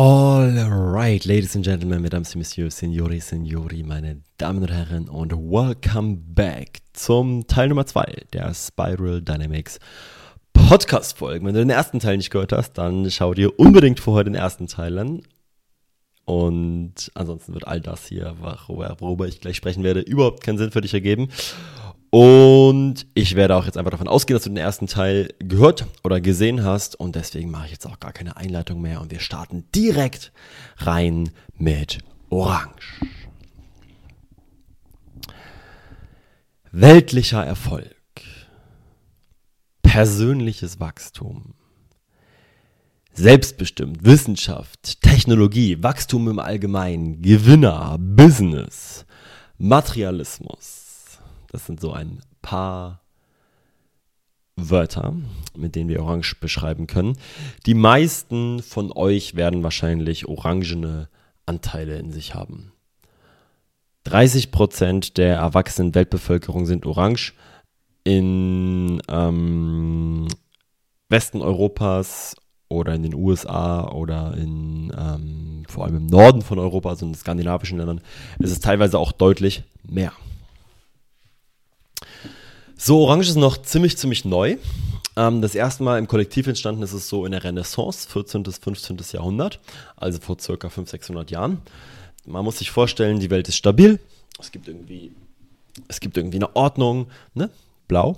Alright, Ladies and Gentlemen, Mesdames et Messieurs, Signori, Signori, meine Damen und Herren und welcome back zum Teil Nummer 2 der Spiral Dynamics Podcast-Folgen. Wenn du den ersten Teil nicht gehört hast, dann schau dir unbedingt vorher den ersten Teil an. Und ansonsten wird all das hier, worüber ich gleich sprechen werde, überhaupt keinen Sinn für dich ergeben. Und ich werde auch jetzt einfach davon ausgehen, dass du den ersten Teil gehört oder gesehen hast. Und deswegen mache ich jetzt auch gar keine Einleitung mehr. Und wir starten direkt rein mit Orange. Weltlicher Erfolg. Persönliches Wachstum. Selbstbestimmt, Wissenschaft, Technologie, Wachstum im Allgemeinen, Gewinner, Business, Materialismus das sind so ein paar Wörter, mit denen wir Orange beschreiben können. Die meisten von euch werden wahrscheinlich orangene Anteile in sich haben. 30% der erwachsenen Weltbevölkerung sind orange. In ähm, Westen Europas oder in den USA oder in ähm, vor allem im Norden von Europa, also in skandinavischen Ländern, ist es teilweise auch deutlich mehr. So, Orange ist noch ziemlich, ziemlich neu. Ähm, das erste Mal im Kollektiv entstanden ist es so in der Renaissance, 14. bis 15. Jahrhundert, also vor circa 500, 600 Jahren. Man muss sich vorstellen, die Welt ist stabil. Es gibt irgendwie, es gibt irgendwie eine Ordnung, ne? Blau.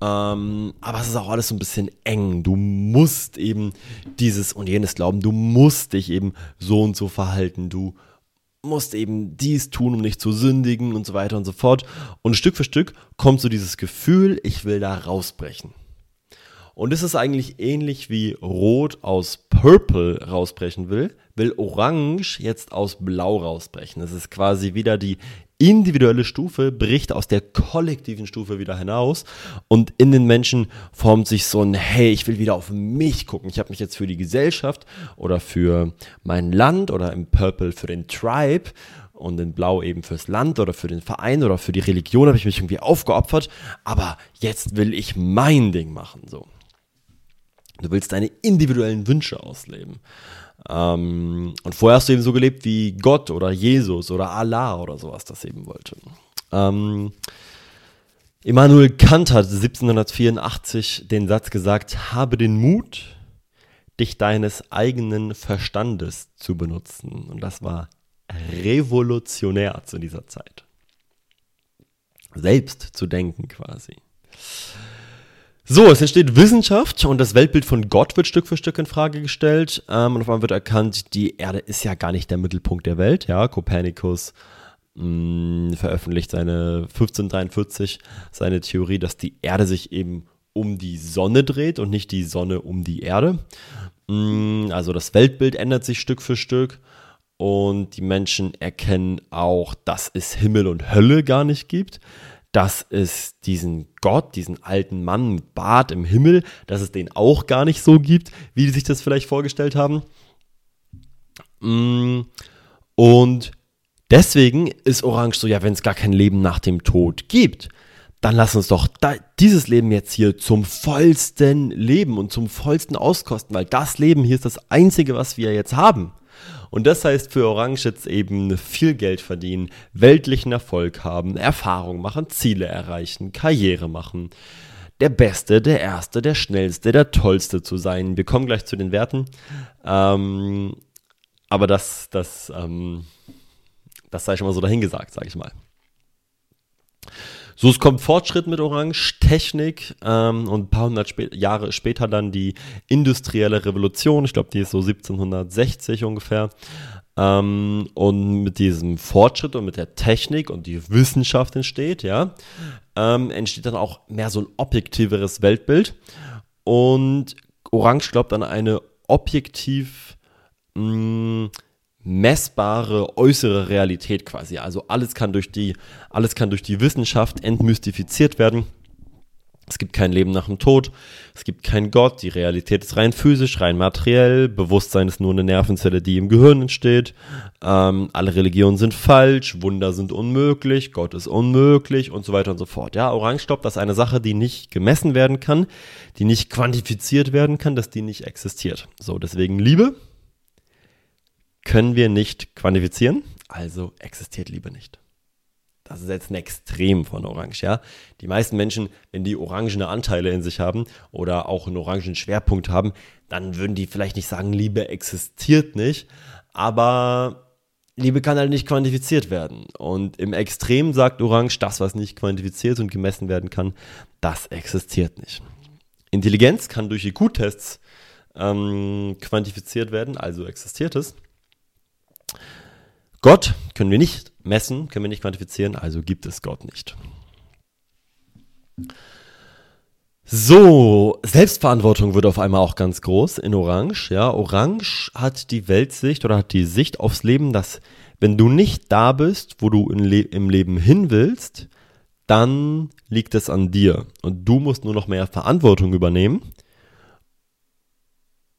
Ähm, aber es ist auch alles so ein bisschen eng. Du musst eben dieses und jenes glauben. Du musst dich eben so und so verhalten. Du musst eben dies tun, um nicht zu sündigen und so weiter und so fort. Und Stück für Stück kommt so dieses Gefühl, ich will da rausbrechen. Und es ist eigentlich ähnlich wie Rot aus Purple rausbrechen will, will Orange jetzt aus Blau rausbrechen. Es ist quasi wieder die individuelle Stufe bricht aus der kollektiven Stufe wieder hinaus und in den Menschen formt sich so ein, hey, ich will wieder auf mich gucken. Ich habe mich jetzt für die Gesellschaft oder für mein Land oder im Purple für den Tribe und in Blau eben fürs Land oder für den Verein oder für die Religion habe ich mich irgendwie aufgeopfert, aber jetzt will ich mein Ding machen, so. Du willst deine individuellen Wünsche ausleben. Ähm, und vorher hast du eben so gelebt, wie Gott oder Jesus oder Allah oder sowas das eben wollte. Ähm, Immanuel Kant hat 1784 den Satz gesagt, habe den Mut, dich deines eigenen Verstandes zu benutzen. Und das war revolutionär zu dieser Zeit. Selbst zu denken quasi. So, es entsteht Wissenschaft und das Weltbild von Gott wird Stück für Stück in Frage gestellt. Ähm, und auf einmal wird erkannt, die Erde ist ja gar nicht der Mittelpunkt der Welt. Ja, Kopernikus mh, mm, veröffentlicht seine 1543 seine Theorie, dass die Erde sich eben um die Sonne dreht und nicht die Sonne um die Erde. Mh, mm, also das Weltbild ändert sich Stück für Stück und die Menschen erkennen auch, dass es Himmel und Hölle gar nicht gibt dass es diesen Gott, diesen alten Mann mit Bart im Himmel, dass es den auch gar nicht so gibt, wie die sich das vielleicht vorgestellt haben. Mm, und deswegen ist Orange so, ja, wenn es gar kein Leben nach dem Tod gibt, dann lass uns doch da, dieses Leben jetzt hier zum vollsten leben und zum vollsten auskosten, weil das Leben hier ist das einzige, was wir jetzt haben. Und das heißt für Orange jetzt eben viel Geld verdienen, weltlichen Erfolg haben, Erfahrung machen, Ziele erreichen, Karriere machen. Der Beste, der Erste, der Schnellste, der Tollste zu sein. Wir kommen gleich zu den Werten. Ähm, aber das, das, ähm, das sei schon mal so dahingesagt, sage ich mal. So, es kommt Fortschritt mit Orange, Technik ähm, und ein paar hundert spä Jahre später dann die industrielle Revolution. Ich glaube, die ist so 1760 ungefähr. Ähm, und mit diesem Fortschritt und mit der Technik und die Wissenschaft entsteht, ja, ähm, entsteht dann auch mehr so ein objektiveres Weltbild. Und Orange glaubt an eine objektiv mh, mm, messbare äußere Realität quasi. Also alles kann durch die, alles kann durch die Wissenschaft entmystifiziert werden. Es gibt kein Leben nach dem Tod, es gibt keinen Gott, die Realität ist rein physisch, rein materiell, Bewusstsein ist nur eine Nervenzelle, die im Gehirn entsteht, ähm, alle Religionen sind falsch, Wunder sind unmöglich, Gott ist unmöglich und so weiter und so fort. Ja, Orangestopp, das ist eine Sache, die nicht gemessen werden kann, die nicht quantifiziert werden kann, dass die nicht existiert. So, deswegen Liebe, können wir nicht quantifizieren, also existiert Liebe nicht. Das ist jetzt ein Extrem von Orange, ja. Die meisten Menschen, wenn die orangene Anteile in sich haben oder auch einen orangen Schwerpunkt haben, dann würden die vielleicht nicht sagen, Liebe existiert nicht, aber Liebe kann halt nicht quantifiziert werden. Und im Extrem sagt Orange, das, was nicht quantifiziert und gemessen werden kann, das existiert nicht. Intelligenz kann durch IQ-Tests ähm, quantifiziert werden, also existiert es. Gott können wir nicht messen, können wir nicht quantifizieren, also gibt es Gott nicht. So, Selbstverantwortung wird auf einmal auch ganz groß in Orange. Ja, Orange hat die Weltsicht oder hat die Sicht aufs Leben, dass wenn du nicht da bist, wo du Le im Leben hin willst, dann liegt es an dir und du musst nur noch mehr Verantwortung übernehmen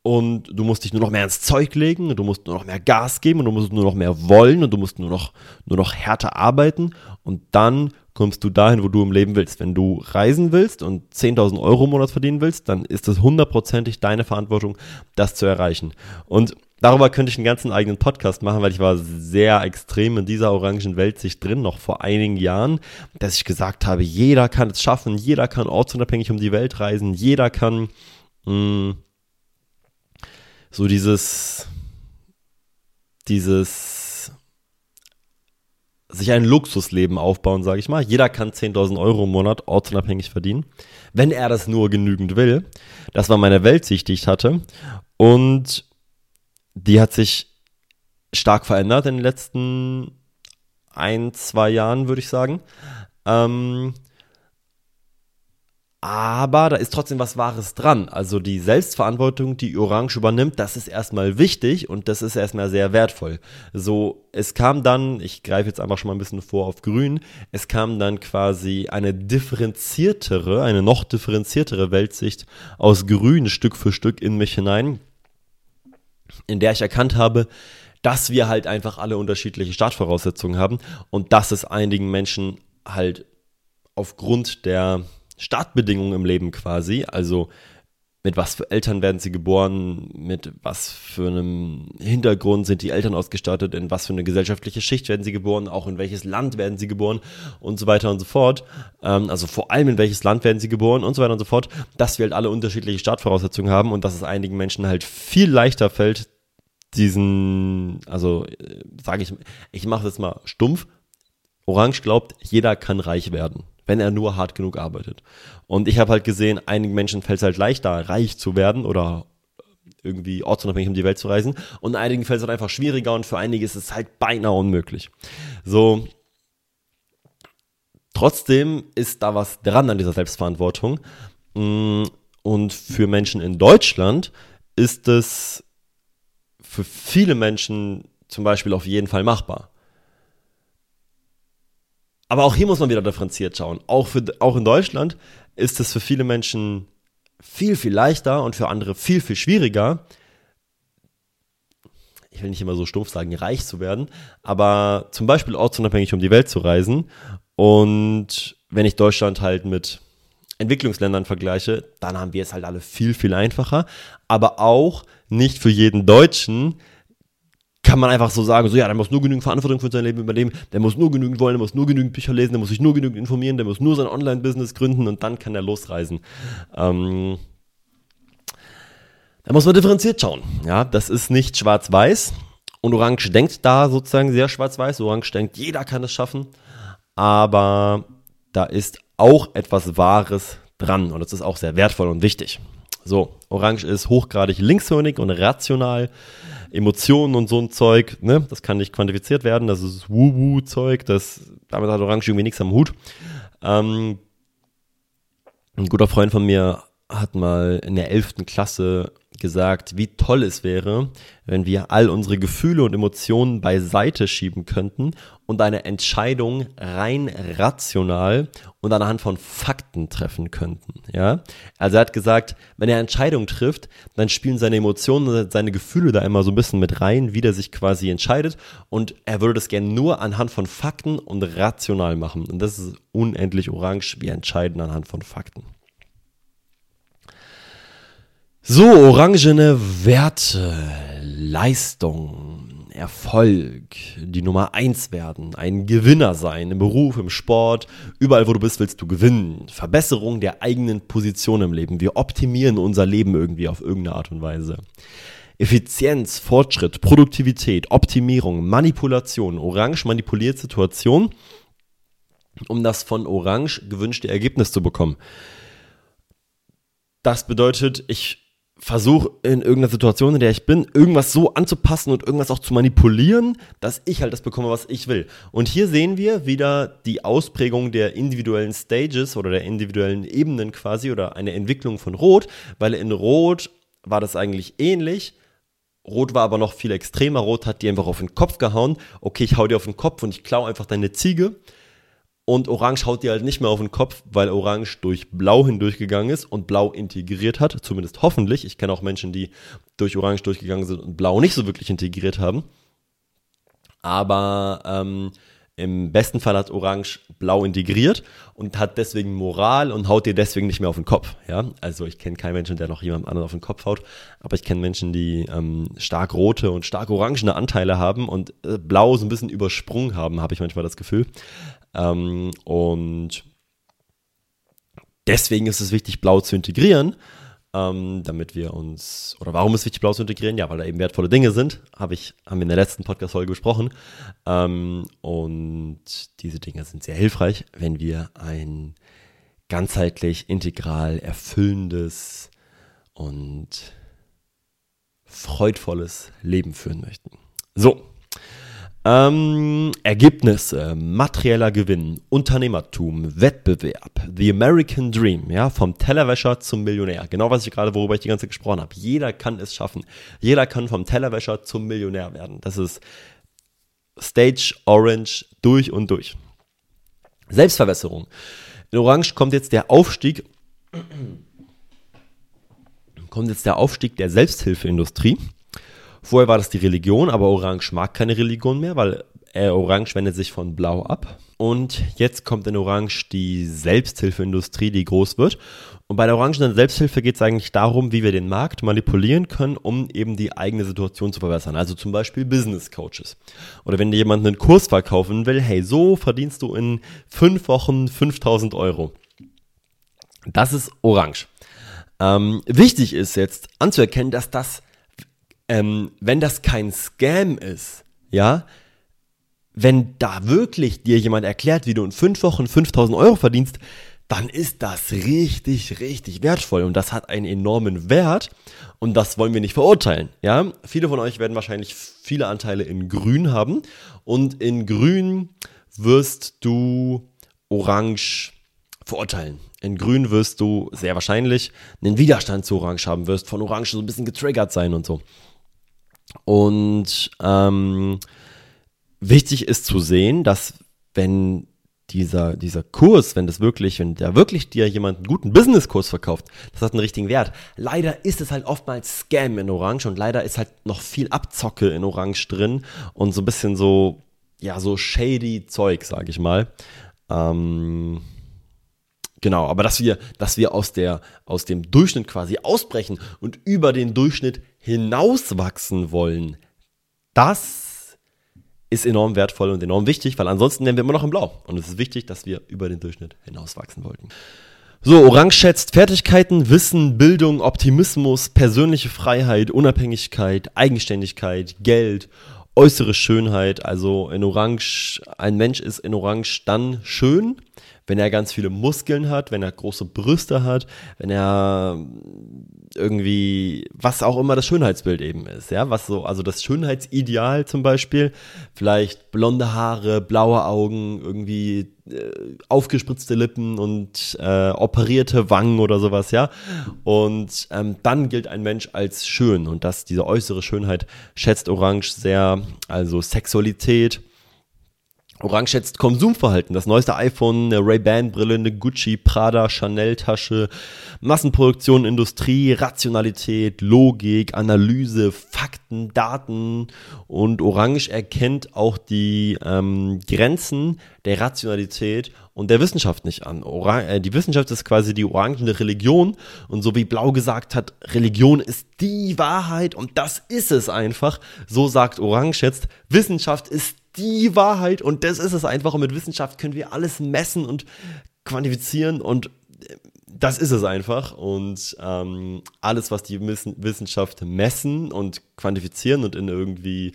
und du musst dich nur noch mehr ins Zeug legen und du musst nur noch mehr Gas geben und du musst nur noch mehr wollen und du musst nur noch, nur noch härter arbeiten und dann kommst du dahin, wo du im Leben willst. Wenn du reisen willst und 10.000 Euro im Monat verdienen willst, dann ist es hundertprozentig deine Verantwortung, das zu erreichen. Und darüber könnte ich einen ganzen eigenen Podcast machen, weil ich war sehr extrem in dieser orangen Weltsicht drin, noch vor einigen Jahren, dass ich gesagt habe, jeder kann es schaffen, jeder kann ortsunabhängig um die Welt reisen, jeder kann... Mh, mm, so dieses, dieses sich ein Luxusleben aufbauen, sage ich mal. Jeder kann 10.000 Euro im Monat ortsunabhängig verdienen, wenn er das nur genügend will. Das war meine Weltsicht, die ich hatte. Und die hat sich stark verändert in den letzten ein, zwei Jahren, würde ich sagen. Ähm, aber da ist trotzdem was Wahres dran. Also die Selbstverantwortung, die Orange übernimmt, das ist erstmal wichtig und das ist erstmal sehr wertvoll. So, es kam dann, ich greife jetzt einfach schon mal ein bisschen vor auf Grün, es kam dann quasi eine differenziertere, eine noch differenziertere Weltsicht aus Grün Stück für Stück in mich hinein, in der ich erkannt habe, dass wir halt einfach alle unterschiedliche Startvoraussetzungen haben und dass es einigen Menschen halt aufgrund der Startbedingungen im Leben quasi. Also mit was für Eltern werden sie geboren, mit was für einem Hintergrund sind die Eltern ausgestattet, in was für eine gesellschaftliche Schicht werden sie geboren, auch in welches Land werden sie geboren? Und so weiter und so fort. Ähm, also vor allem in welches Land werden sie geboren? Und so weiter und so fort, dass wir halt alle unterschiedliche Startvoraussetzungen haben und dass es einigen Menschen halt viel leichter fällt, diesen, also äh, sage ich, ich mache das mal stumpf. Orange glaubt, jeder kann reich werden wenn er nur hart genug arbeitet. Und ich habe halt gesehen, einigen Menschen fällt es halt leichter, reich zu werden oder irgendwie ortsunabhängig um die Welt zu reisen. Und einigen fällt es halt einfach schwieriger und für einige ist es halt beinahe unmöglich. So, trotzdem ist da was dran an dieser Selbstverantwortung. Mm, und für Menschen in Deutschland ist es für viele Menschen zum Beispiel auf jeden Fall machbar. Aber auch hier muss man wieder differenziert schauen. Auch, für, auch in Deutschland ist es für viele Menschen viel, viel leichter und für andere viel, viel schwieriger, ich will nicht immer so stumpf sagen, reich zu werden, aber zum Beispiel ortsunabhängig um die Welt zu reisen. Und wenn ich Deutschland halt mit Entwicklungsländern vergleiche, dann haben wir es halt alle viel, viel einfacher. Aber auch nicht für jeden Deutschen kann man einfach so sagen, so ja, der muss nur genügend Verantwortung für sein Leben übernehmen, der muss nur genügend wollen, der muss nur genügend Bücher lesen, der muss sich nur genügend informieren, der muss nur sein Online-Business gründen und dann kann er losreisen. Ähm, da muss man differenziert schauen. Ja, das ist nicht schwarz-weiß. Und Orange denkt da sozusagen sehr schwarz-weiß. Orange denkt, jeder kann es schaffen. Aber da ist auch etwas Wahres dran. Und das ist auch sehr wertvoll und wichtig. So, Orange ist hochgradig linkshörnig und rational. Emotionen und so ein Zeug, ne, das kann nicht quantifiziert werden, das ist Woo-Woo-Zeug, das, damit hat Orange irgendwie nichts am Hut. Ähm, ein guter Freund von mir hat mal in der 11. Klasse gesagt, wie toll es wäre, wenn wir all unsere Gefühle und Emotionen beiseite schieben könnten und eine Entscheidung rein rational und anhand von Fakten treffen könnten. Ja, also er hat gesagt, wenn er Entscheidungen trifft, dann spielen seine Emotionen seine Gefühle da immer so ein bisschen mit rein, wie der sich quasi entscheidet und er würde das gerne nur anhand von Fakten und rational machen. Und das ist unendlich orange. Wir entscheiden anhand von Fakten. So, orangene Werte, Leistung. Erfolg, die Nummer eins werden, ein Gewinner sein im Beruf, im Sport, überall wo du bist, willst du gewinnen. Verbesserung der eigenen Position im Leben. Wir optimieren unser Leben irgendwie auf irgendeine Art und Weise. Effizienz, Fortschritt, Produktivität, Optimierung, Manipulation, orange manipuliert Situation, um das von orange gewünschte Ergebnis zu bekommen. Das bedeutet, ich versuche in irgendeiner Situation, in der ich bin, irgendwas so anzupassen und irgendwas auch zu manipulieren, dass ich halt das bekomme, was ich will. Und hier sehen wir wieder die Ausprägung der individuellen Stages oder der individuellen Ebenen quasi oder eine Entwicklung von Rot, weil in Rot war das eigentlich ähnlich. Rot war aber noch viel extremer. Rot hat dir einfach auf den Kopf gehauen. Okay, ich hau dir auf den Kopf und ich klaue einfach deine Ziege. Und Orange haut dir halt nicht mehr auf den Kopf, weil Orange durch Blau hindurchgegangen ist und Blau integriert hat. Zumindest hoffentlich. Ich kenne auch Menschen, die durch Orange durchgegangen sind und Blau nicht so wirklich integriert haben. Aber ähm, im besten Fall hat Orange Blau integriert und hat deswegen Moral und haut dir deswegen nicht mehr auf den Kopf. Ja? Also ich kenne keinen Menschen, der noch jemand anderen auf den Kopf haut, aber ich kenne Menschen, die ähm, stark rote und stark orangene Anteile haben und äh, Blau so ein bisschen übersprungen haben, habe ich manchmal das Gefühl. Ähm, und deswegen ist es wichtig, Blau zu integrieren, ähm, damit wir uns, oder warum ist es wichtig, Blau zu integrieren? Ja, weil da eben wertvolle Dinge sind, habe ich, haben wir in der letzten Podcast-Folge besprochen. Ähm, und diese Dinge sind sehr hilfreich, wenn wir ein ganzheitlich, integral, erfüllendes und freudvolles Leben führen möchten. So, ähm, Ergebnisse, materieller Gewinn, Unternehmertum, Wettbewerb, The American Dream, ja, vom Tellerwäscher zum Millionär. Genau was ich gerade, worüber ich die ganze Zeit gesprochen habe. Jeder kann es schaffen. Jeder kann vom Tellerwäscher zum Millionär werden. Das ist Stage Orange durch und durch. Selbstverbesserung. In Orange kommt jetzt der Aufstieg, kommt jetzt der Aufstieg der Selbsthilfeindustrie. Vorher war das die Religion, aber Orange mag keine Religion mehr, weil äh, Orange wendet sich von Blau ab. Und jetzt kommt in Orange die Selbsthilfeindustrie, die groß wird. Und bei der orangenen Selbsthilfe geht es eigentlich darum, wie wir den Markt manipulieren können, um eben die eigene Situation zu verbessern. Also zum Beispiel Business Coaches. Oder wenn dir jemand einen Kurs verkaufen will, hey, so verdienst du in fünf Wochen 5000 Euro. Das ist Orange. Ähm, wichtig ist jetzt anzuerkennen, dass das ähm, wenn das kein Scam ist, ja, wenn da wirklich dir jemand erklärt, wie du in fünf Wochen 5000 Euro verdienst, dann ist das richtig, richtig wertvoll und das hat einen enormen Wert und das wollen wir nicht verurteilen. Ja, viele von euch werden wahrscheinlich viele Anteile in Grün haben und in Grün wirst du Orange verurteilen. In Grün wirst du sehr wahrscheinlich einen Widerstand zu Orange haben, wirst von Orange so ein bisschen getriggert sein und so. Und ähm, wichtig ist zu sehen, dass wenn dieser, dieser Kurs, wenn das wirklich, wenn der wirklich dir jemand einen guten Businesskurs verkauft, das hat einen richtigen Wert. Leider ist es halt oftmals Scam in Orange und leider ist halt noch viel Abzocke in Orange drin und so ein bisschen so, ja, so shady Zeug, sag ich mal. Ähm, Genau, aber dass wir, dass wir aus, der, aus dem Durchschnitt quasi ausbrechen und über den Durchschnitt hinauswachsen wollen, das ist enorm wertvoll und enorm wichtig, weil ansonsten wären wir immer noch im Blau. Und es ist wichtig, dass wir über den Durchschnitt hinauswachsen wollten. So, Orange schätzt Fertigkeiten, Wissen, Bildung, Optimismus, persönliche Freiheit, Unabhängigkeit, Eigenständigkeit, Geld, äußere Schönheit. Also in Orange, ein Mensch ist in Orange dann schön, wenn er ganz viele Muskeln hat, wenn er große Brüste hat, wenn er irgendwie, was auch immer das Schönheitsbild eben ist, ja, was so, also das Schönheitsideal zum Beispiel, vielleicht blonde Haare, blaue Augen, irgendwie äh, aufgespritzte Lippen und äh, operierte Wangen oder sowas, ja, und ähm, dann gilt ein Mensch als schön und das, diese äußere Schönheit schätzt Orange sehr, also Sexualität, Orange schätzt Konsumverhalten. Das neueste iPhone, eine Ray-Ban-Brille, eine Gucci, Prada, Chanel-Tasche, Massenproduktion, Industrie, Rationalität, Logik, Analyse, Fakten, Daten. Und Orange erkennt auch die ähm, Grenzen der Rationalität und der Wissenschaft nicht an. Orang äh, die Wissenschaft ist quasi die orangene Religion. Und so wie Blau gesagt hat, Religion ist die Wahrheit und das ist es einfach. So sagt Orange jetzt, Wissenschaft ist die Wahrheit und das ist es einfach. Und mit Wissenschaft können wir alles messen und quantifizieren und äh, das ist es einfach. Und ähm, alles, was die Wissenschaft messen und quantifizieren und in irgendwie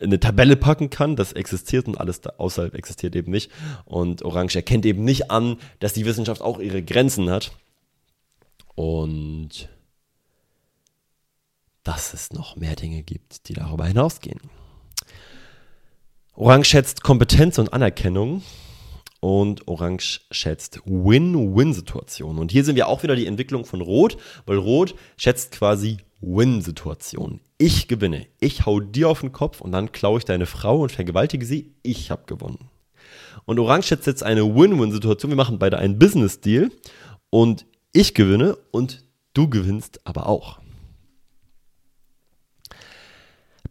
eine Tabelle packen kann, das existiert und alles außerhalb existiert eben nicht. Und Orange erkennt eben nicht an, dass die Wissenschaft auch ihre Grenzen hat. Und dass es noch mehr Dinge gibt, die darüber hinausgehen. Orange schätzt Kompetenz und Anerkennung und Orange schätzt Win-Win-Situationen. Und hier sind wir auch wieder die Entwicklung von Rot, weil Rot schätzt quasi Win-Situationen. Ich gewinne. Ich hau dir auf den Kopf und dann klaue ich deine Frau und vergewaltige sie. Ich habe gewonnen. Und Orange schätzt jetzt eine Win-Win-Situation. Wir machen beide einen Business-Deal und ich gewinne und du gewinnst aber auch.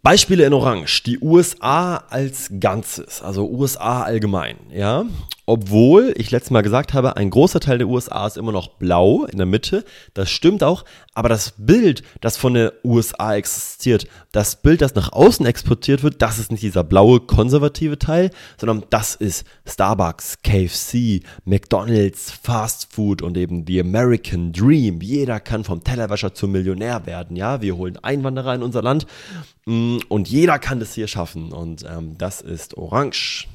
Beispiele in Orange, die USA als Ganzes, also USA allgemein, ja. Obwohl ich letztes Mal gesagt habe, ein großer Teil der USA ist immer noch blau in der Mitte. Das stimmt auch, aber das Bild, das von der USA existiert, das Bild, das nach außen exportiert wird, das ist nicht dieser blaue konservative Teil, sondern das ist Starbucks, KFC, McDonald's, Fast Food und eben the American Dream. Jeder kann vom Tellerwäscher zum Millionär werden, ja. Wir holen Einwanderer in unser Land mm, und jeder kann das hier schaffen und ähm, das ist orange.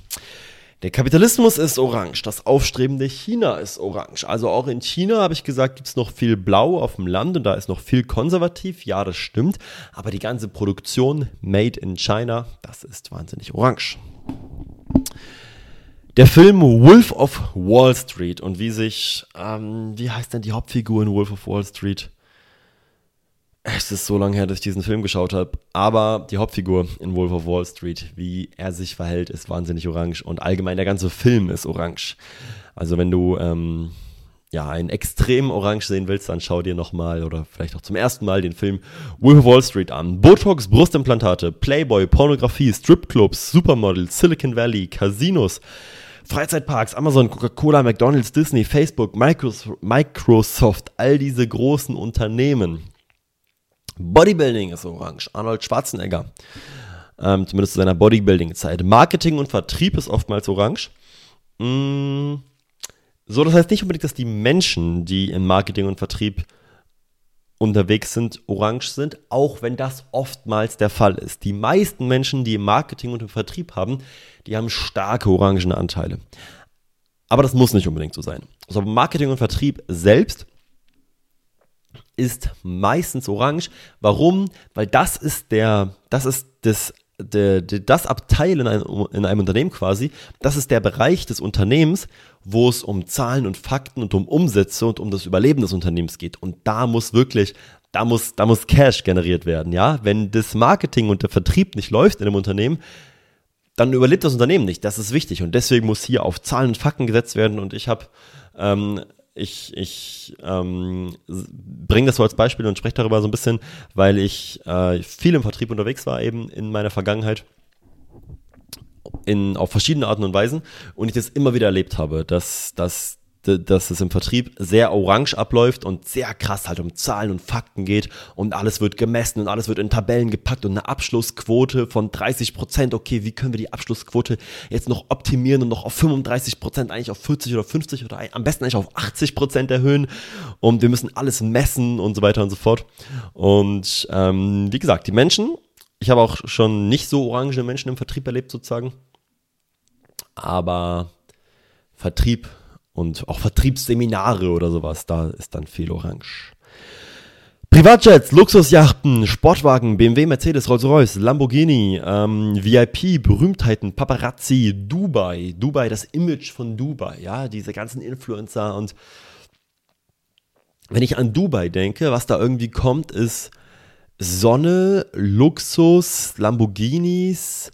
Der Kapitalismus ist orange, das aufstrebende China ist orange. Also auch in China, habe ich gesagt, gibt es noch viel Blau auf dem Land und da ist noch viel konservativ. Ja, das stimmt. Aber die ganze Produktion made in China, das ist wahnsinnig orange. Der Film Wolf of Wall Street und wie sich, ähm, wie heißt denn die Hauptfigur in Wolf of Wall Street? Es ist so lange her, dass ich diesen Film geschaut habe. Aber die Hauptfigur in Wolf of Wall Street, wie er sich verhält, ist wahnsinnig orange. Und allgemein der ganze Film ist orange. Also wenn du ähm, ja ein extrem orange sehen willst, dann schau dir nochmal oder vielleicht auch zum ersten Mal den Film Wolf of Wall Street an. Botox, Brustimplantate, Playboy, Pornografie, Stripclubs, Supermodels, Silicon Valley, Casinos. Freizeitparks, Amazon, Coca-Cola, McDonald's, Disney, Facebook, Microsoft, all diese großen Unternehmen Bodybuilding ist orange. Arnold Schwarzenegger. Ähm, zumindest zu seiner Bodybuilding-Zeit. Marketing und Vertrieb ist oftmals orange. Mm, so, das heißt nicht unbedingt, dass die Menschen, die im Marketing und Vertrieb unterwegs sind, orange sind, auch wenn das oftmals der Fall ist. Die meisten Menschen, die im Marketing und im Vertrieb haben, die haben starke orangene Anteile. Aber das muss nicht unbedingt so sein. Also Marketing und Vertrieb selbst ist meistens orange. Warum? Weil das ist der, das ist das, der, der, das Abteil in einem, in einem Unternehmen quasi, das ist der Bereich des Unternehmens, wo es um Zahlen und Fakten und um Umsätze und um das Überleben des Unternehmens geht. Und da muss wirklich, da muss, da muss Cash generiert werden, ja. Wenn das Marketing und der Vertrieb nicht läuft in einem Unternehmen, dann überlebt das Unternehmen nicht. Das ist wichtig. Und deswegen muss hier auf Zahlen und Fakten gesetzt werden. Und ich habe ähm, ich, ich ähm, bringe das so als Beispiel und spreche darüber so ein bisschen, weil ich äh, viel im Vertrieb unterwegs war, eben in meiner Vergangenheit. In, auf verschiedene Arten und Weisen und ich das immer wieder erlebt habe, dass, dass dass es im Vertrieb sehr orange abläuft und sehr krass halt um Zahlen und Fakten geht und alles wird gemessen und alles wird in Tabellen gepackt und eine Abschlussquote von 30 Prozent. Okay, wie können wir die Abschlussquote jetzt noch optimieren und noch auf 35 Prozent, eigentlich auf 40 oder 50 oder am besten eigentlich auf 80 Prozent erhöhen und wir müssen alles messen und so weiter und so fort. Und ähm, wie gesagt, die Menschen, ich habe auch schon nicht so orange Menschen im Vertrieb erlebt sozusagen, aber Vertrieb und auch Vertriebsseminare oder sowas, da ist dann viel Orange. Privatjets, Luxusjachten, Sportwagen, BMW, Mercedes, Rolls-Royce, Lamborghini, ähm, VIP, Berühmtheiten, Paparazzi, Dubai, Dubai, das Image von Dubai, ja, diese ganzen Influencer und wenn ich an Dubai denke, was da irgendwie kommt, ist Sonne, Luxus, Lamborghinis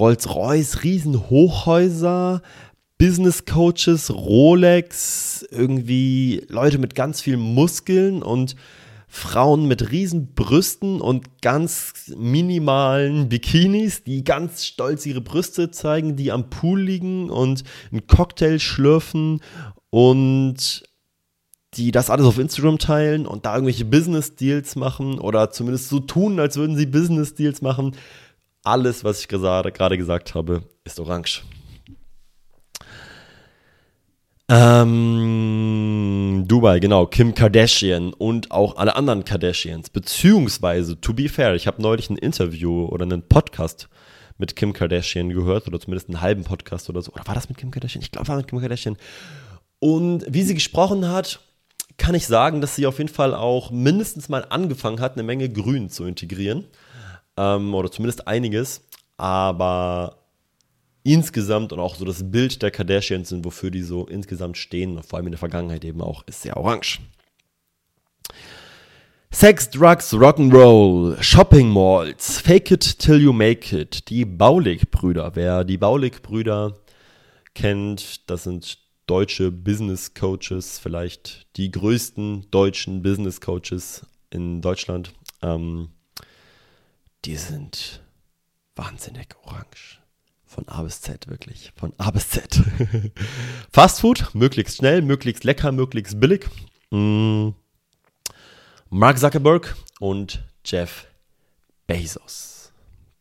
Rolls-Royce, Riesenhochhäuser, Business Coaches, Rolex, irgendwie Leute mit ganz vielen Muskeln und Frauen mit riesen Brüsten und ganz minimalen Bikinis, die ganz stolz ihre Brüste zeigen, die am Pool liegen und einen Cocktail schlürfen und die das alles auf Instagram teilen und da irgendwelche Business Deals machen oder zumindest so tun, als würden sie Business Deals machen. Alles, was ich gerade gesagt habe, ist orange. Ähm, Dubai, genau, Kim Kardashian und auch alle anderen Kardashians. Beziehungsweise, to be fair, ich habe neulich ein Interview oder einen Podcast mit Kim Kardashian gehört oder zumindest einen halben Podcast oder so. Oder war das mit Kim Kardashian? Ich glaube, war mit Kim Kardashian. Und wie sie gesprochen hat, kann ich sagen, dass sie auf jeden Fall auch mindestens mal angefangen hat, eine Menge Grün zu integrieren. Ähm, oder zumindest einiges. Aber insgesamt und auch so das Bild der Kardashians sind, wofür die so insgesamt stehen, vor allem in der Vergangenheit eben auch, ist sehr orange. Sex, Drugs, Rock'n'Roll, Shopping Malls, Fake It Till You Make It, die Baulig-Brüder. Wer die Baulig-Brüder kennt, das sind deutsche Business Coaches, vielleicht die größten deutschen Business Coaches in Deutschland. Ähm, die sind wahnsinnig orange. Von A bis Z, wirklich. Von A bis Z. Fast Food, möglichst schnell, möglichst lecker, möglichst billig. Mm. Mark Zuckerberg und Jeff Bezos.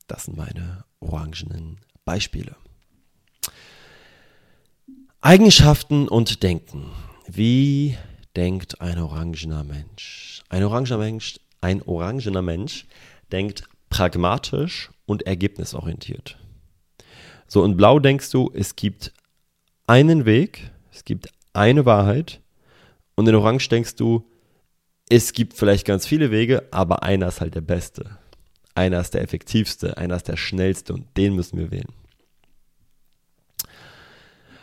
Das sind meine orangenen Beispiele. Eigenschaften und Denken. Wie denkt ein orangener Mensch? Ein orangener Mensch, ein orangener Mensch denkt pragmatisch und ergebnisorientiert. So, in Blau denkst du, es gibt einen Weg, es gibt eine Wahrheit. Und in Orange denkst du, es gibt vielleicht ganz viele Wege, aber einer ist halt der beste. Einer ist der effektivste, einer ist der schnellste und den müssen wir wählen.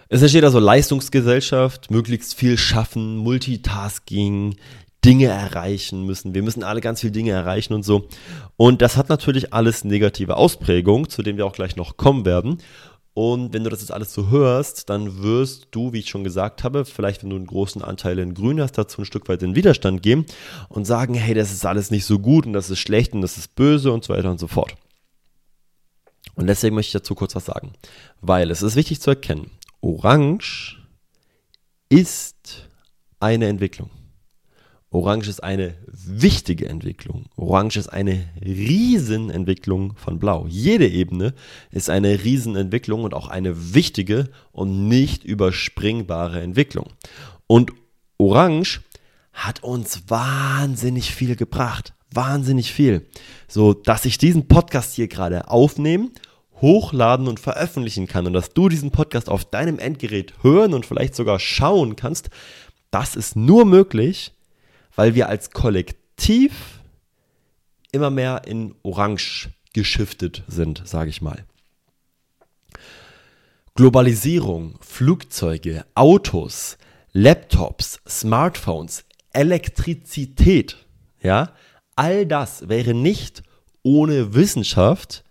Es entsteht also Leistungsgesellschaft, möglichst viel schaffen, Multitasking, Dinge erreichen müssen. Wir müssen alle ganz viele Dinge erreichen und so. Und das hat natürlich alles negative Ausprägungen, zu denen wir auch gleich noch kommen werden. Und wenn du das jetzt alles so hörst, dann wirst du, wie ich schon gesagt habe, vielleicht wenn du einen großen Anteil in Grün hast, dazu ein Stück weit in Widerstand gehen und sagen, hey, das ist alles nicht so gut und das ist schlecht und das ist böse und so weiter und so fort. Und deswegen möchte ich dazu kurz was sagen. Weil es ist wichtig zu erkennen, Orange ist eine Entwicklung. Orange ist eine wichtige Entwicklung. Orange ist eine Riesenentwicklung von Blau. Jede Ebene ist eine Riesenentwicklung und auch eine wichtige und nicht überspringbare Entwicklung. Und Orange hat uns wahnsinnig viel gebracht. Wahnsinnig viel. So, dass ich diesen Podcast hier gerade aufnehmen, hochladen und veröffentlichen kann und dass du diesen Podcast auf deinem Endgerät hören und vielleicht sogar schauen kannst, das ist nur möglich, weil wir als Kollektiv immer mehr in Orange geschiftet sind, sage ich mal. Globalisierung, Flugzeuge, Autos, Laptops, Smartphones, Elektrizität, ja, all das wäre nicht ohne Wissenschaft,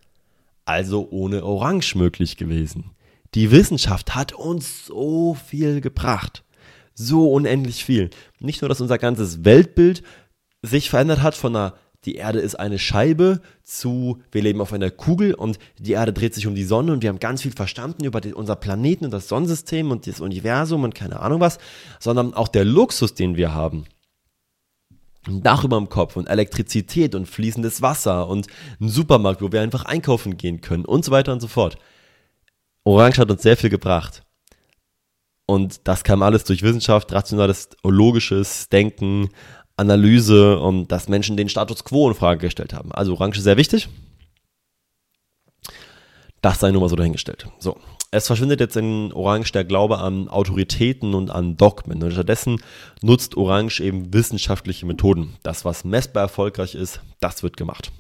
also ohne Orange möglich gewesen. Die Wissenschaft hat uns so viel gebracht so unendlich viel. Nicht nur, dass unser ganzes Weltbild sich verändert hat von einer die Erde ist eine Scheibe zu, wir leben auf einer Kugel und die Erde dreht sich um die Sonne und wir haben ganz viel verstanden über die, unser Planeten und das Sonnensystem und das Universum und keine Ahnung was, sondern auch der Luxus, den wir haben. Ein Dach über dem Kopf und Elektrizität und fließendes Wasser und ein Supermarkt, wo wir einfach einkaufen gehen können und so weiter und so fort. Orange hat uns sehr viel gebracht. Und das kam alles durch Wissenschaft, rationales, logisches Denken, Analyse und dass Menschen den Status quo in Frage gestellt haben. Also Orange ist sehr wichtig. Das sei nur mal so dahingestellt. So. Es verschwindet jetzt in Orange der Glaube an Autoritäten und an Dogmen. Und stattdessen nutzt Orange eben wissenschaftliche Methoden. Das, was messbar erfolgreich ist, das wird gemacht.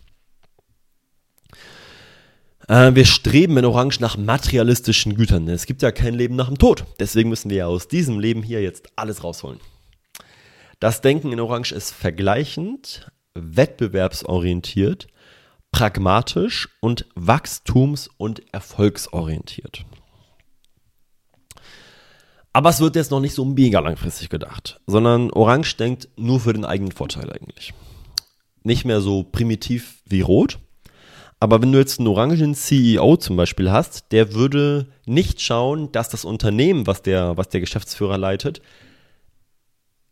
Äh, wir streben in Orange nach materialistischen Gütern. Es gibt ja kein Leben nach dem Tod. Deswegen müssen wir ja aus diesem Leben hier jetzt alles rausholen. Das Denken in Orange ist vergleichend, wettbewerbsorientiert, pragmatisch und wachstums- und erfolgsorientiert. Aber es wird jetzt noch nicht so mega langfristig gedacht, sondern Orange denkt nur für den eigenen Vorteil eigentlich. Nicht mehr so primitiv wie Rot. Aber wenn du jetzt einen orangen CEO zum Beispiel hast, der würde nicht schauen, dass das Unternehmen, was der, was der Geschäftsführer leitet,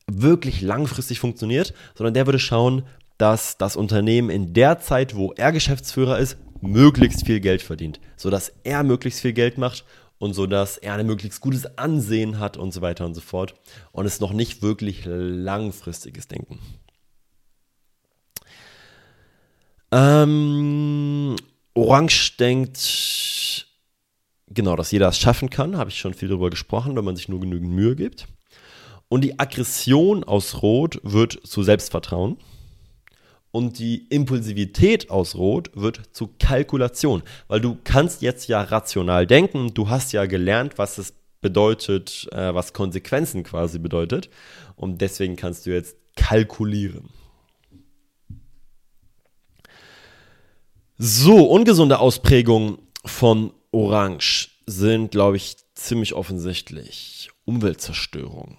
wirklich langfristig funktioniert, sondern der würde schauen, dass das Unternehmen in der Zeit, wo er Geschäftsführer ist, möglichst viel Geld verdient, sodass er möglichst viel Geld macht und so dass er ein möglichst gutes Ansehen hat und so weiter und so fort. Und es noch nicht wirklich langfristiges Denken. Ähm, Orange denkt, genau, dass jeder es schaffen kann, habe ich schon viel darüber gesprochen, wenn man sich nur genügend Mühe gibt. Und die Aggression aus Rot wird zu Selbstvertrauen und die Impulsivität aus Rot wird zu Kalkulation, weil du kannst jetzt ja rational denken, du hast ja gelernt, was es bedeutet, äh, was Konsequenzen quasi bedeutet und deswegen kannst du jetzt kalkulieren. So, ungesunde Ausprägungen von Orange sind, glaube ich, ziemlich offensichtlich. Umweltzerstörung,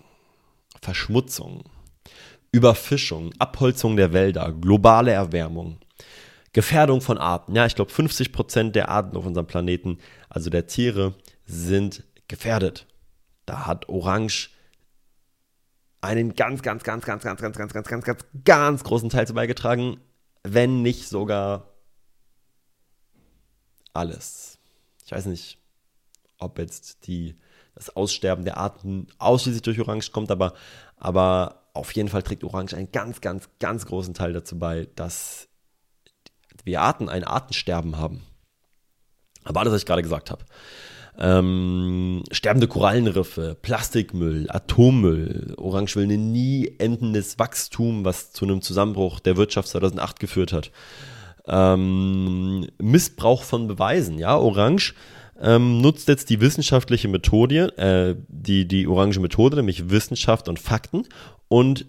Verschmutzung, Überfischung, Abholzung der Wälder, globale Erwärmung, Gefährdung von Arten. Ja, ich glaube, 50 Prozent der Arten auf unserem Planeten, also der Tiere, sind gefährdet. Da hat Orange einen ganz, ganz, ganz, ganz, ganz, ganz, ganz, ganz, ganz, ganz, ganz großen Teil zu beigetragen, wenn nicht sogar alles. Ich weiß nicht, ob jetzt die, das Aussterben der Arten ausschließlich durch Orange kommt, aber, aber auf jeden Fall trägt Orange einen ganz, ganz, ganz großen Teil dazu bei, dass wir Arten ein Artensterben haben. Aber alles, was ich gerade gesagt habe. Ähm, sterbende Korallenriffe, Plastikmüll, Atommüll. Orange will ein nie endendes Wachstum, was zu einem Zusammenbruch der Wirtschaft 2008 geführt hat. Ähm, Missbrauch von Beweisen, ja, Orange ähm, nutzt jetzt die wissenschaftliche Methode, äh, die, die orange Methode, nämlich Wissenschaft und Fakten und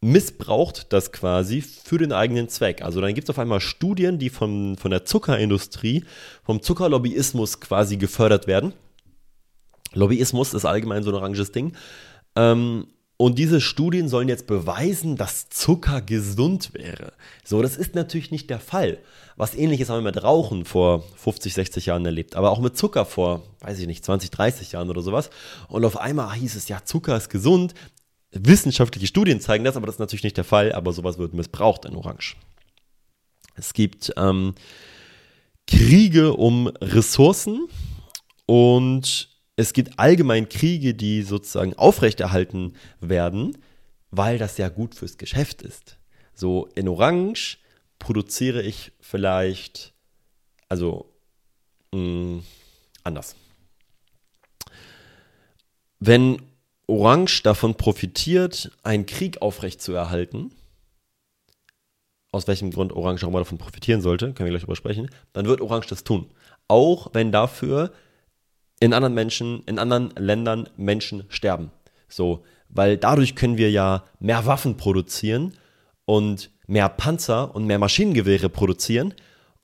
missbraucht das quasi für den eigenen Zweck. Also dann gibt es auf einmal Studien, die von, von der Zuckerindustrie, vom Zuckerlobbyismus quasi gefördert werden. Lobbyismus ist allgemein so ein oranges Ding. Ähm, und diese Studien sollen jetzt beweisen, dass Zucker gesund wäre. So, das ist natürlich nicht der Fall. Was ähnliches haben wir mit Rauchen vor 50, 60 Jahren erlebt, aber auch mit Zucker vor, weiß ich nicht, 20, 30 Jahren oder sowas. Und auf einmal hieß es, ja, Zucker ist gesund. Wissenschaftliche Studien zeigen das, aber das ist natürlich nicht der Fall, aber sowas wird missbraucht in Orange. Es gibt ähm, Kriege um Ressourcen und es gibt allgemein Kriege, die sozusagen aufrechterhalten werden, weil das ja gut fürs Geschäft ist. So in Orange produziere ich vielleicht, also mh, mm, anders. Wenn Orange davon profitiert, einen Krieg aufrechtzuerhalten, aus welchem Grund Orange auch mal davon profitieren sollte, können wir gleich drüber sprechen, dann wird Orange das tun. Auch wenn dafür in anderen Menschen, in anderen Ländern Menschen sterben. So, weil dadurch können wir ja mehr Waffen produzieren und mehr Panzer und mehr Maschinengewehre produzieren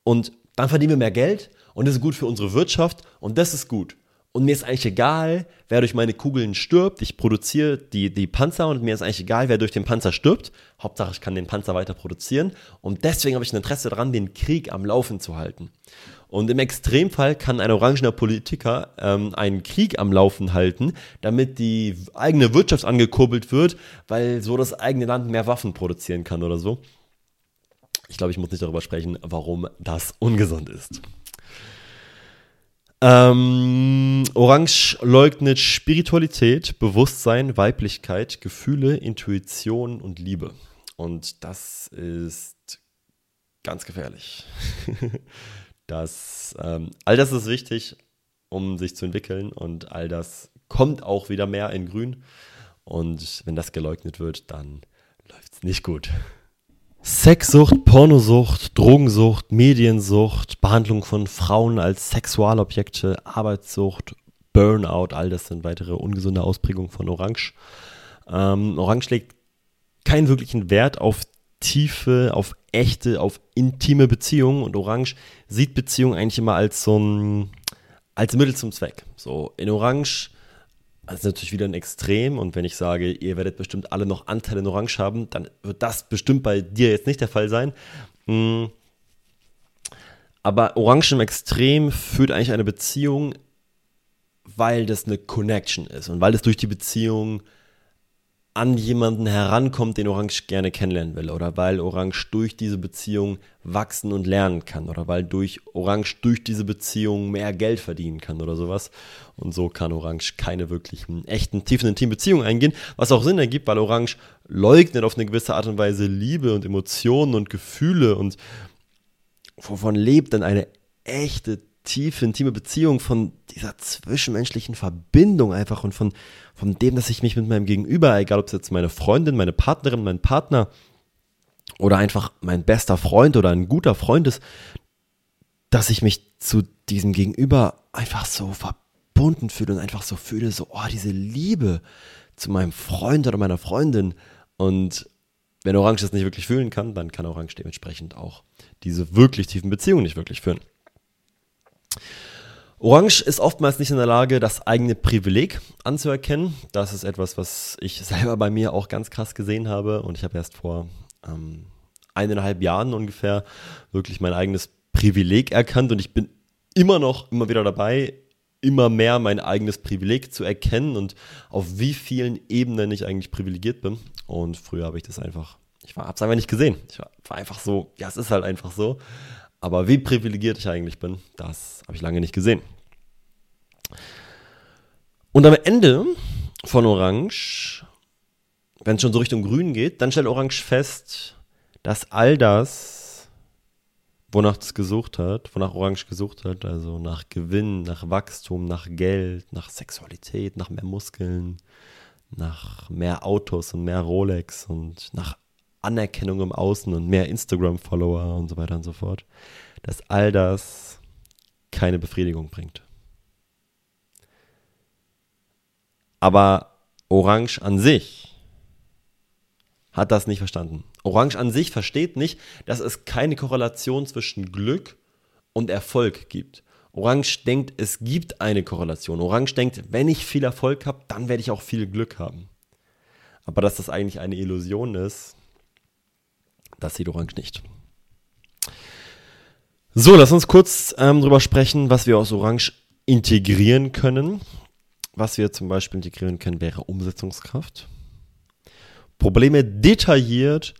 und dann verdienen wir mehr Geld und das ist gut für unsere Wirtschaft und das ist gut. Und mir ist eigentlich egal, wer durch meine Kugeln stirbt. Ich produziere die, die Panzer und mir ist eigentlich egal, wer durch den Panzer stirbt. Hauptsache, ich kann den Panzer weiter produzieren. Und deswegen habe ich ein Interesse daran, den Krieg am Laufen zu halten. Und im Extremfall kann ein orangener Politiker ähm, einen Krieg am Laufen halten, damit die eigene Wirtschaft angekurbelt wird, weil so das eigene Land mehr Waffen produzieren kann oder so. Ich glaube, ich muss nicht darüber sprechen, warum das ungesund ist. Ähm, Orange leugnet Spiritualität, Bewusstsein, Weiblichkeit, Gefühle, Intuition und Liebe. Und das ist ganz gefährlich. das, ähm, all das ist wichtig, um sich zu entwickeln und all das kommt auch wieder mehr in Grün. Und wenn das geleugnet wird, dann läuft es nicht gut. Sexsucht, Pornosucht, Drogensucht, Mediensucht, Behandlung von Frauen als Sexualobjekte, Arbeitssucht, Burnout, all das sind weitere ungesunde Ausprägungen von Orange. Ähm, Orange legt keinen wirklichen Wert auf Tiefe, auf echte, auf intime Beziehungen und Orange sieht Beziehungen eigentlich immer als so ein, als Mittel zum Zweck. So in Orange, also natürlich wieder ein Extrem und wenn ich sage, ihr werdet bestimmt alle noch Anteile in Orange haben, dann wird das bestimmt bei dir jetzt nicht der Fall sein. Hm. Aber Orange im Extrem führt eigentlich eine Beziehung, weil das eine Connection ist und weil es durch die Beziehung an jemanden herankommt, den Orange gerne kennenlernen will oder weil Orange durch diese Beziehung wachsen und lernen kann oder weil durch Orange durch diese Beziehung mehr Geld verdienen kann oder sowas. Und so kann Orange keine wirklichen, echten, tiefen, intimen Beziehungen eingehen, was auch Sinn ergibt, weil Orange leugnet auf eine gewisse Art und Weise Liebe und Emotionen und Gefühle und wovon lebt dann eine echte, tiefe, intime Beziehung, von dieser zwischenmenschlichen Verbindung einfach und von, von dem, dass ich mich mit meinem Gegenüber, egal ob es jetzt meine Freundin, meine Partnerin, mein Partner oder einfach mein bester Freund oder ein guter Freund ist, dass ich mich zu diesem Gegenüber einfach so verbunden fühle und einfach so fühle, so, oh, diese Liebe zu meinem Freund oder meiner Freundin. Und wenn Orange das nicht wirklich fühlen kann, dann kann Orange dementsprechend auch diese wirklich tiefen Beziehungen nicht wirklich führen. Orange ist oftmals nicht in der Lage, das eigene Privileg anzuerkennen. Das ist etwas, was ich selber bei mir auch ganz krass gesehen habe. Und ich habe erst vor ähm, eineinhalb Jahren ungefähr wirklich mein eigenes Privileg erkannt. Und ich bin immer noch, immer wieder dabei, immer mehr mein eigenes Privileg zu erkennen und auf wie vielen Ebenen ich eigentlich privilegiert bin. Und früher habe ich das einfach, ich habe es einfach nicht gesehen. Ich war, war einfach so, ja, es ist halt einfach so. Aber wie privilegiert ich eigentlich bin, das habe ich lange nicht gesehen. Und am Ende von Orange, wenn es schon so Richtung Grün geht, dann stellt Orange fest, dass all das, wonach es gesucht hat, wonach Orange gesucht hat, also nach Gewinn, nach Wachstum, nach Geld, nach Sexualität, nach mehr Muskeln, nach mehr Autos und mehr Rolex und nach Anerkennung im Außen und mehr Instagram-Follower und so weiter und so fort, dass all das keine Befriedigung bringt. Aber Orange an sich hat das nicht verstanden. Orange an sich versteht nicht, dass es keine Korrelation zwischen Glück und Erfolg gibt. Orange denkt, es gibt eine Korrelation. Orange denkt, wenn ich viel Erfolg habe, dann werde ich auch viel Glück haben. Aber dass das eigentlich eine Illusion ist, das sieht Orange nicht. So, lass uns kurz ähm, drüber sprechen, was wir aus Orange integrieren können. Was wir zum Beispiel integrieren können, wäre Umsetzungskraft. Probleme detailliert,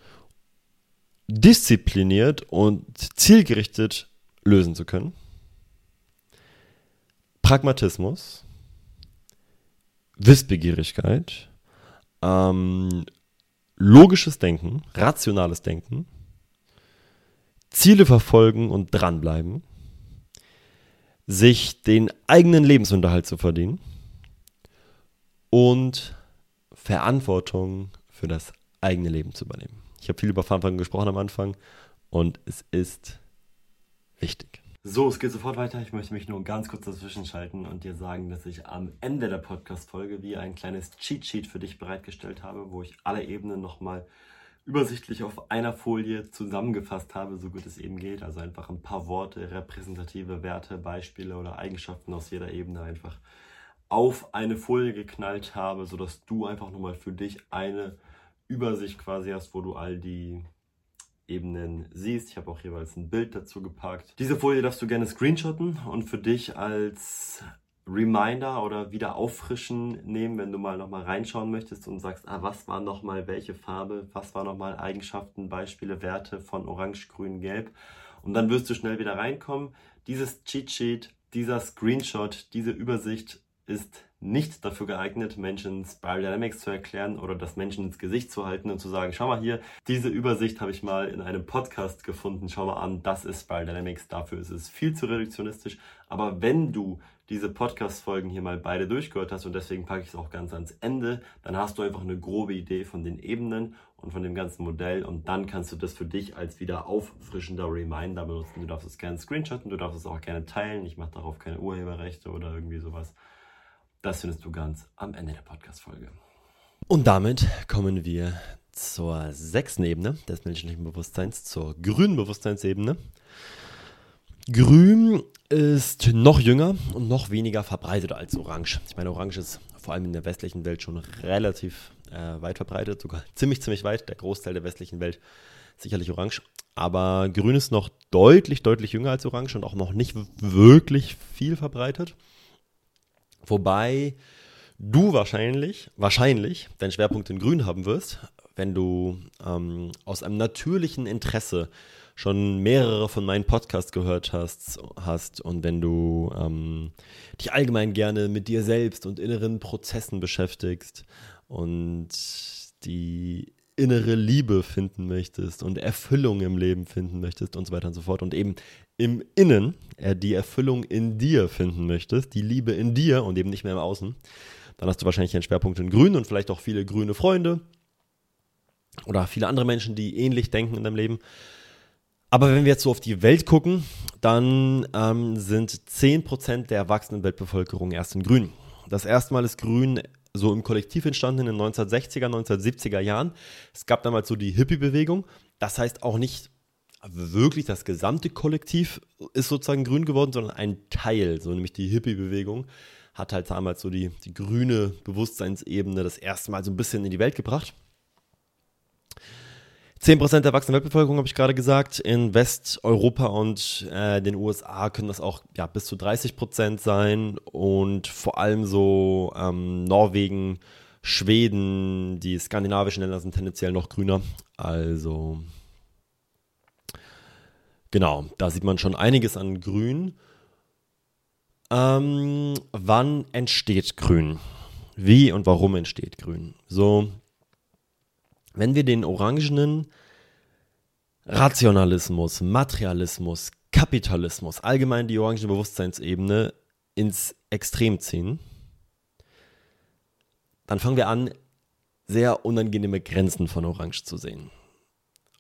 diszipliniert und zielgerichtet lösen zu können. Pragmatismus, Wissbegierigkeit, ähm, logisches Denken, rationales Denken, Ziele verfolgen und dranbleiben, sich den eigenen Lebensunterhalt zu verdienen und Verantwortung für das eigene Leben zu übernehmen. Ich habe viel über Verantwortung gesprochen am Anfang und es ist wichtig. So, es geht sofort weiter. Ich möchte mich nur ganz kurz dazwischen schalten und dir sagen, dass ich am Ende der Podcast-Folge wie ein kleines Cheat-Sheet für dich bereitgestellt habe, wo ich alle Ebenen nochmal übersichtlich auf einer Folie zusammengefasst habe, so gut es eben geht. Also einfach ein paar Worte, repräsentative Werte, Beispiele oder Eigenschaften aus jeder Ebene einfach auf eine Folie geknallt habe, sodass du einfach nochmal für dich eine Übersicht quasi hast, wo du all die Ebenen siehst. Ich habe auch jeweils ein Bild dazu gepackt. Diese Folie darfst du gerne screenshotten und für dich als Reminder oder wieder auffrischen nehmen, wenn du mal nochmal reinschauen möchtest und sagst, ah, was war nochmal welche Farbe, was war nochmal Eigenschaften, Beispiele, Werte von Orange, Grün, Gelb. Und dann wirst du schnell wieder reinkommen. Dieses Cheat Sheet, dieser Screenshot, diese Übersicht ist nicht dafür geeignet, Menschen Spiral Dynamics zu erklären oder das Menschen ins Gesicht zu halten und zu sagen, schau mal hier, diese Übersicht habe ich mal in einem Podcast gefunden, schau mal an, das ist Spiral Dynamics, dafür ist es viel zu reduktionistisch. Aber wenn du diese Podcast-Folgen hier mal beide durchgehört hast und deswegen packe ich es auch ganz ans Ende, dann hast du einfach eine grobe Idee von den Ebenen und von dem ganzen Modell und dann kannst du das für dich als wieder auffrischender Reminder benutzen. Du darfst es gerne screenshotten, du darfst es auch gerne teilen. Ich mache darauf keine Urheberrechte oder irgendwie sowas. Das findest du ganz am Ende der Podcast-Folge. Und damit kommen wir zur sechsten Ebene des menschlichen Bewusstseins, zur grünen Bewusstseinsebene. Grün ist noch jünger und noch weniger verbreitet als Orange. Ich meine, Orange ist vor allem in der westlichen Welt schon relativ äh, weit verbreitet, sogar ziemlich, ziemlich weit. Der Großteil der westlichen Welt sicherlich Orange. Aber Grün ist noch deutlich, deutlich jünger als Orange und auch noch nicht wirklich viel verbreitet. Wobei du wahrscheinlich, wahrscheinlich deinen Schwerpunkt in Grün haben wirst, wenn du ähm, aus einem natürlichen Interesse schon mehrere von meinen Podcasts gehört hast, hast und wenn du ähm, dich allgemein gerne mit dir selbst und inneren Prozessen beschäftigst und die innere Liebe finden möchtest und Erfüllung im Leben finden möchtest und so weiter und so fort und eben im Innen äh, die Erfüllung in dir finden möchtest, die Liebe in dir und eben nicht mehr im Außen, dann hast du wahrscheinlich einen Schwerpunkt in Grün und vielleicht auch viele grüne Freunde oder viele andere Menschen, die ähnlich denken in deinem Leben. Aber wenn wir jetzt so auf die Welt gucken, dann ähm, sind 10% der erwachsenen Weltbevölkerung erst in Grün. Das erste Mal ist Grün so im Kollektiv entstanden in den 1960er, 1970er Jahren. Es gab damals so die Hippie-Bewegung. Das heißt auch nicht wirklich das gesamte Kollektiv ist sozusagen grün geworden, sondern ein Teil, so nämlich die Hippie-Bewegung hat halt damals so die, die grüne Bewusstseinsebene das erste Mal so ein bisschen in die Welt gebracht. 10% der erwachsenen Weltbevölkerung, habe ich gerade gesagt. In Westeuropa und äh, den USA können das auch ja, bis zu 30% sein. Und vor allem so ähm, Norwegen, Schweden, die skandinavischen Länder sind tendenziell noch grüner. Also genau, da sieht man schon einiges an Grün. Ähm, wann entsteht Grün? Wie und warum entsteht Grün? So, wenn wir den orangenen Rationalismus, Materialismus, Kapitalismus, allgemein die orangene Bewusstseinsebene ins Extrem ziehen, dann fangen wir an, sehr unangenehme Grenzen von Orange zu sehen.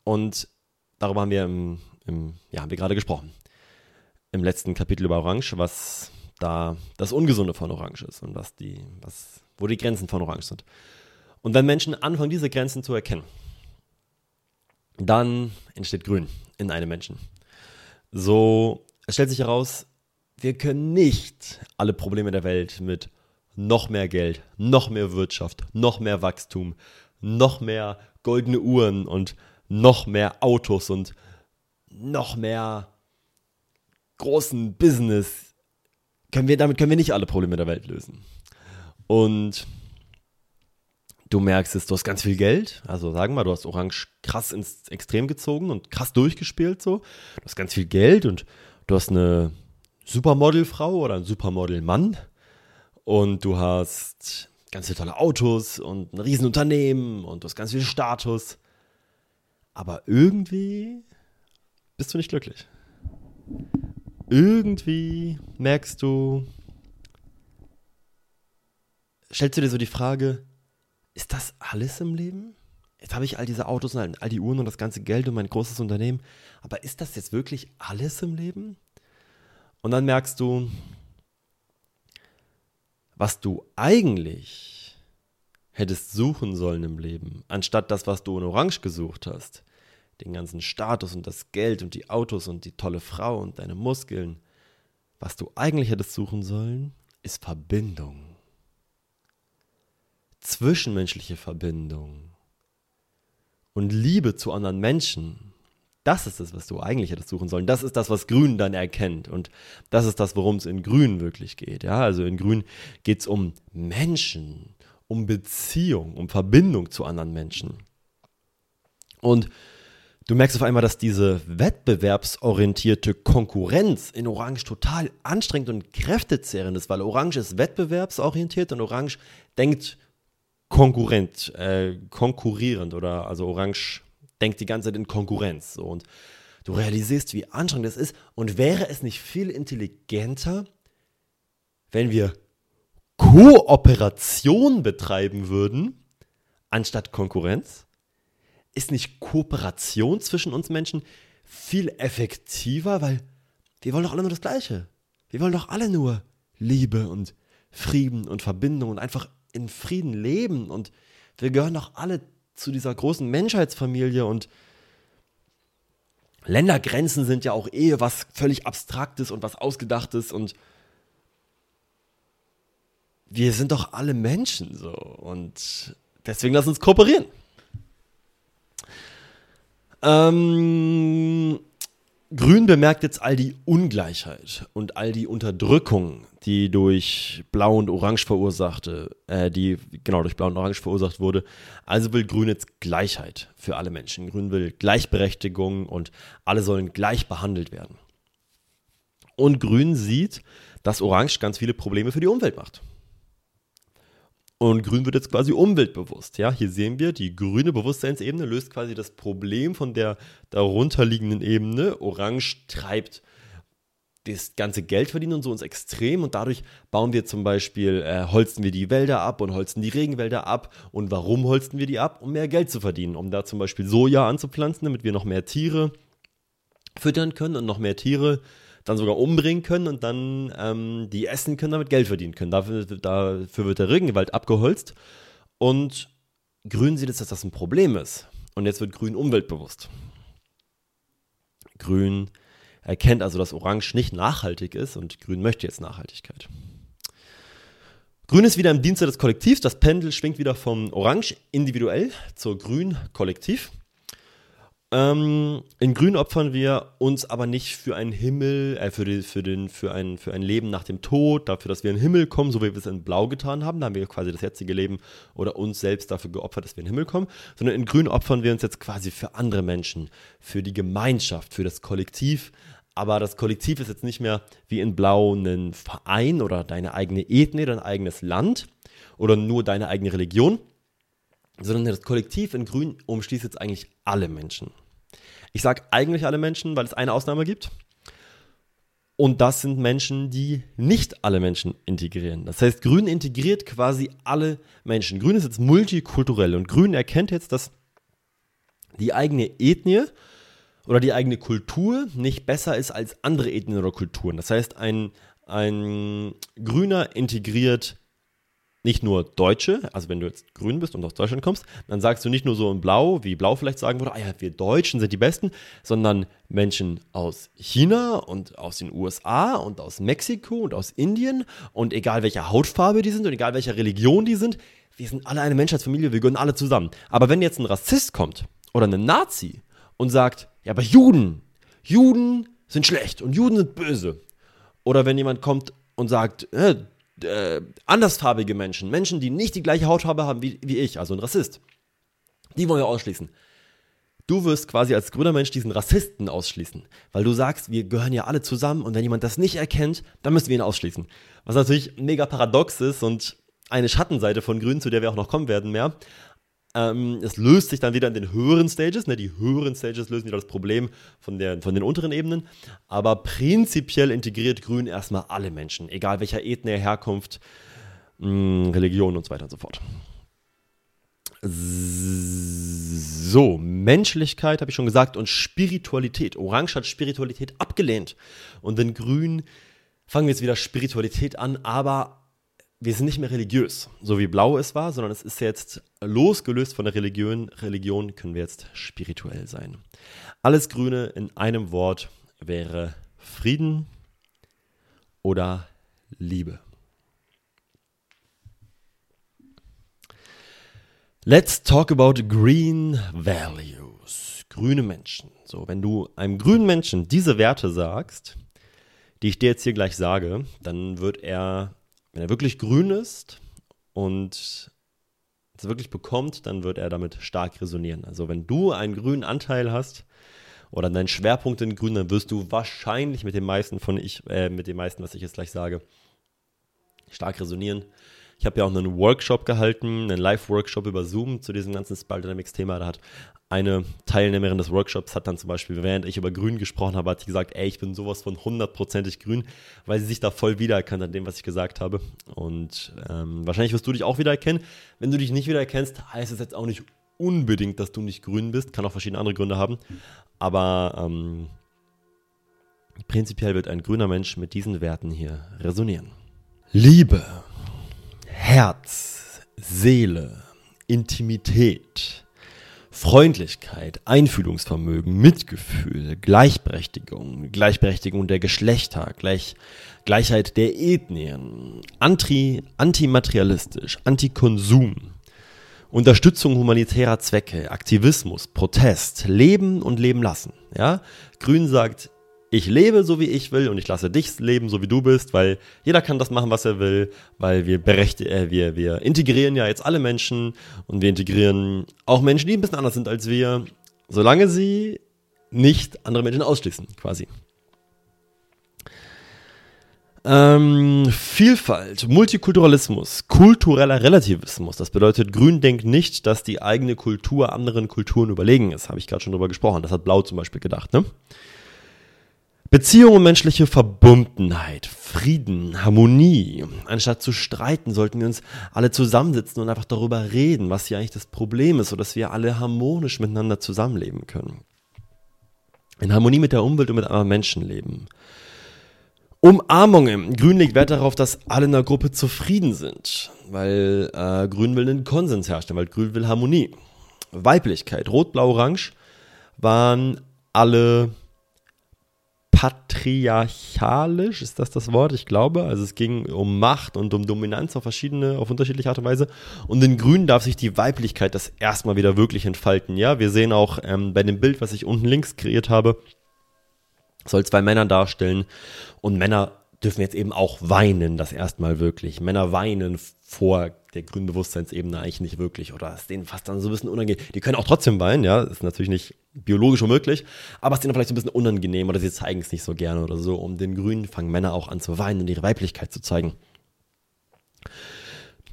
Und darüber haben wir, im, im, ja, haben wir gerade gesprochen. Im letzten Kapitel über Orange, was da das Ungesunde von Orange ist und was die, was, wo die Grenzen von Orange sind. Und wenn Menschen anfangen, diese Grenzen zu erkennen, dann entsteht Grün in einem Menschen. So, es stellt sich heraus, wir können nicht alle Probleme der Welt mit noch mehr Geld, noch mehr Wirtschaft, noch mehr Wachstum, noch mehr goldene Uhren und noch mehr Autos und noch mehr großen Business können wir damit können wir nicht alle Probleme der Welt lösen. Und Du merkst es, du hast ganz viel Geld. Also sagen wir mal, du hast Orange krass ins Extrem gezogen und krass durchgespielt so. Du hast ganz viel Geld und du hast eine Supermodelfrau oder ein Supermodelmann und du hast ganz viele tolle Autos und ein Riesenunternehmen und du hast ganz viel Status. Aber irgendwie bist du nicht glücklich. Irgendwie merkst du, stellst du dir so die Frage, ist das alles im Leben? Jetzt habe ich all diese Autos und all die Uhren und das ganze Geld und mein großes Unternehmen. Aber ist das jetzt wirklich alles im Leben? Und dann merkst du, was du eigentlich hättest suchen sollen im Leben, anstatt das, was du in Orange gesucht hast. Den ganzen Status und das Geld und die Autos und die tolle Frau und deine Muskeln. Was du eigentlich hättest suchen sollen, ist Verbindung zwischenmenschliche Verbindung und Liebe zu anderen Menschen, das ist es, was du eigentlich hättest suchen sollen. Das ist das, was Grün dann erkennt. Und das ist das, worum es in Grün wirklich geht. Ja, also in Grün geht es um Menschen, um Beziehung, um Verbindung zu anderen Menschen. Und du merkst auf einmal, dass diese wettbewerbsorientierte Konkurrenz in Orange total anstrengend und kräftezehrend ist, weil Orange ist wettbewerbsorientiert und Orange denkt konkurrent, äh, konkurrierend oder also Orange denkt die ganze Zeit in Konkurrenz. So, und du realisierst, wie anstrengend das ist. Und wäre es nicht viel intelligenter, wenn wir Kooperation betreiben würden, anstatt Konkurrenz? Ist nicht Kooperation zwischen uns Menschen viel effektiver, weil wir wollen doch alle nur das Gleiche. Wir wollen doch alle nur Liebe und Frieden und Verbindung und einfach in Frieden leben und Wir gehören doch alle zu dieser großen Menschheitsfamilie und Ländergrenzen sind ja auch eh was völlig Abstraktes und was Ausgedachtes und wir sind doch alle Menschen so und deswegen lass uns kooperieren. Ähm, Grün bemerkt jetzt all die Ungleichheit und all die Unterdrückung, die durch Blau und Orange verursachte, äh, die genau durch Blau und Orange verursacht wurde. Also will Grün jetzt Gleichheit für alle Menschen. Grün will Gleichberechtigung und alle sollen gleich behandelt werden. Und Grün sieht, dass Orange ganz viele Probleme für die Umwelt macht. Und Grün wird jetzt quasi umweltbewusst. Ja, hier sehen wir, die grüne Bewusstseinsebene löst quasi das Problem von der darunterliegenden Ebene. Orange treibt das ganze Geld verdienen und so ins Extrem und dadurch bauen wir zum Beispiel, äh, holzen wir die Wälder ab und holzen die Regenwälder ab. Und warum holzen wir die ab? Um mehr Geld zu verdienen, um da zum Beispiel Soja anzupflanzen, damit wir noch mehr Tiere füttern können und noch mehr Tiere dann sogar umbringen können und dann ähm, die essen können, damit Geld verdienen können. Dafür, dafür wird der Regenwald abgeholzt. Und Grün sieht jetzt, dass das ein Problem ist. Und jetzt wird Grün umweltbewusst. Grün erkennt also, dass Orange nicht nachhaltig ist und Grün möchte jetzt Nachhaltigkeit. Grün ist wieder im Dienste des Kollektivs. Das Pendel schwingt wieder vom Orange individuell zur Grün kollektiv. Ähm, in Grün opfern wir uns aber nicht für einen Himmel, äh, für, die, für, den, für, ein, für ein Leben nach dem Tod, dafür, dass wir in den Himmel kommen, so wie wir es in Blau getan haben. Da haben wir quasi das jetzige Leben oder uns selbst dafür geopfert, dass wir in den Himmel kommen. Sondern in Grün opfern wir uns jetzt quasi für andere Menschen, für die Gemeinschaft, für das Kollektiv. Aber das Kollektiv ist jetzt nicht mehr wie in Blau ein Verein oder deine eigene Ethnie, dein eigenes Land oder nur deine eigene Religion, sondern das Kollektiv in Grün umschließt jetzt eigentlich alle Menschen. Ich sage eigentlich alle Menschen, weil es eine Ausnahme gibt. Und das sind Menschen, die nicht alle Menschen integrieren. Das heißt, Grün integriert quasi alle Menschen. Grün ist jetzt multikulturell und Grün erkennt jetzt, dass die eigene Ethnie oder die eigene Kultur nicht besser ist als andere Ethnien oder Kulturen. Das heißt, ein, ein Grüner integriert nicht nur Deutsche, also wenn du jetzt grün bist und aus Deutschland kommst, dann sagst du nicht nur so in Blau, wie Blau vielleicht sagen würde, ah ja, wir Deutschen sind die Besten, sondern Menschen aus China und aus den USA und aus Mexiko und aus Indien und egal welcher Hautfarbe die sind und egal welcher Religion die sind, wir sind alle eine Menschheitsfamilie, wir gehören alle zusammen. Aber wenn jetzt ein Rassist kommt oder ein Nazi und sagt, ja, aber Juden, Juden sind schlecht und Juden sind böse. Oder wenn jemand kommt und sagt, äh, äh, andersfarbige Menschen, Menschen, die nicht die gleiche Hautfarbe haben wie, wie ich, also ein Rassist, die wollen wir ausschließen. Du wirst quasi als grüner Mensch diesen Rassisten ausschließen, weil du sagst, wir gehören ja alle zusammen und wenn jemand das nicht erkennt, dann müssen wir ihn ausschließen. Was natürlich mega paradox ist und eine Schattenseite von Grün, zu der wir auch noch kommen werden mehr. Ähm, es löst sich dann wieder in den höheren Stages. Ne? Die höheren Stages lösen wieder das Problem von, der, von den unteren Ebenen. Aber prinzipiell integriert Grün erstmal alle Menschen, egal welcher Ethnie, Herkunft, mh, hm, Religion und so weiter und so fort. So, Menschlichkeit habe ich schon gesagt und Spiritualität. Orange hat Spiritualität abgelehnt. Und in Grün fangen wir jetzt wieder Spiritualität an, aber wir sind nicht mehr religiös, so wie Blau es war, sondern es ist jetzt losgelöst von der Religion. Religion können wir jetzt spirituell sein. Alles Grüne in einem Wort wäre Frieden oder Liebe. Let's talk about green values. Grüne Menschen. So, wenn du einem grünen Menschen diese Werte sagst, die ich dir jetzt hier gleich sage, dann wird er wenn er wirklich grün ist und es wirklich bekommt, dann wird er damit stark resonieren. Also wenn du einen grünen Anteil hast oder deinen Schwerpunkt in grün, dann wirst du wahrscheinlich mit den meisten von ich, äh, mit den meisten, was ich jetzt gleich sage, stark resonieren. Ich habe ja auch einen Workshop gehalten, einen Live-Workshop über Zoom zu diesem ganzen Spiral Dynamics-Thema. Da hat eine Teilnehmerin des Workshops hat dann zum Beispiel, während ich über Grün gesprochen habe, hat sie gesagt, ey, ich bin sowas von hundertprozentig grün, weil sie sich da voll wiedererkannt an dem, was ich gesagt habe. Und ähm, wahrscheinlich wirst du dich auch wiedererkennen. Wenn du dich nicht wiedererkennst, heißt es jetzt auch nicht unbedingt, dass du nicht grün bist. Kann auch verschiedene andere Gründe haben. Aber ähm, prinzipiell wird ein grüner Mensch mit diesen Werten hier resonieren. Liebe. Herz, Seele, Intimität. Freundlichkeit, Einfühlungsvermögen, Mitgefühl, Gleichberechtigung, Gleichberechtigung der Geschlechter, Gleich, Gleichheit der Ethnien, anti, antimaterialistisch, Antikonsum, Unterstützung humanitärer Zwecke, Aktivismus, Protest, Leben und Leben lassen. Ja? Grün sagt, ich lebe so wie ich will und ich lasse dich leben so wie du bist, weil jeder kann das machen, was er will, weil wir berecht, äh, wir, wir integrieren ja jetzt alle Menschen und wir integrieren auch Menschen, die ein bisschen anders sind als wir, solange sie nicht andere Menschen ausschließen, quasi. Ähm, Vielfalt, Multikulturalismus, kultureller Relativismus. Das bedeutet, Grün denkt nicht, dass die eigene Kultur anderen Kulturen überlegen ist. Habe ich gerade schon drüber gesprochen. Das hat Blau zum Beispiel gedacht, ne? Beziehung und menschliche Verbundenheit, Frieden, Harmonie. Anstatt zu streiten, sollten wir uns alle zusammensitzen und einfach darüber reden, was hier eigentlich das Problem ist, sodass wir alle harmonisch miteinander zusammenleben können. In Harmonie mit der Umwelt und mit anderen Menschen leben. Umarmungen. Grün legt Wert darauf, dass alle in der Gruppe zufrieden sind, weil äh, Grün will einen Konsens herstellen, weil Grün will Harmonie. Weiblichkeit. Rot, Blau, Orange waren alle patriarchalisch, ist das das Wort? Ich glaube. Also es ging um Macht und um Dominanz auf verschiedene, auf unterschiedliche Art und Weise. Und in Grün darf sich die Weiblichkeit das erstmal wieder wirklich entfalten. Ja, wir sehen auch ähm, bei dem Bild, was ich unten links kreiert habe, soll zwei Männer darstellen und Männer dürfen jetzt eben auch weinen, das erstmal wirklich. Männer weinen vor der grünen Bewusstseinsebene eigentlich nicht wirklich oder ist denen fast dann so ein bisschen unangenehm. Die können auch trotzdem weinen, ja, ist natürlich nicht biologisch unmöglich, aber es ist denen vielleicht so ein bisschen unangenehm oder sie zeigen es nicht so gerne oder so. Um den Grünen fangen Männer auch an zu weinen und ihre Weiblichkeit zu zeigen.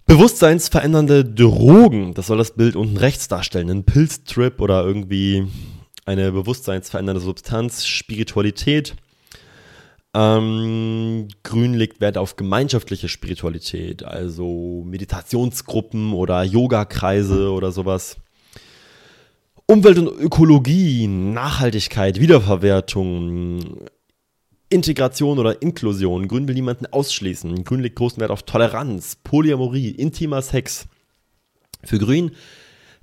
Bewusstseinsverändernde Drogen, das soll das Bild unten rechts darstellen. Ein Pilztrip oder irgendwie eine bewusstseinsverändernde Substanz, Spiritualität ähm, Grün legt Wert auf gemeinschaftliche Spiritualität, also Meditationsgruppen oder Yoga-Kreise oder sowas. Umwelt und Ökologie, Nachhaltigkeit, Wiederverwertung, Integration oder Inklusion. Grün will niemanden ausschließen. Grün legt großen Wert auf Toleranz, Polyamorie, intimer Sex. Für Grün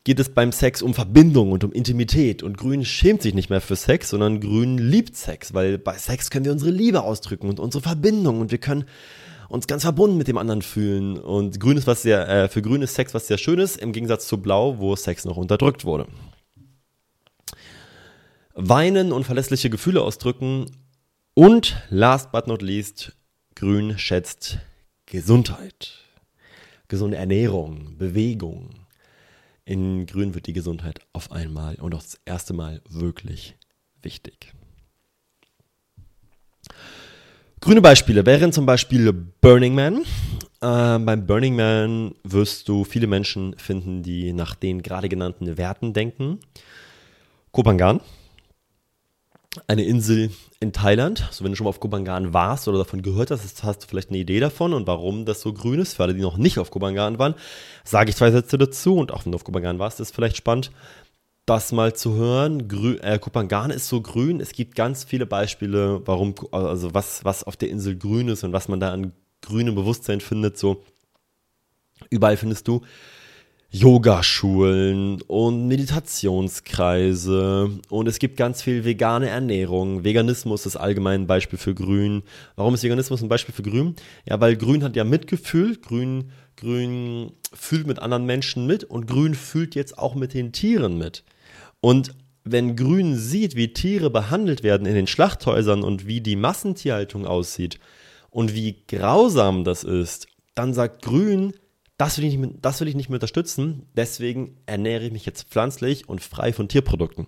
geht es beim Sex um Verbindung und um Intimität. Und Grün schämt sich nicht mehr für Sex, sondern Grün liebt Sex, weil bei Sex können wir unsere Liebe ausdrücken und unsere Verbindung und wir können uns ganz verbunden mit dem anderen fühlen. Und Grün ist was sehr, äh, für Grün ist Sex was sehr Schönes, im Gegensatz zu Blau, wo Sex noch unterdrückt wurde. Weinen und verlässliche Gefühle ausdrücken. Und last but not least, Grün schätzt Gesundheit. Gesunde Ernährung, Bewegung, in Grün wird die Gesundheit auf einmal und auch das erste Mal wirklich wichtig. Grüne Beispiele wären zum Beispiel Burning Man. Äh, beim Burning Man wirst du viele Menschen finden, die nach den gerade genannten Werten denken. Kopangan, eine Insel in Thailand. So, wenn du schon mal auf Kopangan warst oder davon gehört hast, hast du vielleicht eine Idee davon und warum das so grün ist. Für alle, die noch nicht auf Kopangan waren, sage ich zwei Sätze dazu und auch wenn du auf Kopangan warst, ist vielleicht spannend, das mal zu hören. Grün, äh, Kopangan ist so grün. Es gibt ganz viele Beispiele, warum, also was, was auf der Insel grün ist und was man da an grünem Bewusstsein findet. So, überall findest du Yogaschulen und Meditationskreise und es gibt ganz viel vegane Ernährung. Veganismus ist allgemein ein Beispiel für Grün. Warum ist Veganismus ein Beispiel für Grün? Ja, weil Grün hat ja Mitgefühl. Grün, Grün fühlt mit anderen Menschen mit und Grün fühlt jetzt auch mit den Tieren mit. Und wenn Grün sieht, wie Tiere behandelt werden in den Schlachthäusern und wie die Massentierhaltung aussieht und wie grausam das ist, dann sagt Grün, das will, ich nicht, das will ich nicht mehr unterstützen, deswegen ernähre ich mich jetzt pflanzlich und frei von Tierprodukten.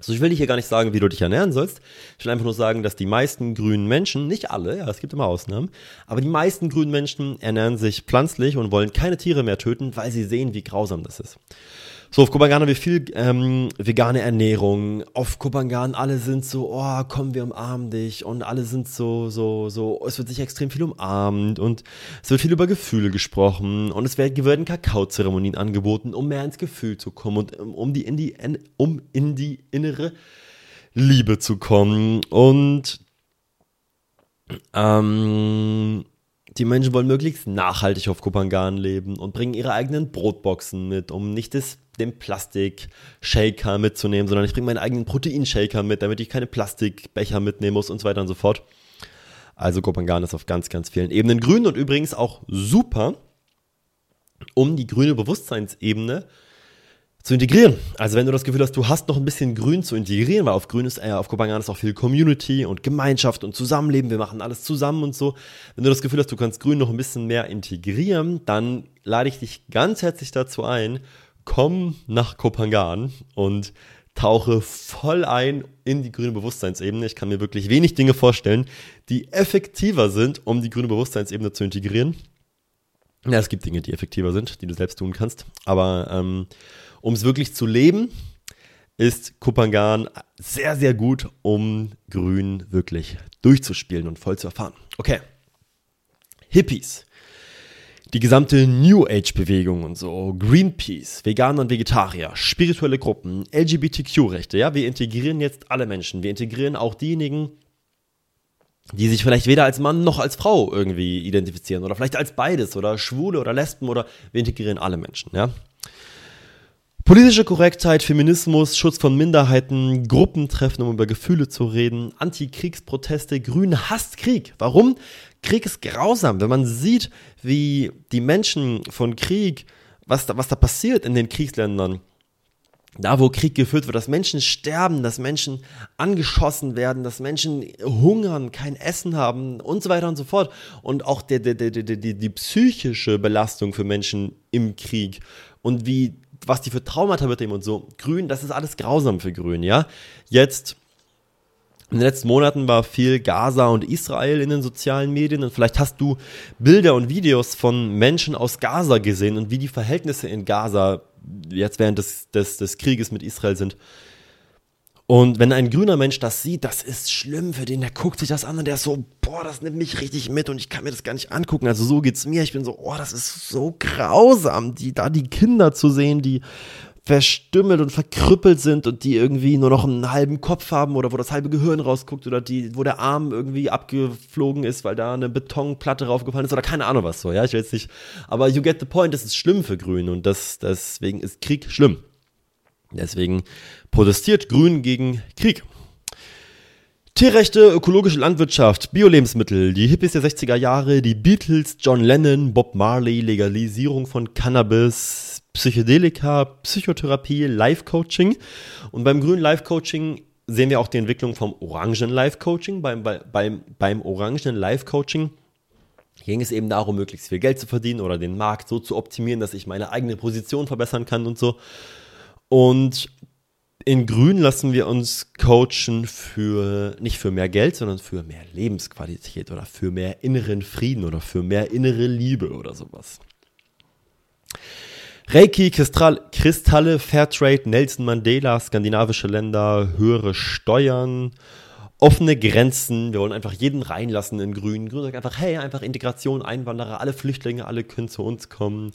So, ich will dich hier gar nicht sagen, wie du dich ernähren sollst. Ich will einfach nur sagen, dass die meisten grünen Menschen, nicht alle, ja, es gibt immer Ausnahmen, aber die meisten grünen Menschen ernähren sich pflanzlich und wollen keine Tiere mehr töten, weil sie sehen, wie grausam das ist. So, auf Kopangan haben wir viel ähm, vegane Ernährung. Auf Kopangan alle sind so, oh, komm, wir umarmen dich. Und alle sind so, so, so, es wird sich extrem viel umarmt und es wird viel über Gefühle gesprochen und es werden Kakaozeremonien angeboten, um mehr ins Gefühl zu kommen und um die, in die, um in die innere Liebe zu kommen. Und ähm, Die Menschen wollen möglichst nachhaltig auf Kopangan leben und bringen ihre eigenen Brotboxen mit, um nicht das, den Plastik-Shaker mitzunehmen, sondern ich bringe meinen eigenen Proteinshaker mit, damit ich keine Plastikbecher mitnehmen muss und so weiter und so fort. Also Kopangan ist auf ganz, ganz vielen Ebenen grün und übrigens auch super, um die grüne Bewusstseinsebene zu integrieren. Also wenn du das Gefühl hast, du hast noch ein bisschen Grün zu integrieren, weil auf Grün ist, äh, auf Kopangan ist auch viel Community und Gemeinschaft und Zusammenleben, wir machen alles zusammen und so. Wenn du das Gefühl hast, du kannst Grün noch ein bisschen mehr integrieren, dann lade ich dich ganz herzlich dazu ein, komm nach Kopangan und tauche voll ein in die grüne Bewusstseinsebene. Ich kann mir wirklich wenig Dinge vorstellen, die effektiver sind, um die grüne Bewusstseinsebene zu integrieren. Ja, es gibt Dinge, die effektiver sind, die du selbst tun kannst. Aber ähm, um es wirklich zu leben, ist Kupangan sehr, sehr gut, um Grün wirklich durchzuspielen und voll zu erfahren. Okay. Hippies. Die gesamte New Age-Bewegung und so, Greenpeace, Veganer und Vegetarier, spirituelle Gruppen, LGBTQ-Rechte, ja, wir integrieren jetzt alle Menschen. Wir integrieren auch diejenigen, die sich vielleicht weder als Mann noch als Frau irgendwie identifizieren oder vielleicht als beides oder Schwule oder Lesben oder wir integrieren alle Menschen, ja. Politische Korrektheit, Feminismus, Schutz von Minderheiten, Gruppentreffen, um über Gefühle zu reden, Antikriegsproteste, Grün hasst Krieg. Warum? Krieg ist grausam. Wenn man sieht, wie die Menschen von Krieg, was da, was da passiert in den Kriegsländern, da wo Krieg geführt wird, dass Menschen sterben, dass Menschen angeschossen werden, dass Menschen hungern, kein Essen haben und so weiter und so fort. Und auch der, der, der, der, die, die psychische Belastung für Menschen im Krieg und wie was die für Traumata mitnehmen und so. Grün, das ist alles grausam für Grün, ja. Jetzt in den letzten Monaten war viel Gaza und Israel in den sozialen Medien und vielleicht hast du Bilder und Videos von Menschen aus Gaza gesehen und wie die Verhältnisse in Gaza jetzt während des, des, des Krieges mit Israel sind. Und wenn ein grüner Mensch das sieht, das ist schlimm für den, der guckt sich das an und der ist so, boah, das nimmt mich richtig mit und ich kann mir das gar nicht angucken. Also so geht's mir. Ich bin so, oh, das ist so grausam, die, da die Kinder zu sehen, die verstümmelt und verkrüppelt sind und die irgendwie nur noch einen halben Kopf haben oder wo das halbe Gehirn rausguckt oder die, wo der Arm irgendwie abgeflogen ist, weil da eine Betonplatte raufgefallen ist oder keine Ahnung was so, ja, ich weiß nicht. Aber you get the point, das ist schlimm für Grün und das, deswegen ist Krieg schlimm. Deswegen protestiert Grün gegen Krieg. Tierrechte, ökologische Landwirtschaft, Bio-Lebensmittel, die Hippies der 60er Jahre, die Beatles, John Lennon, Bob Marley, Legalisierung von Cannabis, Psychedelika, Psychotherapie, Life-Coaching. Und beim grünen Life-Coaching sehen wir auch die Entwicklung vom orangen Life-Coaching. Beim, beim, beim orangen Life-Coaching ging es eben darum, möglichst viel Geld zu verdienen oder den Markt so zu optimieren, dass ich meine eigene Position verbessern kann und so. Und in Grün lassen wir uns coachen für nicht für mehr Geld, sondern für mehr Lebensqualität oder für mehr inneren Frieden oder für mehr innere Liebe oder sowas. Reiki, Kristalle, Fairtrade, Nelson Mandela, skandinavische Länder, höhere Steuern, offene Grenzen. Wir wollen einfach jeden reinlassen in Grün. Grün sagt einfach, hey, einfach Integration, Einwanderer, alle Flüchtlinge, alle können zu uns kommen.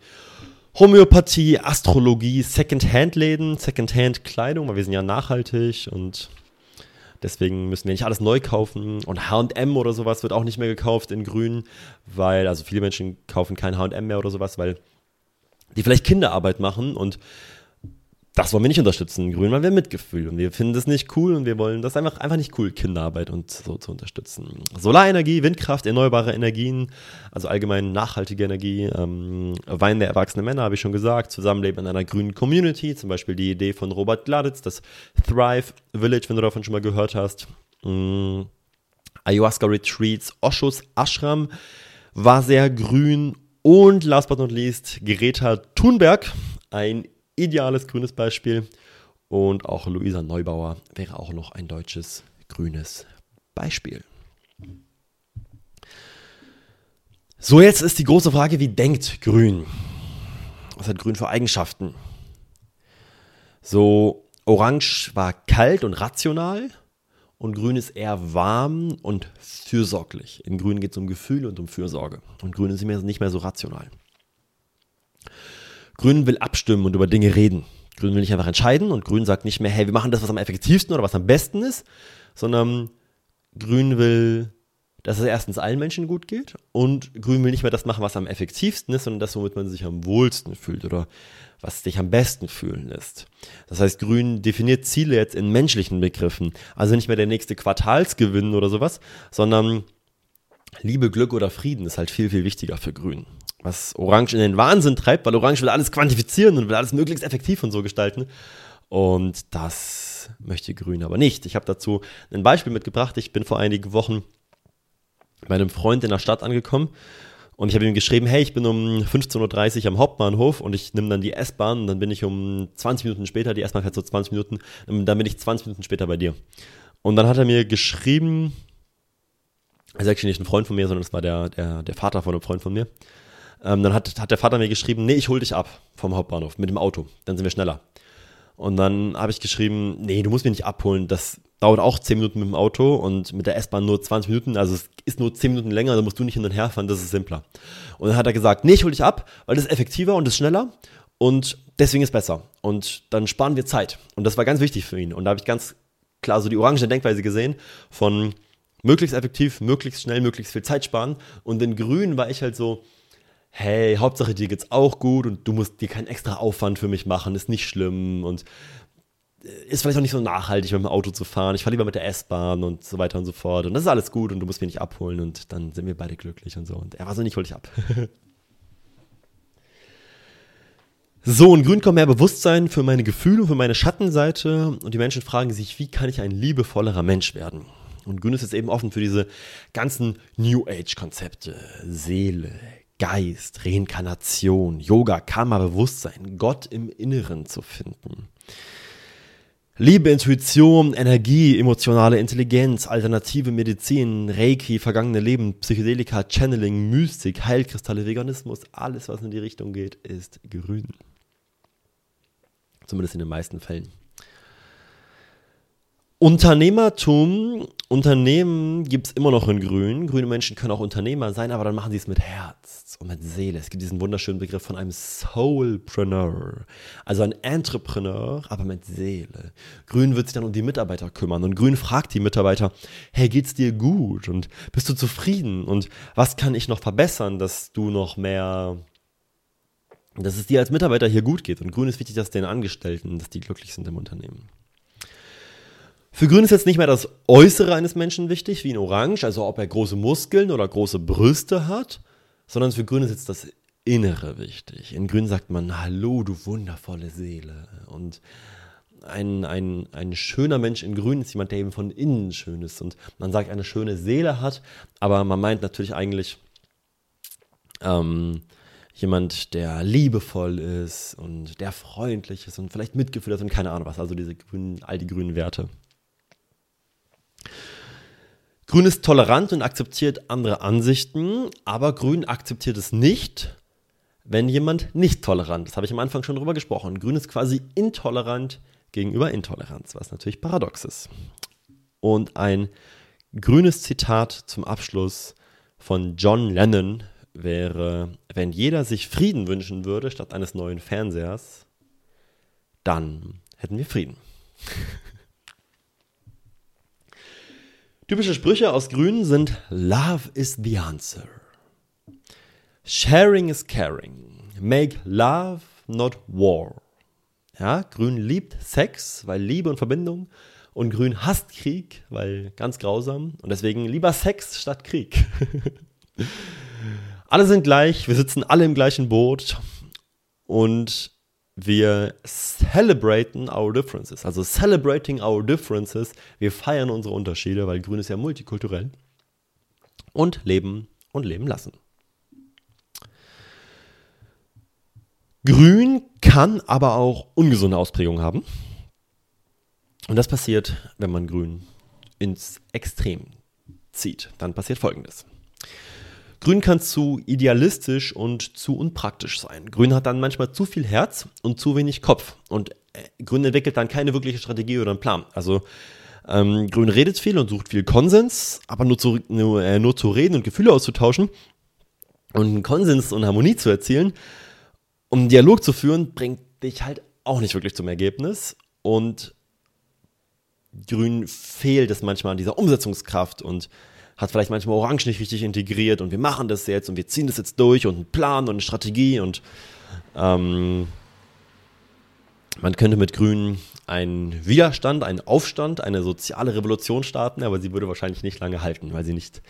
Homöopathie, Astrologie, Second-Hand-Läden, Second-Hand-Kleidung, weil wir sind ja nachhaltig und deswegen müssen wir nicht alles neu kaufen. Und HM oder sowas wird auch nicht mehr gekauft in Grün, weil, also viele Menschen kaufen kein HM mehr oder sowas, weil die vielleicht Kinderarbeit machen und das wollen wir nicht unterstützen. Grün weil wir Mitgefühl und wir finden das nicht cool und wir wollen das einfach, einfach nicht cool, Kinderarbeit und so zu unterstützen. Solarenergie, Windkraft, erneuerbare Energien, also allgemein nachhaltige Energie, ähm, Wein der erwachsenen Männer, habe ich schon gesagt, Zusammenleben in einer grünen Community, zum Beispiel die Idee von Robert Gladitz, das Thrive Village, wenn du davon schon mal gehört hast. Ähm, Ayahuasca Retreats, Oshos Ashram war sehr grün und last but not least Greta Thunberg, ein ideales grünes Beispiel. Und auch Luisa Neubauer wäre auch noch ein deutsches grünes Beispiel. So, jetzt ist die große Frage, wie denkt Grün? Was hat Grün für Eigenschaften? So, Orange war kalt und rational und Grün ist eher warm und fürsorglich. In Grün geht es um Gefühl und um Fürsorge. Und Grün ist nicht mehr so rational. Grün will abstimmen und über Dinge reden. Grün will nicht einfach entscheiden und Grün sagt nicht mehr, hey, wir machen das, was am effektivsten oder was am besten ist, sondern Grün will dass es erstens allen Menschen gut geht und Grün will nicht mehr das machen, was am effektivsten ist, sondern das, womit man sich am wohlsten fühlt oder was dich am besten fühlen lässt. Das heißt, Grün definiert Ziele jetzt in menschlichen Begriffen. Also nicht mehr der nächste Quartalsgewinn oder sowas, sondern Liebe, Glück oder Frieden ist halt viel, viel wichtiger für Grün. Was Orange in den Wahnsinn treibt, weil Orange will alles quantifizieren und will alles möglichst effektiv und so gestalten. Und das möchte Grün aber nicht. Ich habe dazu ein Beispiel mitgebracht. Ich bin vor einigen Wochen bei einem Freund in der Stadt angekommen und ich habe ihm geschrieben, hey, ich bin um 15.30 Uhr am Hauptbahnhof und ich nehme dann die S-Bahn und dann bin ich um 20 Minuten später, die S-Bahn hat so 20 Minuten, dann bin ich 20 Minuten später bei dir. Und dann hat er mir geschrieben, er ist actually nicht ein Freund von mir, sondern das war der, der, der Vater von einem Freund von mir. Ähm, dann hat, hat der Vater mir geschrieben, nee, ich hol dich ab vom Hauptbahnhof mit dem Auto, dann sind wir schneller. Und dann habe ich geschrieben, nee, du musst mich nicht abholen, das dauert auch 10 Minuten mit dem Auto und mit der S-Bahn nur 20 Minuten, also es ist nur 10 Minuten länger, da musst du nicht hin und her fahren, das ist simpler. Und dann hat er gesagt, nee, ich hol dich ab, weil das ist effektiver und das ist schneller und deswegen ist besser. Und dann sparen wir Zeit. Und das war ganz wichtig für ihn. Und da habe ich ganz klar so die orange Denkweise gesehen von möglichst effektiv, möglichst schnell, möglichst viel Zeit sparen. Und in grün war ich halt so, hey, Hauptsache dir geht's auch gut und du musst dir keinen extra Aufwand für mich machen, ist nicht schlimm und äh, ist vielleicht auch nicht so nachhaltig, mit dem Auto zu fahren. Ich fahre lieber mit der S-Bahn und so weiter und so fort. Und das ist alles gut und du musst mich nicht abholen und dann sind wir beide glücklich und so. Und er war so, nicht hol dich ab. so, in Grün kommt mehr Bewusstsein für meine Gefühle, für meine Schattenseite und die Menschen fragen sich, wie kann ich ein liebevollerer Mensch werden? Und Grün ist jetzt eben offen für diese ganzen New Age-Konzepte. Seele, Geist, Reinkarnation, Yoga, Karma, Bewusstsein, Gott im Inneren zu finden. Liebe, Intuition, Energie, emotionale Intelligenz, alternative Medizin, Reiki, vergangene Leben, Psychedelika, Channeling, Mystik, Heilkristalle, Veganismus, alles, was in die Richtung geht, ist grün. Zumindest in den meisten Fällen. Unternehmertum, Unternehmen gibt es immer noch in Grün. Grüne Menschen können auch Unternehmer sein, aber dann machen sie es mit Herz und mit Seele. Es gibt diesen wunderschönen Begriff von einem Soulpreneur, also ein Entrepreneur, aber mit Seele. Grün wird sich dann um die Mitarbeiter kümmern und Grün fragt die Mitarbeiter, hey, geht's dir gut und bist du zufrieden und was kann ich noch verbessern, dass du noch mehr dass es dir als Mitarbeiter hier gut geht. Und Grün ist wichtig, dass den Angestellten, dass die glücklich sind im Unternehmen. Für Grün ist jetzt nicht mehr das Äußere eines Menschen wichtig, wie in Orange, also ob er große Muskeln oder große Brüste hat, sondern für Grün ist jetzt das Innere wichtig. In Grün sagt man, hallo, du wundervolle Seele. Und ein, ein, ein schöner Mensch in Grün ist jemand, der eben von innen schön ist. Und man sagt, eine schöne Seele hat, aber man meint natürlich eigentlich ähm, jemand, der liebevoll ist und der freundlich ist und vielleicht Mitgefühl hat und keine Ahnung was. Also diese grünen, all die grünen Werte. Grün ist tolerant und akzeptiert andere Ansichten, aber Grün akzeptiert es nicht, wenn jemand nicht tolerant ist. Das habe ich am Anfang schon drüber gesprochen. Grün ist quasi intolerant gegenüber Intoleranz, was natürlich paradox ist. Und ein grünes Zitat zum Abschluss von John Lennon wäre, wenn jeder sich Frieden wünschen würde statt eines neuen Fernsehers, dann hätten wir Frieden. Typische Sprüche aus Grün sind Love is the answer. Sharing is caring. Make love, not war. Ja, Grün liebt Sex, weil Liebe und Verbindung. Und Grün hasst Krieg, weil ganz grausam. Und deswegen lieber Sex statt Krieg. alle sind gleich, wir sitzen alle im gleichen Boot. Und wir celebraten our differences. Also celebrating our differences. Wir feiern unsere Unterschiede, weil Grün ist ja multikulturell. Und leben und leben lassen. Grün kann aber auch ungesunde Ausprägungen haben. Und das passiert, wenn man Grün ins Extrem zieht. Dann passiert Folgendes. Grün kann zu idealistisch und zu unpraktisch sein. Grün hat dann manchmal zu viel Herz und zu wenig Kopf. Und äh, Grün entwickelt dann keine wirkliche Strategie oder einen Plan. Also ähm, Grün redet viel und sucht viel Konsens, aber nur zu, nur, äh, nur zu reden und Gefühle auszutauschen und Konsens und Harmonie zu erzielen, um einen Dialog zu führen, bringt dich halt auch nicht wirklich zum Ergebnis. Und Grün fehlt es manchmal an dieser Umsetzungskraft und hat vielleicht manchmal Orange nicht richtig integriert und wir machen das jetzt und wir ziehen das jetzt durch und einen Plan und eine Strategie und ähm, man könnte mit Grün einen Widerstand, einen Aufstand, eine soziale Revolution starten, aber sie würde wahrscheinlich nicht lange halten, weil sie nicht,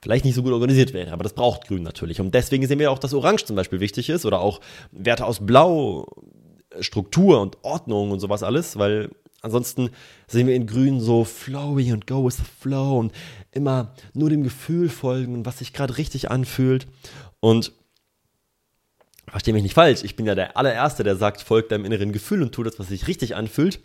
vielleicht nicht so gut organisiert wäre. Aber das braucht Grün natürlich. Und deswegen sehen wir auch, dass Orange zum Beispiel wichtig ist oder auch Werte aus Blau, Struktur und Ordnung und sowas alles, weil ansonsten sehen wir in Grün so flowy und go with the flow und immer nur dem Gefühl folgen, was sich gerade richtig anfühlt. Und verstehe mich nicht falsch, ich bin ja der allererste, der sagt, folgt deinem inneren Gefühl und tu das, was sich richtig anfühlt.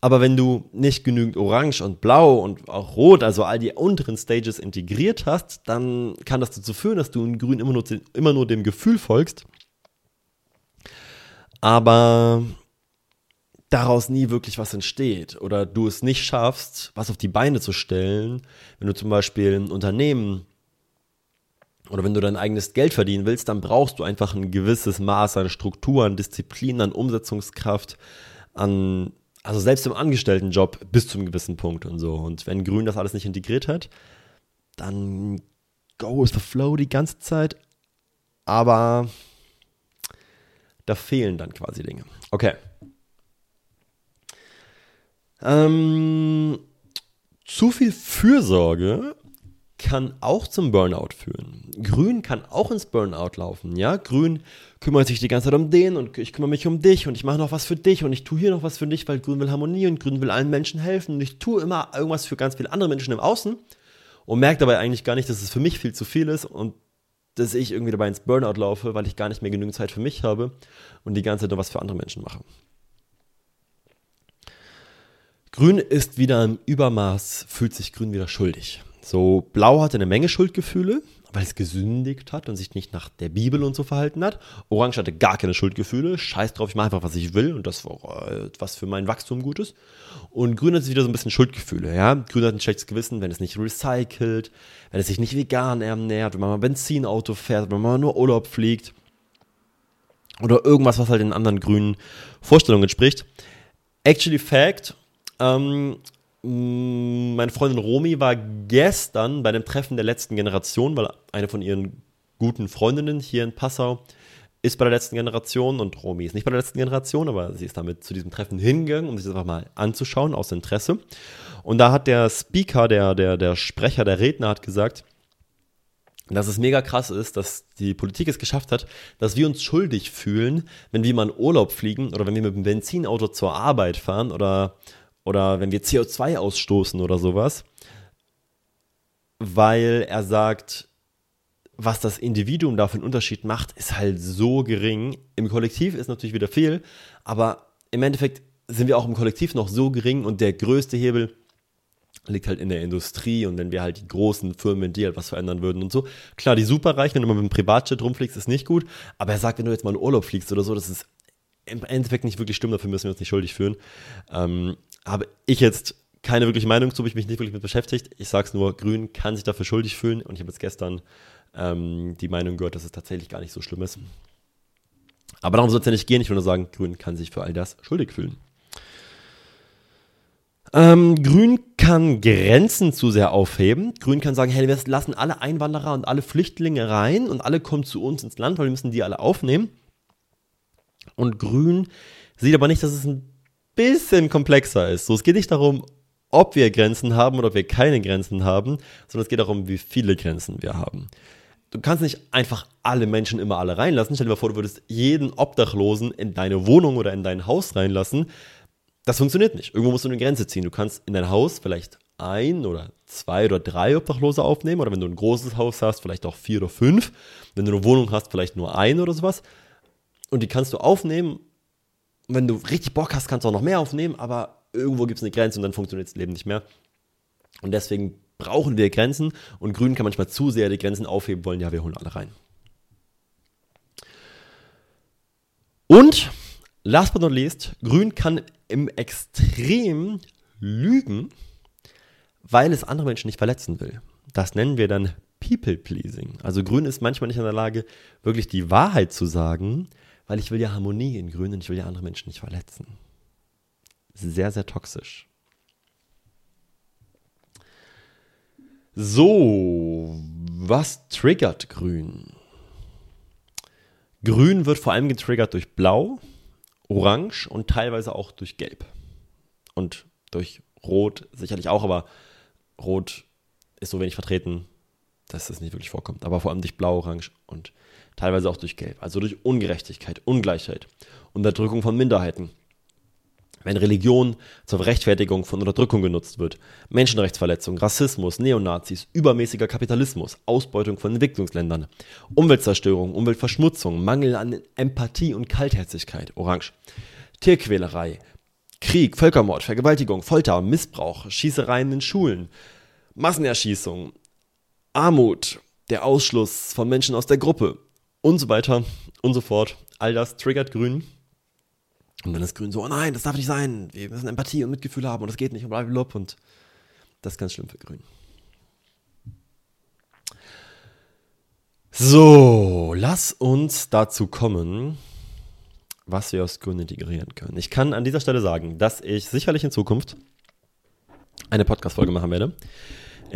Aber wenn du nicht genügend Orange und Blau und auch Rot, also all die unteren Stages integriert hast, dann kann das dazu führen, dass du in Grün immer nur, immer nur dem Gefühl folgst. Aber daraus nie wirklich was entsteht oder du es nicht schaffst, was auf die Beine zu stellen, wenn du zum Beispiel ein Unternehmen oder wenn du dein eigenes Geld verdienen willst, dann brauchst du einfach ein gewisses Maß an Struktur, an Disziplin, an Umsetzungskraft, an, also selbst im Angestelltenjob bis zu einem gewissen Punkt und so. Und wenn Grün das alles nicht integriert hat, dann go with the flow die ganze Zeit, aber da fehlen dann quasi Dinge. Okay. Ähm, zu viel Fürsorge kann auch zum Burnout führen. Grün kann auch ins Burnout laufen, ja? Grün kümmert sich die ganze Zeit um den und ich kümmere mich um dich und ich mache noch was für dich und ich tue hier noch was für dich, weil Grün will Harmonie und Grün will allen Menschen helfen und ich tue immer irgendwas für ganz viele andere Menschen im Außen und merke dabei eigentlich gar nicht, dass es für mich viel zu viel ist und dass ich irgendwie dabei ins Burnout laufe, weil ich gar nicht mehr genügend Zeit für mich habe und die ganze Zeit nur was für andere Menschen mache. Grün ist wieder im Übermaß, fühlt sich Grün wieder schuldig. So, Blau hatte eine Menge Schuldgefühle, weil es gesündigt hat und sich nicht nach der Bibel und so verhalten hat. Orange hatte gar keine Schuldgefühle, scheiß drauf, ich mache einfach, was ich will und das war äh, was für mein Wachstum gut ist. Und Grün hat wieder so ein bisschen Schuldgefühle, ja. Grün hat ein schlechtes Gewissen, wenn es nicht recycelt, wenn es sich nicht vegan ernährt, wenn man mal Benzinauto fährt, wenn man mal nur Urlaub fliegt. Oder irgendwas, was halt den anderen grünen Vorstellungen entspricht. Actually Fact, ähm, meine Freundin Romi war gestern bei dem Treffen der letzten Generation, weil eine von ihren guten Freundinnen hier in Passau ist bei der letzten Generation und Romi ist nicht bei der letzten Generation, aber sie ist damit zu diesem Treffen hingegangen, um sich das einfach mal anzuschauen aus Interesse. Und da hat der Speaker, der, der, der Sprecher, der Redner hat gesagt, dass es mega krass ist, dass die Politik es geschafft hat, dass wir uns schuldig fühlen, wenn wir mal in Urlaub fliegen oder wenn wir mit dem Benzinauto zur Arbeit fahren oder oder wenn wir CO2 ausstoßen oder sowas, weil er sagt, was das Individuum da für einen Unterschied macht, ist halt so gering. Im Kollektiv ist natürlich wieder viel, aber im Endeffekt sind wir auch im Kollektiv noch so gering und der größte Hebel liegt halt in der Industrie und wenn wir halt die großen Firmen, die halt was verändern würden und so. Klar, die superreichen, wenn du mal mit dem Privatjet rumfliegst, ist nicht gut, aber er sagt, wenn du jetzt mal in Urlaub fliegst oder so, das ist im Endeffekt nicht wirklich stimmt, dafür müssen wir uns nicht schuldig fühlen. Ähm, habe ich jetzt keine wirkliche Meinung zu, habe ich mich nicht wirklich mit beschäftigt. Ich sage es nur, Grün kann sich dafür schuldig fühlen und ich habe jetzt gestern ähm, die Meinung gehört, dass es tatsächlich gar nicht so schlimm ist. Aber darum soll es ja nicht gehen. Ich will nur sagen, Grün kann sich für all das schuldig fühlen. Ähm, Grün kann Grenzen zu sehr aufheben. Grün kann sagen, hey, wir lassen alle Einwanderer und alle Flüchtlinge rein und alle kommen zu uns ins Land, weil wir müssen die alle aufnehmen. Und Grün sieht aber nicht, dass es ein bisschen komplexer ist. So, es geht nicht darum, ob wir Grenzen haben oder ob wir keine Grenzen haben, sondern es geht darum, wie viele Grenzen wir haben. Du kannst nicht einfach alle Menschen immer alle reinlassen. Stell dir mal vor, du würdest jeden Obdachlosen in deine Wohnung oder in dein Haus reinlassen. Das funktioniert nicht. Irgendwo musst du eine Grenze ziehen. Du kannst in dein Haus vielleicht ein oder zwei oder drei Obdachlose aufnehmen oder wenn du ein großes Haus hast, vielleicht auch vier oder fünf. Wenn du eine Wohnung hast, vielleicht nur ein oder sowas. Und die kannst du aufnehmen wenn du richtig Bock hast, kannst du auch noch mehr aufnehmen, aber irgendwo gibt es eine Grenze und dann funktioniert das Leben nicht mehr. Und deswegen brauchen wir Grenzen und Grün kann manchmal zu sehr die Grenzen aufheben wollen. Ja, wir holen alle rein. Und last but not least, Grün kann im Extrem lügen, weil es andere Menschen nicht verletzen will. Das nennen wir dann People Pleasing. Also Grün ist manchmal nicht in der Lage, wirklich die Wahrheit zu sagen, weil ich will ja Harmonie in Grün und ich will ja andere Menschen nicht verletzen. Sehr, sehr toxisch. So, was triggert Grün? Grün wird vor allem getriggert durch Blau, Orange und teilweise auch durch Gelb. Und durch Rot sicherlich auch, aber Rot ist so wenig vertreten, dass es nicht wirklich vorkommt. Aber vor allem durch Blau, Orange und teilweise auch durch Gelb. Also durch Ungerechtigkeit, Ungleichheit, Unterdrückung von Minderheiten. Wenn Religion zur Rechtfertigung von Unterdrückung genutzt wird, Menschenrechtsverletzung, Rassismus, Neonazis, übermäßiger Kapitalismus, Ausbeutung von Entwicklungsländern, Umweltzerstörung, Umweltverschmutzung, Mangel an Empathie und Kaltherzigkeit, Orange, Tierquälerei, Krieg, Völkermord, Vergewaltigung, Folter, Missbrauch, Schießereien in Schulen, Massenerschießung, Armut, der Ausschluss von Menschen aus der Gruppe und so weiter und so fort. All das triggert Grün. Und dann ist Grün so, oh nein, das darf nicht sein. Wir müssen Empathie und Mitgefühl haben und das geht nicht und. Und das ist ganz schlimm für Grün. So, lass uns dazu kommen, was wir aus Grün integrieren können. Ich kann an dieser Stelle sagen, dass ich sicherlich in Zukunft eine Podcast-Folge machen werde,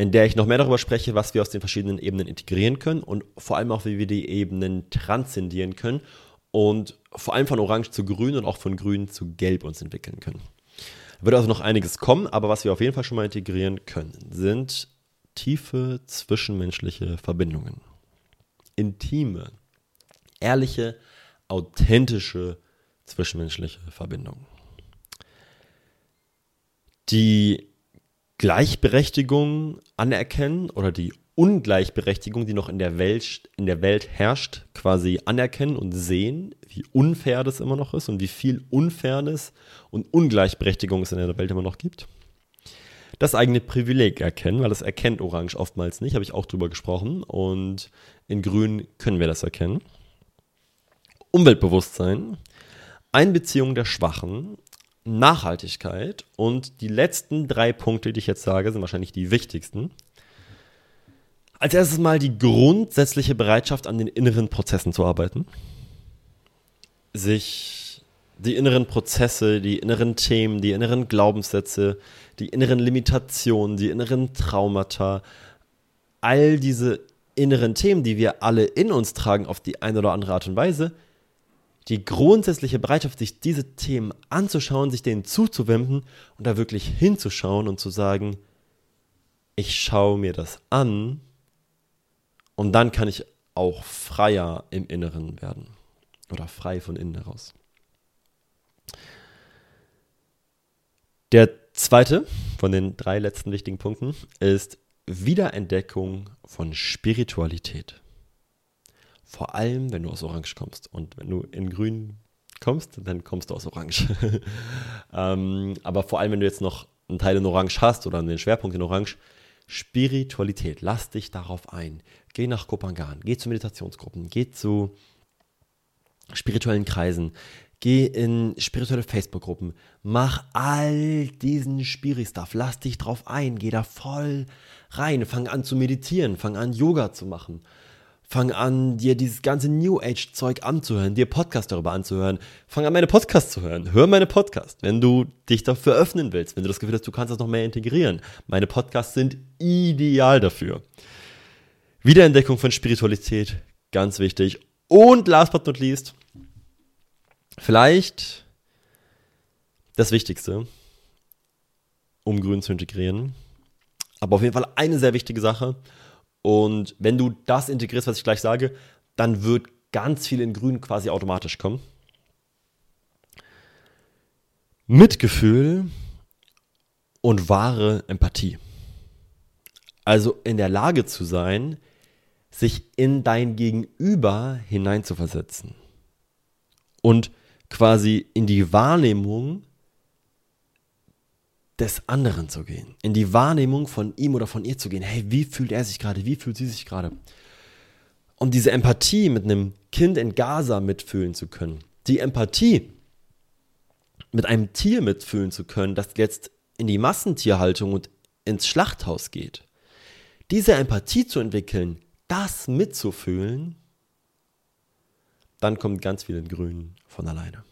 in der ich noch mehr darüber spreche, was wir aus den verschiedenen Ebenen integrieren können und vor allem auch, wie wir die Ebenen transzendieren können und vor allem von Orange zu Grün und auch von Grün zu Gelb uns entwickeln können. Da wird also noch einiges kommen, aber was wir auf jeden Fall schon mal integrieren können, sind tiefe zwischenmenschliche Verbindungen. Intime, ehrliche, authentische zwischenmenschliche Verbindungen. Die Gleichberechtigung anerkennen oder die Ungleichberechtigung, die noch in der Welt, in der Welt herrscht, quasi anerkennen und sehen, wie unfair das immer noch ist und wie viel Unfairness und Ungleichberechtigung es in der Welt immer noch gibt. Das eigene Privileg erkennen, weil das erkennt Orange oftmals nicht, habe ich auch drüber gesprochen. Und in Grün können wir das erkennen. Umweltbewusstsein, Einbeziehung der Schwachen, Nachhaltigkeit und die letzten drei Punkte, die ich jetzt sage, sind wahrscheinlich die wichtigsten. Als erstes mal die grundsätzliche Bereitschaft, an den inneren Prozessen zu arbeiten. Sich die inneren Prozesse, die inneren Themen, die inneren Glaubenssätze, die inneren Limitationen, die inneren Traumata, all diese inneren Themen, die wir alle in uns tragen auf die eine oder andere Art und Weise, die grundsätzliche Bereitschaft, sich diese Themen anzuschauen, sich denen zuzuwenden und da wirklich hinzuschauen und zu sagen, ich schaue mir das an und dann kann ich auch freier im Inneren werden oder frei von innen heraus. Der zweite von den drei letzten wichtigen Punkten ist Wiederentdeckung von Spiritualität. Vor allem, wenn du aus Orange kommst. Und wenn du in Grün kommst, dann kommst du aus Orange. ähm, aber vor allem, wenn du jetzt noch einen Teil in Orange hast oder einen Schwerpunkt in Orange, Spiritualität, lass dich darauf ein. Geh nach Kopangan, geh zu Meditationsgruppen, geh zu spirituellen Kreisen, geh in spirituelle Facebook-Gruppen, mach all diesen Spiri-Stuff, lass dich drauf ein, geh da voll rein, fang an zu meditieren, fang an Yoga zu machen, Fang an, dir dieses ganze New Age-Zeug anzuhören, dir Podcasts darüber anzuhören. Fang an, meine Podcasts zu hören. Hör meine Podcasts, wenn du dich dafür öffnen willst, wenn du das Gefühl hast, du kannst das noch mehr integrieren. Meine Podcasts sind ideal dafür. Wiederentdeckung von Spiritualität, ganz wichtig. Und last but not least, vielleicht das Wichtigste, um Grün zu integrieren. Aber auf jeden Fall eine sehr wichtige Sache. Und wenn du das integrierst, was ich gleich sage, dann wird ganz viel in Grün quasi automatisch kommen. Mitgefühl und wahre Empathie. Also in der Lage zu sein, sich in dein Gegenüber hineinzuversetzen. Und quasi in die Wahrnehmung des anderen zu gehen, in die Wahrnehmung von ihm oder von ihr zu gehen. Hey, wie fühlt er sich gerade? Wie fühlt sie sich gerade? Und diese Empathie mit einem Kind in Gaza mitfühlen zu können. Die Empathie mit einem Tier mitfühlen zu können, das jetzt in die Massentierhaltung und ins Schlachthaus geht. Diese Empathie zu entwickeln, das mitzufühlen, dann kommt ganz viel in Grün von alleine.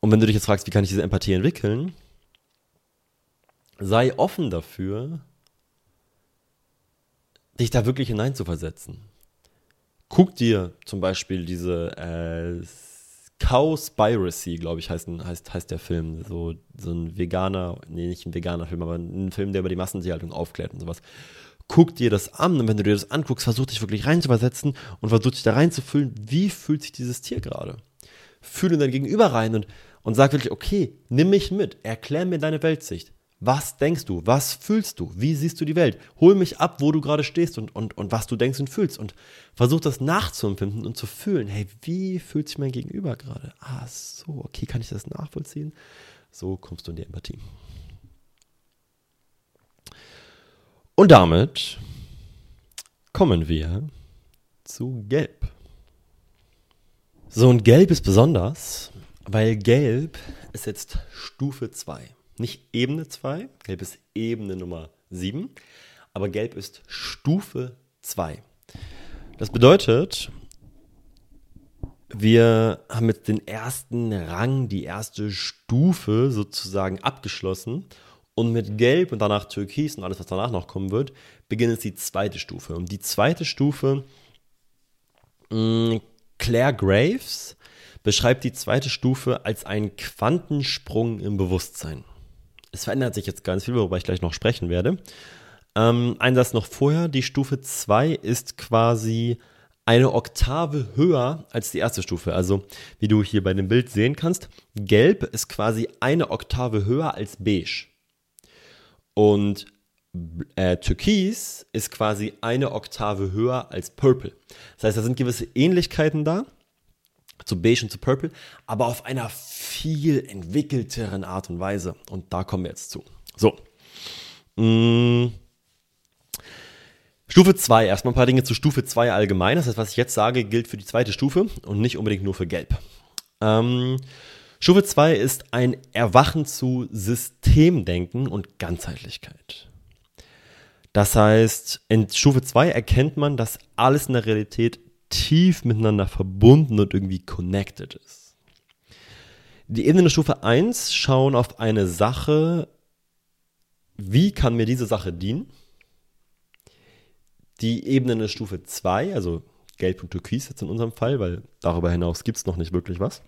Und wenn du dich jetzt fragst, wie kann ich diese Empathie entwickeln? sei offen dafür, dich da wirklich hineinzuversetzen. Guck dir zum Beispiel diese äh, Cowspiracy, glaube ich, heißt, heißt, heißt der Film. So, so ein veganer, nee, nicht ein veganer Film, aber ein Film, der über die Massentierhaltung aufklärt und sowas. Guck dir das an und wenn du dir das anguckst, versuch dich wirklich reinzuversetzen und versuch dich da reinzufühlen, wie fühlt sich dieses Tier gerade. Fühle dein Gegenüber rein und, und sag wirklich, okay, nimm mich mit, erklär mir deine Weltsicht. Was denkst du? Was fühlst du? Wie siehst du die Welt? Hol mich ab, wo du gerade stehst und, und, und was du denkst und fühlst. Und versuch das nachzuempfinden und zu fühlen. Hey, wie fühlt sich mein Gegenüber gerade? Ah, so, okay, kann ich das nachvollziehen? So kommst du in die Empathie. Und damit kommen wir zu Gelb. So, und Gelb ist besonders, weil Gelb ist jetzt Stufe 2 nicht Ebene 2, Gelb ist Ebene Nummer 7, aber Gelb ist Stufe 2. Das bedeutet, wir haben jetzt den ersten Rang, die erste Stufe sozusagen abgeschlossen. Und mit Gelb und danach Türkis und alles, was danach noch kommen wird, beginnt jetzt die zweite Stufe. Und die zweite Stufe, mh, mm, Claire Graves beschreibt die zweite Stufe als einen Quantensprung im Bewusstsein es verändert sich jetzt ganz viel, worüber ich gleich noch sprechen werde. Ähm, ein Satz noch vorher, die Stufe 2 ist quasi eine Oktave höher als die erste Stufe. Also, wie du hier bei dem Bild sehen kannst, gelb ist quasi eine Oktave höher als beige. Und äh, Türkis ist quasi eine Oktave höher als Purple. Das heißt, da sind gewisse Ähnlichkeiten da zu Beige und zu Purple, aber auf einer viel entwickelteren Art und Weise. Und da kommen wir jetzt zu. So. Mmh. Stufe 2, erstmal ein paar Dinge zu Stufe 2 allgemein. Das heißt, was ich jetzt sage, gilt für die zweite Stufe und nicht unbedingt nur für Gelb. Ähm, Stufe 2 ist ein Erwachen zu Systemdenken und Ganzheitlichkeit. Das heißt, in Stufe 2 erkennt man, dass alles in der Realität tief miteinander verbunden und irgendwie connected ist. Die Ebenen der Stufe 1 schauen auf eine Sache, wie kann mir diese Sache dienen? Die Ebenen der Stufe 2, also Gelb und Türkis jetzt in unserem Fall, weil darüber hinaus gibt es noch nicht wirklich was.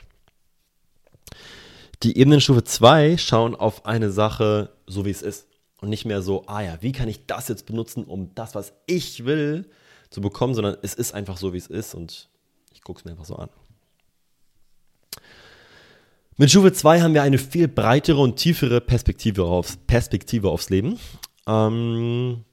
Die Ebenen der Stufe 2 schauen auf eine Sache, so wie es ist. Und nicht mehr so, ah ja, wie kann ich das jetzt benutzen, um das, was ich will, zu bekommen, sondern es ist einfach so, wie es ist und ich gucke es mir einfach so an. Mit Stufe 2 haben wir eine viel breitere und tiefere Perspektive aufs, Perspektive aufs Leben. Ähm,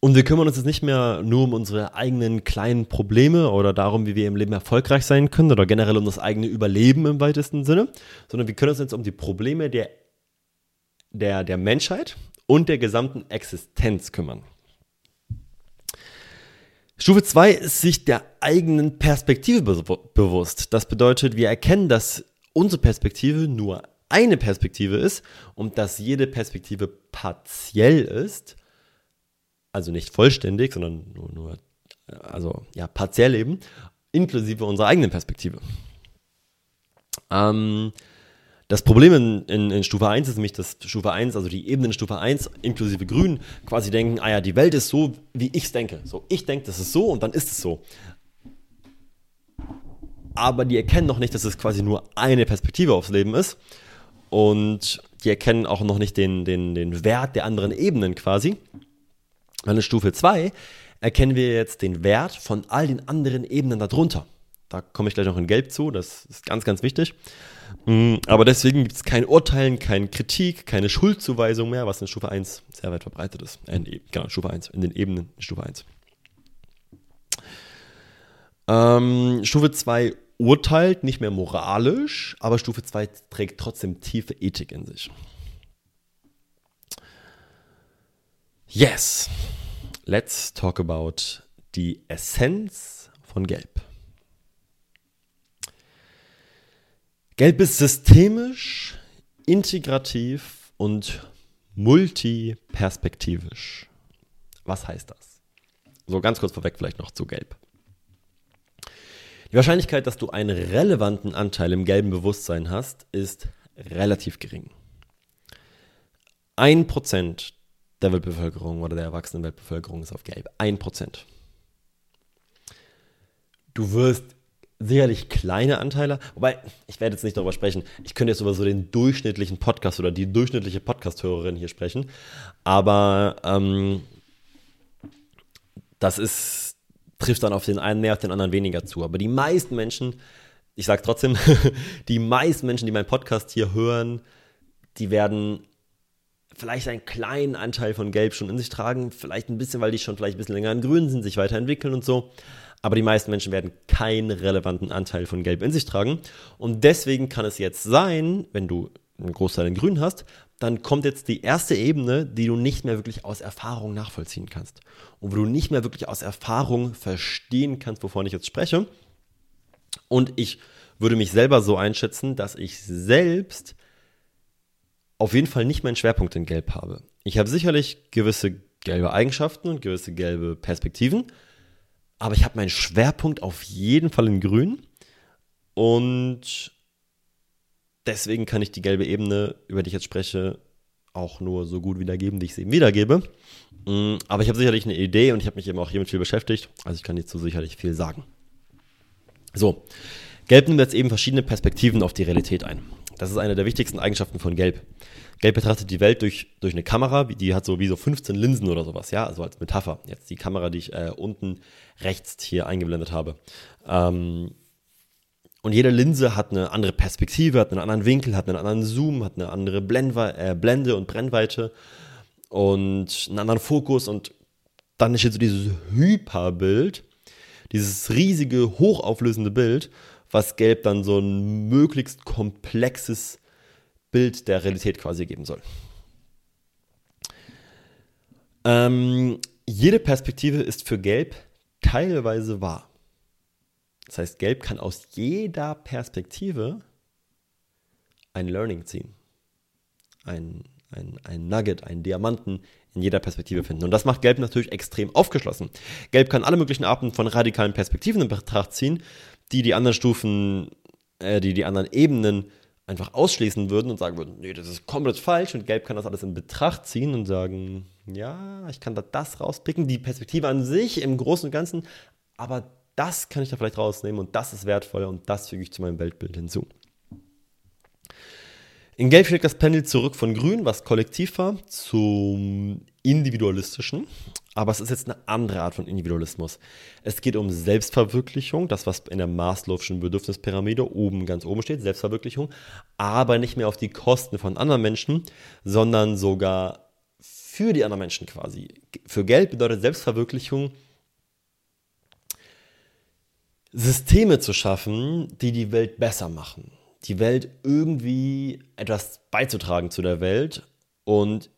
und wir kümmern uns jetzt nicht mehr nur um unsere eigenen kleinen Probleme oder darum, wie wir im Leben erfolgreich sein können oder generell um das eigene Überleben im weitesten Sinne, sondern wir können uns jetzt um die Probleme der, der, der Menschheit und der gesamten Existenz kümmern. Stufe 2 ist sich der eigenen Perspektive be bewusst. Das bedeutet, wir erkennen, dass unsere Perspektive nur eine Perspektive ist und dass jede Perspektive partiell ist, also nicht vollständig, sondern nur, nur also ja, partiell eben, inklusive unserer eigenen Perspektive. Ähm, das Problem in, in, in, Stufe 1 ist nämlich, dass Stufe 1, also die Ebenen Stufe 1 inklusive Grün, quasi denken, ah ja, die Welt ist so, wie ich es denke. So, ich denke, das ist so und dann ist es so. Aber die erkennen noch nicht, dass es quasi nur eine Perspektive aufs Leben ist. Und die erkennen auch noch nicht den, den, den Wert der anderen Ebenen quasi. Weil in Stufe 2 erkennen wir jetzt den Wert von all den anderen Ebenen darunter. Da komme ich gleich noch in Gelb zu, das ist ganz, ganz wichtig. Mm, aber deswegen gibt es kein Urteilen, keine Kritik, keine Schuldzuweisung mehr, was in Stufe 1 sehr weit verbreitet ist. Äh, in, genau, Stufe 1, in den Ebenen Stufe 1. Ähm, Stufe 2 urteilt nicht mehr moralisch, aber Stufe 2 trägt trotzdem tiefe Ethik in sich. Yes, let's talk about die Essenz von Gelb. Gelb ist systemisch, integrativ und multiperspektivisch. Was heißt das? So ganz kurz vorweg vielleicht noch zu Gelb. Die Wahrscheinlichkeit, dass du einen relevanten Anteil im gelben Bewusstsein hast, ist relativ gering. 1% der Weltbevölkerung oder der erwachsenen Weltbevölkerung ist auf Gelb. 1%. Du wirst sicherlich kleine Anteile, wobei ich werde jetzt nicht darüber sprechen. Ich könnte jetzt über so den durchschnittlichen Podcast oder die durchschnittliche Podcast-Hörerin hier sprechen, aber ähm, das ist, trifft dann auf den einen mehr, auf den anderen weniger zu. Aber die meisten Menschen, ich sage trotzdem, die meisten Menschen, die meinen Podcast hier hören, die werden vielleicht einen kleinen Anteil von Gelb schon in sich tragen, vielleicht ein bisschen, weil die schon vielleicht ein bisschen länger in Grün sind, sich weiterentwickeln und so. Aber die meisten Menschen werden keinen relevanten Anteil von Gelb in sich tragen. Und deswegen kann es jetzt sein, wenn du einen Großteil in Grün hast, dann kommt jetzt die erste Ebene, die du nicht mehr wirklich aus Erfahrung nachvollziehen kannst. Und wo du nicht mehr wirklich aus Erfahrung verstehen kannst, wovon ich jetzt spreche. Und ich würde mich selber so einschätzen, dass ich selbst auf jeden Fall nicht meinen Schwerpunkt in Gelb habe. Ich habe sicherlich gewisse gelbe Eigenschaften und gewisse gelbe Perspektiven, aber ich habe meinen Schwerpunkt auf jeden Fall in Grün und deswegen kann ich die gelbe Ebene, über die ich jetzt spreche, auch nur so gut wiedergeben, wie ich es eben wiedergebe. Mm, aber ich habe sicherlich eine Idee und ich habe mich eben auch hiermit viel beschäftigt, also ich kann hierzu sicherlich viel sagen. So, Gelb nimmt jetzt eben verschiedene Perspektiven auf die Realität ein. Das ist eine der wichtigsten Eigenschaften von Gelb. Gelb betrachtet die Welt durch, durch eine Kamera, die hat so wie so 15 Linsen oder sowas, ja, also als Metapher. Jetzt die Kamera, die ich äh, unten rechts hier eingeblendet habe. Ähm, und jede Linse hat eine andere Perspektive, hat einen anderen Winkel, hat einen anderen Zoom, hat eine andere Blendwe äh, Blende und Brennweite und einen anderen Fokus. Und dann steht so dieses Hyperbild, dieses riesige, hochauflösende Bild, was Gelb dann so ein möglichst komplexes Bild der Realität quasi geben soll. Ähm, jede Perspektive ist für Gelb teilweise wahr. Das heißt, Gelb kann aus jeder Perspektive ein Learning ziehen. Ein, ein, ein Nugget, einen Diamanten in jeder Perspektive finden. Und das macht Gelb natürlich extrem aufgeschlossen. Gelb kann alle möglichen Arten von radikalen Perspektiven in Betracht ziehen, die die anderen Stufen, äh, die die anderen Ebenen einfach ausschließen würden und sagen würden, nee, das ist komplett falsch und Gelb kann das alles in Betracht ziehen und sagen, ja, ich kann da das rauspicken, die Perspektive an sich im Großen und Ganzen, aber das kann ich da vielleicht rausnehmen und das ist wertvoll und das füge ich zu meinem Weltbild hinzu. In Gelb schlägt das Pendel zurück von Grün, was kollektiv war, zum individualistischen. Aber es ist jetzt eine andere Art von Individualismus. Es geht um Selbstverwirklichung, das, was in der Maslow'schen Bedürfnispyramide oben, ganz oben steht, Selbstverwirklichung, aber nicht mehr auf die Kosten von anderen Menschen, sondern sogar für die anderen Menschen quasi. Für Geld bedeutet Selbstverwirklichung, Systeme zu schaffen, die die Welt besser machen die Welt irgendwie etwas beizutragen zu der Welt und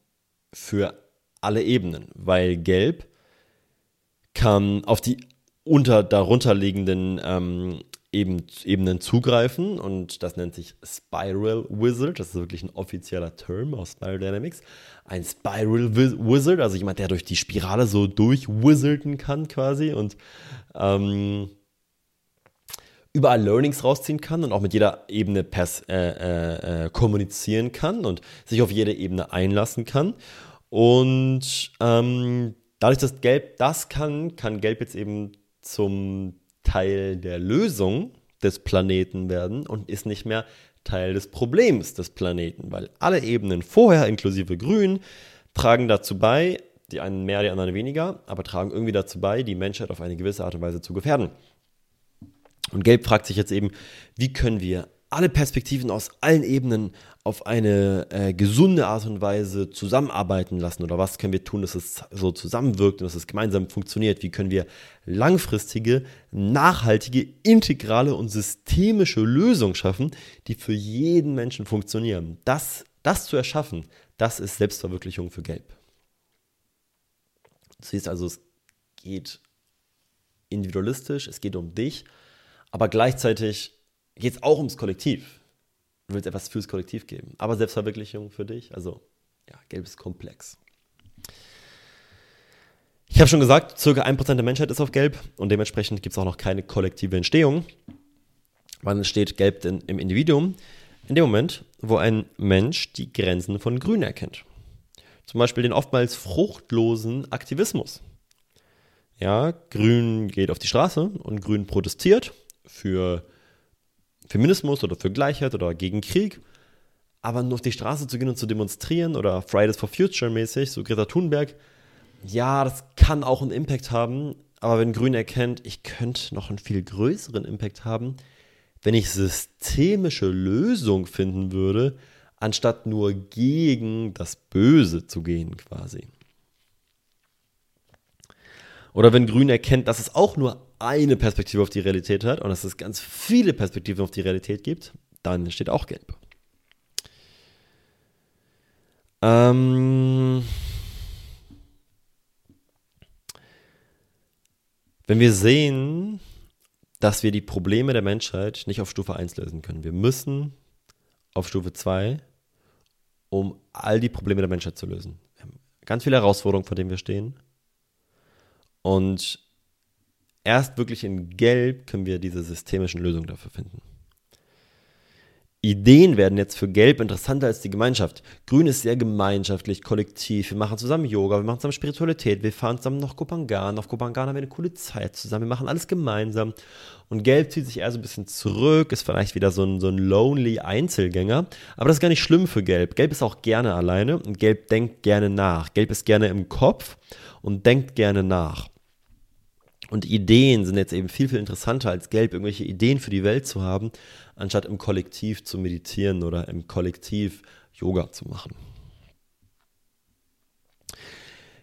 für alle Ebenen, weil Gelb kann auf die unter darunter liegenden ähm, Ebenen zugreifen und das nennt sich Spiral Wizard. Das ist wirklich ein offizieller Term aus Spiral Dynamics. Ein Spiral Wizard, also jemand, der durch die Spirale so durchwizarden kann quasi und ähm, überall Learnings rausziehen kann und auch mit jeder Ebene pers äh, äh, äh, kommunizieren kann und sich auf jede Ebene einlassen kann. Und ähm, dadurch, dass Gelb das kann, kann Gelb jetzt eben zum Teil der Lösung des Planeten werden und ist nicht mehr Teil des Problems des Planeten, weil alle Ebenen vorher, inklusive Grün, tragen dazu bei, die einen mehr, die anderen weniger, aber tragen irgendwie dazu bei, die Menschheit auf eine gewisse Art und Weise zu gefährden. Und Gelb fragt sich jetzt eben, wie können wir alle Perspektiven aus allen Ebenen auf eine äh, gesunde Art und Weise zusammenarbeiten lassen oder was können wir tun, dass es so zusammenwirkt und dass es gemeinsam funktioniert? Wie können wir langfristige, nachhaltige, integrale und systemische Lösungen schaffen, die für jeden Menschen funktionieren? Das, das zu erschaffen, das ist Selbstverwirklichung für Gelb. Du siehst also, es geht individualistisch, es geht um dich aber gleichzeitig geht es auch ums Kollektiv. Du willst etwas fürs Kollektiv geben. Aber Selbstverwirklichung für dich, also ja, gelb ist komplex. Ich habe schon gesagt, circa 1% der Menschheit ist auf Gelb und dementsprechend gibt es auch noch keine kollektive Entstehung. Wann entsteht Gelb denn im Individuum? In dem Moment, wo ein Mensch die Grenzen von Grün erkennt. zum Beispiel den oftmals fruchtlosen Aktivismus. Ja, Grün geht auf die Straße und Grün protestiert für Feminismus oder für Gleichheit oder gegen Krieg. Aber nur auf die Straße zu gehen und zu demonstrieren oder Fridays for Future mäßig, so Greta Thunberg, ja, das kann auch einen Impact haben. Aber wenn Grün erkennt, ich könnte noch einen viel größeren Impact haben, wenn ich systemische Lösungen finden würde, anstatt nur gegen das Böse zu gehen quasi. Oder wenn Grün erkennt, dass es auch nur eine Perspektive auf die Realität hat und dass es ganz viele Perspektiven auf die Realität gibt, dann entsteht auch Gelb. Ähm wenn wir sehen, dass wir die Probleme der Menschheit nicht auf Stufe 1 lösen können, wir müssen auf Stufe 2, um all die Probleme der Menschheit zu lösen. Wir haben ganz viele Herausforderungen, vor denen wir stehen. Und erst wirklich in Gelb können wir diese systemischen Lösungen dafür finden. Ideen werden jetzt für Gelb interessanter als die Gemeinschaft. Grün ist sehr gemeinschaftlich, kollektiv. Wir machen zusammen Yoga, wir machen zusammen Spiritualität, wir fahren zusammen nach Kopangan. Auf Kopangan haben wir eine coole Zeit zusammen, wir machen alles gemeinsam. Und Gelb zieht sich eher so ein bisschen zurück, ist vielleicht wieder so ein, so ein lonely Einzelgänger. Aber das ist gar nicht schlimm für Gelb. Gelb ist auch gerne alleine und Gelb denkt gerne nach. Gelb ist gerne im Kopf und denkt gerne nach. Und Ideen sind jetzt eben viel, viel interessanter als Gelb, irgendwelche Ideen für die Welt zu haben, anstatt im Kollektiv zu meditieren oder im Kollektiv Yoga zu machen.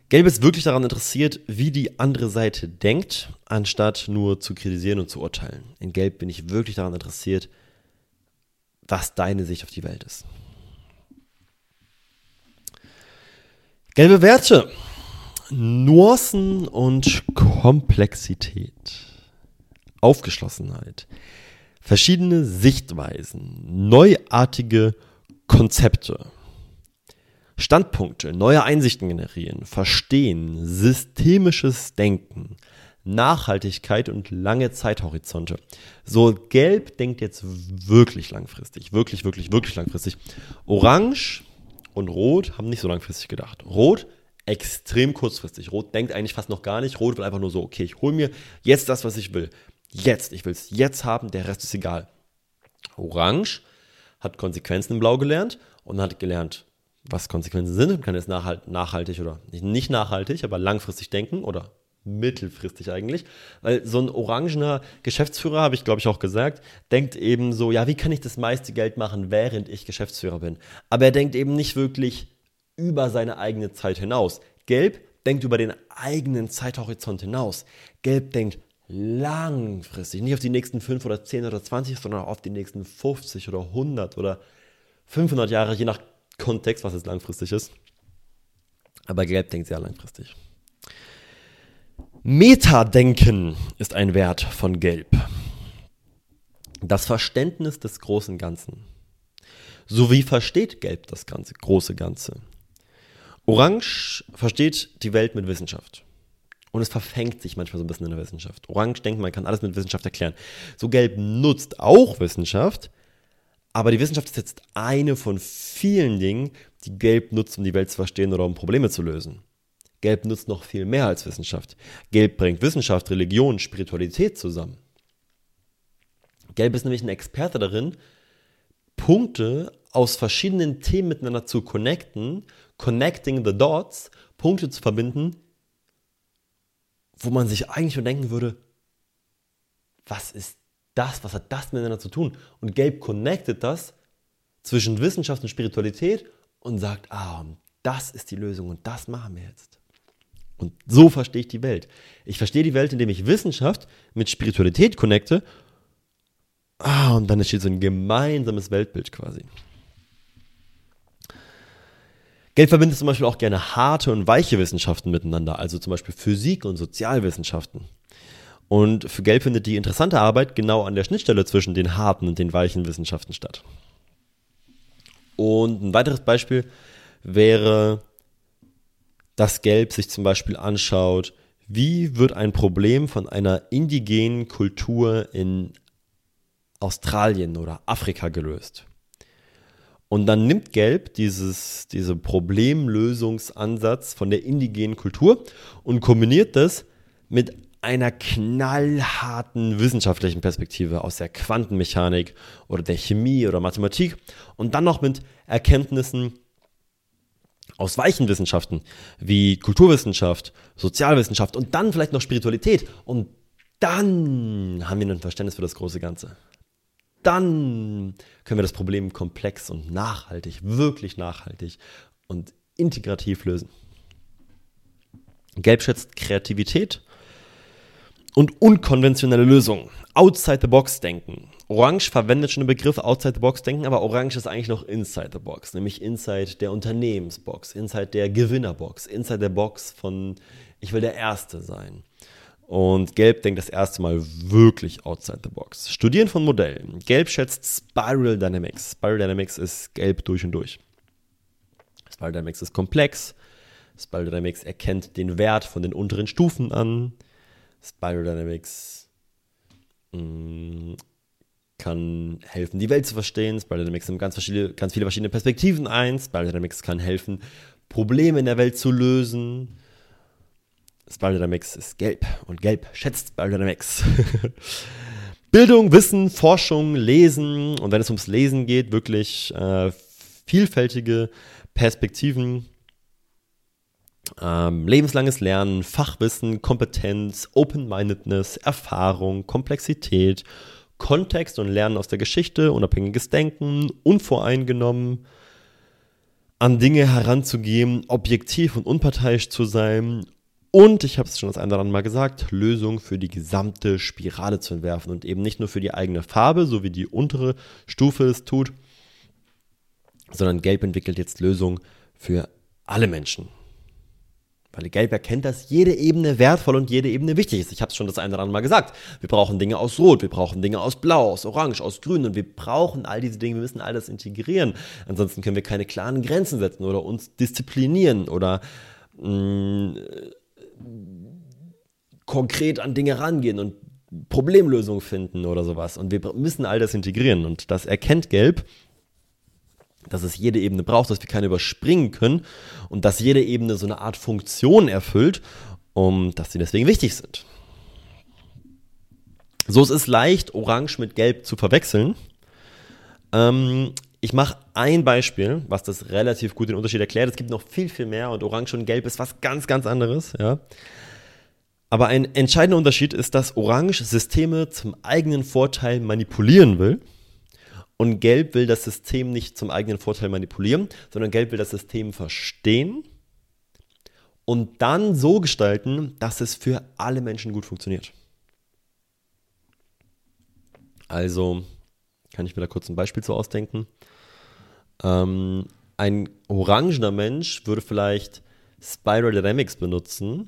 Gelb ist wirklich daran interessiert, wie die andere Seite denkt, anstatt nur zu kritisieren und zu urteilen. In Gelb bin ich wirklich daran interessiert, was deine Sicht auf die Welt ist. Gelbe Werte. Nuancen und Komplexität. Aufgeschlossenheit. Verschiedene Sichtweisen. Neuartige Konzepte. Standpunkte, neue Einsichten generieren, verstehen, systemisches Denken, Nachhaltigkeit und lange Zeithorizonte. So, Gelb denkt jetzt wirklich langfristig, wirklich, wirklich, wirklich langfristig. Orange und Rot haben nicht so langfristig gedacht. Rot extrem kurzfristig. Rot denkt eigentlich fast noch gar nicht. Rot will einfach nur so, okay, ich hole mir jetzt das, was ich will. Jetzt, ich will es jetzt haben, der Rest ist egal. Orange hat Konsequenzen in Blau gelernt und hat gelernt, was Konsequenzen sind. Man kann jetzt nachhaltig oder nicht nachhaltig, aber langfristig denken oder mittelfristig eigentlich. Weil so ein orangener Geschäftsführer, habe ich glaube ich auch gesagt, denkt eben so, ja, wie kann ich das meiste Geld machen, während ich Geschäftsführer bin? Aber er denkt eben nicht wirklich über seine eigene Zeit hinaus. Gelb denkt über den eigenen Zeithorizont hinaus. Gelb denkt langfristig, nicht auf die nächsten 5 oder 10 oder 20, sondern auf die nächsten 50 oder 100 oder 500 Jahre, je nach Kontext, was es langfristig ist. Aber Gelb denkt sehr langfristig. Metadenken ist ein Wert von Gelb. Das Verständnis des großen Ganzen. So wie versteht Gelb das ganze große Ganze? Orange versteht die Welt mit Wissenschaft. Und es verfängt sich manchmal so ein bisschen in der Wissenschaft. Orange denkt, man kann alles mit Wissenschaft erklären. So Gelb nutzt auch Wissenschaft, aber die Wissenschaft ist jetzt eine von vielen Dingen, die Gelb nutzt, um die Welt zu verstehen oder um Probleme zu lösen. Gelb nutzt noch viel mehr als Wissenschaft. Gelb bringt Wissenschaft, Religion, Spiritualität zusammen. Gelb ist nämlich ein Experte darin, Punkte aus verschiedenen Themen miteinander zu connecten, connecting the dots, Punkte zu verbinden, wo man sich eigentlich nur denken würde, was ist das, was hat das miteinander zu tun? Und Gelb connectet das zwischen Wissenschaft und Spiritualität und sagt, ah, das ist die Lösung und das machen wir jetzt. Und so verstehe ich die Welt. Ich verstehe die Welt, indem ich Wissenschaft mit Spiritualität connecte. Ah, und dann entsteht so ein gemeinsames Weltbild quasi. Geld verbindet zum Beispiel auch gerne harte und weiche Wissenschaften miteinander, also zum Beispiel Physik und Sozialwissenschaften. Und für Gelb findet die interessante Arbeit genau an der Schnittstelle zwischen den harten und den weichen Wissenschaften statt. Und ein weiteres Beispiel wäre, dass Gelb sich zum Beispiel anschaut, wie wird ein Problem von einer indigenen Kultur in Australien oder Afrika gelöst. Und dann nimmt Gelb dieses, diese Problemlösungsansatz von der indigenen Kultur und kombiniert das mit einer knallharten wissenschaftlichen Perspektive aus der Quantenmechanik oder der Chemie oder Mathematik und dann noch mit Erkenntnissen aus weichen Wissenschaften wie Kulturwissenschaft, Sozialwissenschaft und dann vielleicht noch Spiritualität. Und dann haben wir ein Verständnis für das große Ganze. Dann können wir das Problem komplex und nachhaltig, wirklich nachhaltig und integrativ lösen. Gelb schätzt Kreativität und unkonventionelle Lösungen. Outside the box denken. Orange verwendet schon den Begriff Outside the Box denken, aber Orange ist eigentlich noch Inside the Box, nämlich Inside der Unternehmensbox, Inside der Gewinnerbox, Inside der Box von ich will der Erste sein. Und Gelb denkt das erste Mal wirklich outside the box. Studieren von Modellen. Gelb schätzt Spiral Dynamics. Spiral Dynamics ist gelb durch und durch. Spiral Dynamics ist komplex. Spiral Dynamics erkennt den Wert von den unteren Stufen an. Spiral Dynamics mh, mm, kann helfen, die Welt zu verstehen. Spiral Dynamics nimmt ganz, ganz viele verschiedene Perspektiven ein. Spiral Dynamics kann helfen, Probleme in der Welt zu lösen. Spiral Dynamics ist gelb und gelb schätzt Spiral Dynamics. Bildung, Wissen, Forschung, Lesen und wenn es ums Lesen geht, wirklich äh, vielfältige Perspektiven. Ähm, lebenslanges Lernen, Fachwissen, Kompetenz, Open-Mindedness, Erfahrung, Komplexität, Kontext und Lernen aus der Geschichte, unabhängiges Denken, unvoreingenommen, an Dinge heranzugehen, objektiv und unparteiisch zu sein und, ich habe es schon das eine oder andere Mal gesagt, Lösungen für die gesamte Spirale zu entwerfen und eben nicht nur für die eigene Farbe, so wie die untere Stufe es tut, sondern Gelb entwickelt jetzt Lösungen für alle Menschen. Weil Gelb erkennt, dass jede Ebene wertvoll und jede Ebene wichtig ist. Ich habe es schon das eine oder andere Mal gesagt. Wir brauchen Dinge aus Rot, wir brauchen Dinge aus Blau, aus Orange, aus Grün und wir brauchen all diese Dinge, wir müssen alles integrieren. Ansonsten können wir keine klaren Grenzen setzen oder uns disziplinieren oder mh, mm, konkret an Dinge rangehen und Problemlösungen finden oder sowas. Und wir müssen all das integrieren. Und das erkennt Gelb dass es jede Ebene braucht, dass wir keine überspringen können und dass jede Ebene so eine Art Funktion erfüllt, um dass sie deswegen wichtig sind. So ist es leicht, Orange mit Gelb zu verwechseln. Ähm, ich mache ein Beispiel, was das relativ gut den Unterschied erklärt. Es gibt noch viel, viel mehr und Orange und Gelb ist was ganz, ganz anderes. Ja. Aber ein entscheidender Unterschied ist, dass Orange Systeme zum eigenen Vorteil manipulieren will und Gelb will das System nicht zum eigenen Vorteil manipulieren, sondern Gelb will das System verstehen und dann so gestalten, dass es für alle Menschen gut funktioniert. Also kann ich mir da kurz ein Beispiel zu ausdenken. Ähm, ein orangener Mensch würde vielleicht Spiral Dynamics benutzen,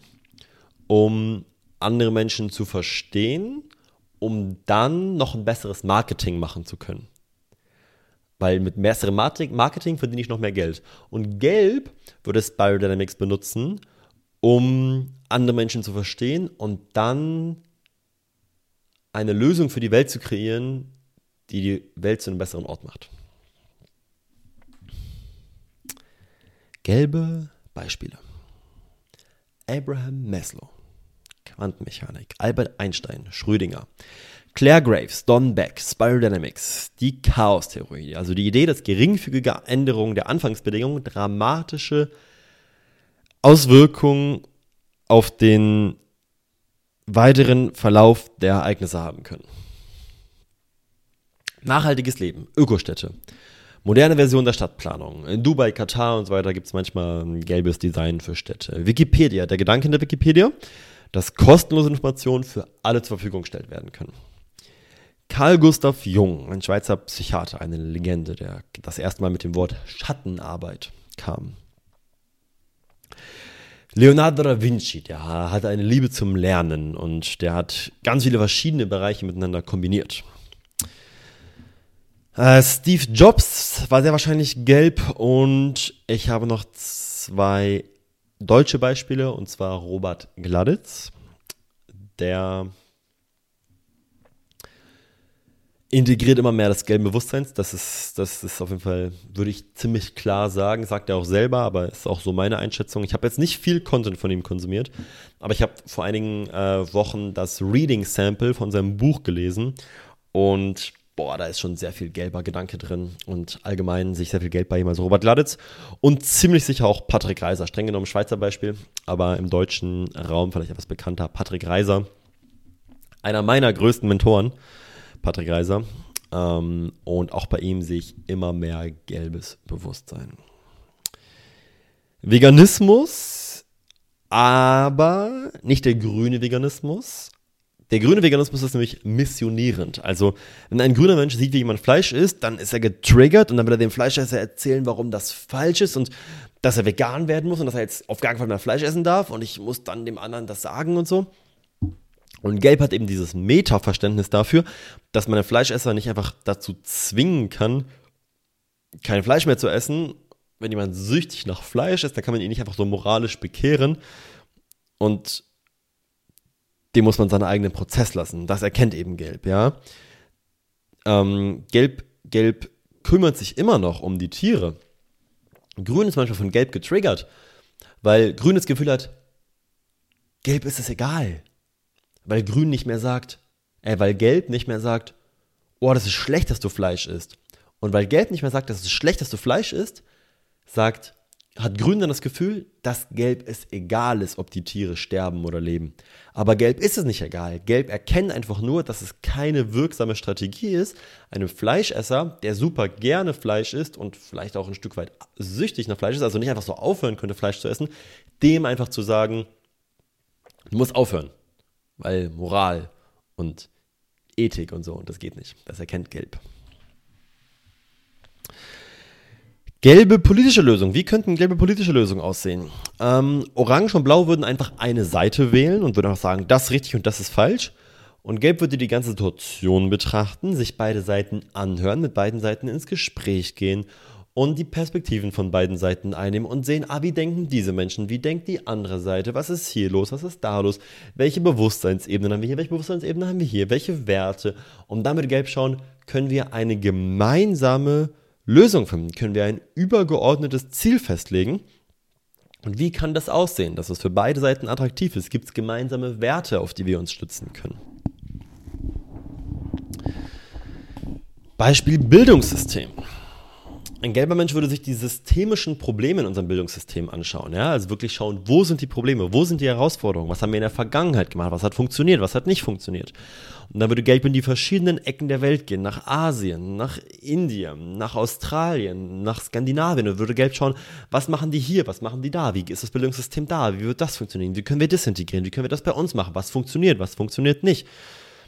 um andere Menschen zu verstehen, um dann noch ein besseres Marketing machen zu können. Weil mit besserem Marketing verdiene ich noch mehr Geld. Und Gelb würde Spiral Dynamics benutzen, um andere Menschen zu verstehen und dann eine Lösung für die Welt zu kreieren, die die Welt zu einem besseren Ort macht. Gelbe Beispiele. Abraham Maslow, Quantenmechanik, Albert Einstein, Schrödinger, Claire Graves, Don Beck, Spiral Dynamics, die Chaos-Theorie, also die Idee, dass geringfügige Änderungen der Anfangsbedingungen dramatische Auswirkungen auf den weiteren Verlauf der Ereignisse haben können. Nachhaltiges Leben, Ökostädte, moderne Version der Stadtplanung. In Dubai, Katar und so weiter gibt es manchmal ein gelbes Design für Städte. Wikipedia, der Gedanke in der Wikipedia, dass kostenlose Informationen für alle zur Verfügung gestellt werden können. Carl Gustav Jung, ein Schweizer Psychiater, eine Legende, der das erste Mal mit dem Wort Schattenarbeit kam. Leonardo da Vinci, der hat eine Liebe zum Lernen und der hat ganz viele verschiedene Bereiche miteinander kombiniert. Äh, Steve Jobs war sehr wahrscheinlich gelb und ich habe noch zwei deutsche Beispiele und zwar Robert Gladitz, der integriert immer mehr das gelbe Bewusstsein. Das ist, das ist auf jeden Fall, würde ich ziemlich klar sagen, sagt er auch selber, aber ist auch so meine Einschätzung. Ich habe jetzt nicht viel Content von ihm konsumiert, aber ich habe vor einigen äh, Wochen das Reading Sample von seinem Buch gelesen und boah, da ist schon sehr viel gelber Gedanke drin und allgemein sich sehr viel Geld bei ihm, also Robert Gladitz und ziemlich sicher auch Patrick Reiser, streng genommen Schweizer Beispiel, aber im deutschen Raum vielleicht etwas bekannter, Patrick Reiser, einer meiner größten Mentoren, Patrick Reiser. Ähm, und auch bei ihm sehe ich immer mehr gelbes Bewusstsein. Veganismus, aber nicht der grüne Veganismus. Der grüne Veganismus ist nämlich missionierend. Also, wenn ein grüner Mensch sieht, wie jemand Fleisch isst, dann ist er getriggert und dann will er dem Fleischesser erzählen, warum das falsch ist und dass er vegan werden muss und dass er jetzt auf gar keinen Fall mehr Fleisch essen darf und ich muss dann dem anderen das sagen und so. Und Gelb hat eben dieses Meta-Verständnis dafür, dass man einen Fleischesser nicht einfach dazu zwingen kann, kein Fleisch mehr zu essen. Wenn jemand süchtig nach Fleisch ist, dann kann man ihn nicht einfach so moralisch bekehren. Und dem muss man seinen eigenen Prozess lassen. Das erkennt eben Gelb, ja. Ähm, Gelb, Gelb kümmert sich immer noch um die Tiere. Grün ist manchmal von Gelb getriggert, weil Grün das Gefühl hat, Gelb ist es egal weil Grün nicht mehr sagt, äh, weil Gelb nicht mehr sagt, oh, das ist schlecht, dass du Fleisch isst. Und weil Gelb nicht mehr sagt, dass es schlecht, dass du Fleisch isst, sagt, hat Grün dann das Gefühl, dass Gelb es egal ist, ob die Tiere sterben oder leben. Aber Gelb ist es nicht egal. Gelb erkennt einfach nur, dass es keine wirksame Strategie ist, einem Fleischesser, der super gerne Fleisch isst und vielleicht auch ein Stück weit süchtig nach Fleisch ist, also nicht einfach so aufhören könnte, Fleisch zu essen, dem einfach zu sagen, du musst aufhören weil Moral und Ethik und so, und das geht nicht. Das erkennt Gelb. Gelbe politische Lösung. Wie könnten gelbe politische Lösungen aussehen? Ähm, Orange und Blau würden einfach eine Seite wählen und würden einfach sagen, das ist richtig und das ist falsch. Und Gelb würde die ganze Situation betrachten, sich beide Seiten anhören, mit beiden Seiten ins Gespräch gehen und die Perspektiven von beiden Seiten einnehmen und sehen, ah, wie denken diese Menschen, wie denkt die andere Seite, was ist hier los, was ist da los, welche Bewusstseinsebenen haben wir hier, welche Bewusstseinsebenen haben wir hier, welche Werte. Und damit Gelb schauen, können wir eine gemeinsame Lösung finden, können wir ein übergeordnetes Ziel festlegen. Und wie kann das aussehen, dass es für beide Seiten attraktiv ist? Gibt es gemeinsame Werte, auf die wir uns stützen können? Beispiel Bildungssystem ein gelber Mensch würde sich die systemischen Probleme in unserem Bildungssystem anschauen. Ja? Also wirklich schauen, wo sind die Probleme, wo sind die Herausforderungen, was haben wir in der Vergangenheit gemacht, was hat funktioniert, was hat nicht funktioniert. Und dann würde Gelb in die verschiedenen Ecken der Welt gehen, nach Asien, nach Indien, nach Australien, nach Skandinavien und würde Gelb schauen, was machen die hier, was machen die da, wie ist das Bildungssystem da, wie wird das funktionieren, wie können wir das integrieren, wie können wir das bei uns machen, was funktioniert, was funktioniert nicht.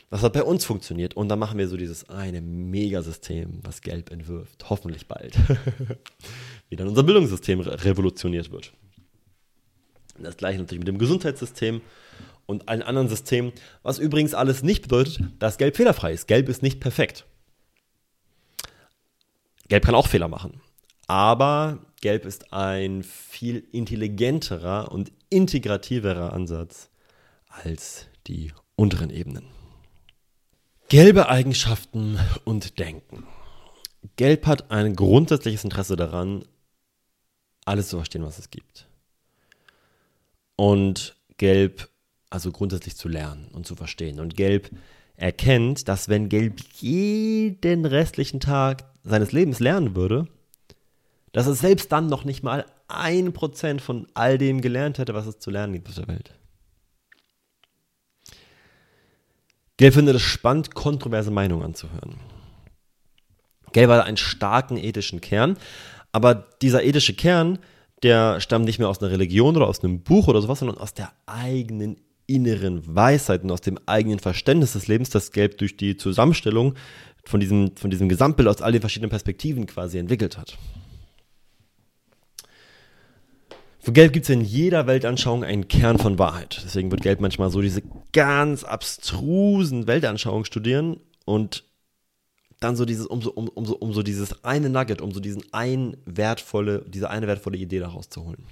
Das hat bei uns funktioniert. Und dann machen wir so dieses eine Megasystem, was Gelb entwirft. Hoffentlich bald. Wie dann unser Bildungssystem revolutioniert wird. Das gleiche natürlich mit dem Gesundheitssystem und allen anderen Systemen. Was übrigens alles nicht bedeutet, dass Gelb fehlerfrei ist. Gelb ist nicht perfekt. Gelb kann auch Fehler machen. Aber Gelb ist ein viel intelligenterer und integrativerer Ansatz als die unteren Ebenen. Gelbe Eigenschaften und Denken. Gelb hat ein grundsätzliches Interesse daran, alles zu verstehen, was es gibt. Und Gelb, also grundsätzlich zu lernen und zu verstehen. Und Gelb erkennt, dass wenn Gelb jeden restlichen Tag seines Lebens lernen würde, dass es selbst dann noch nicht mal ein Prozent von all dem gelernt hätte, was es zu lernen gibt auf der Welt. Gelb findet es spannend, kontroverse Meinungen anzuhören. Gelb hat einen starken ethischen Kern, aber dieser ethische Kern, der stammt nicht mehr aus einer Religion oder aus einem Buch oder sowas, sondern aus der eigenen inneren Weisheit und aus dem eigenen Verständnis des Lebens, das Gelb durch die Zusammenstellung von diesem, von diesem Gesamtbild aus all den verschiedenen Perspektiven quasi entwickelt hat. Für Gelb gibt es in jeder Weltanschauung einen Kern von Wahrheit. Deswegen wird Gelb manchmal so diese ganz abstrusen Weltanschauungen studieren und dann so dieses, um so, um, um, so, um so dieses eine Nugget, um so diesen ein wertvolle, diese eine wertvolle Idee daraus zu holen.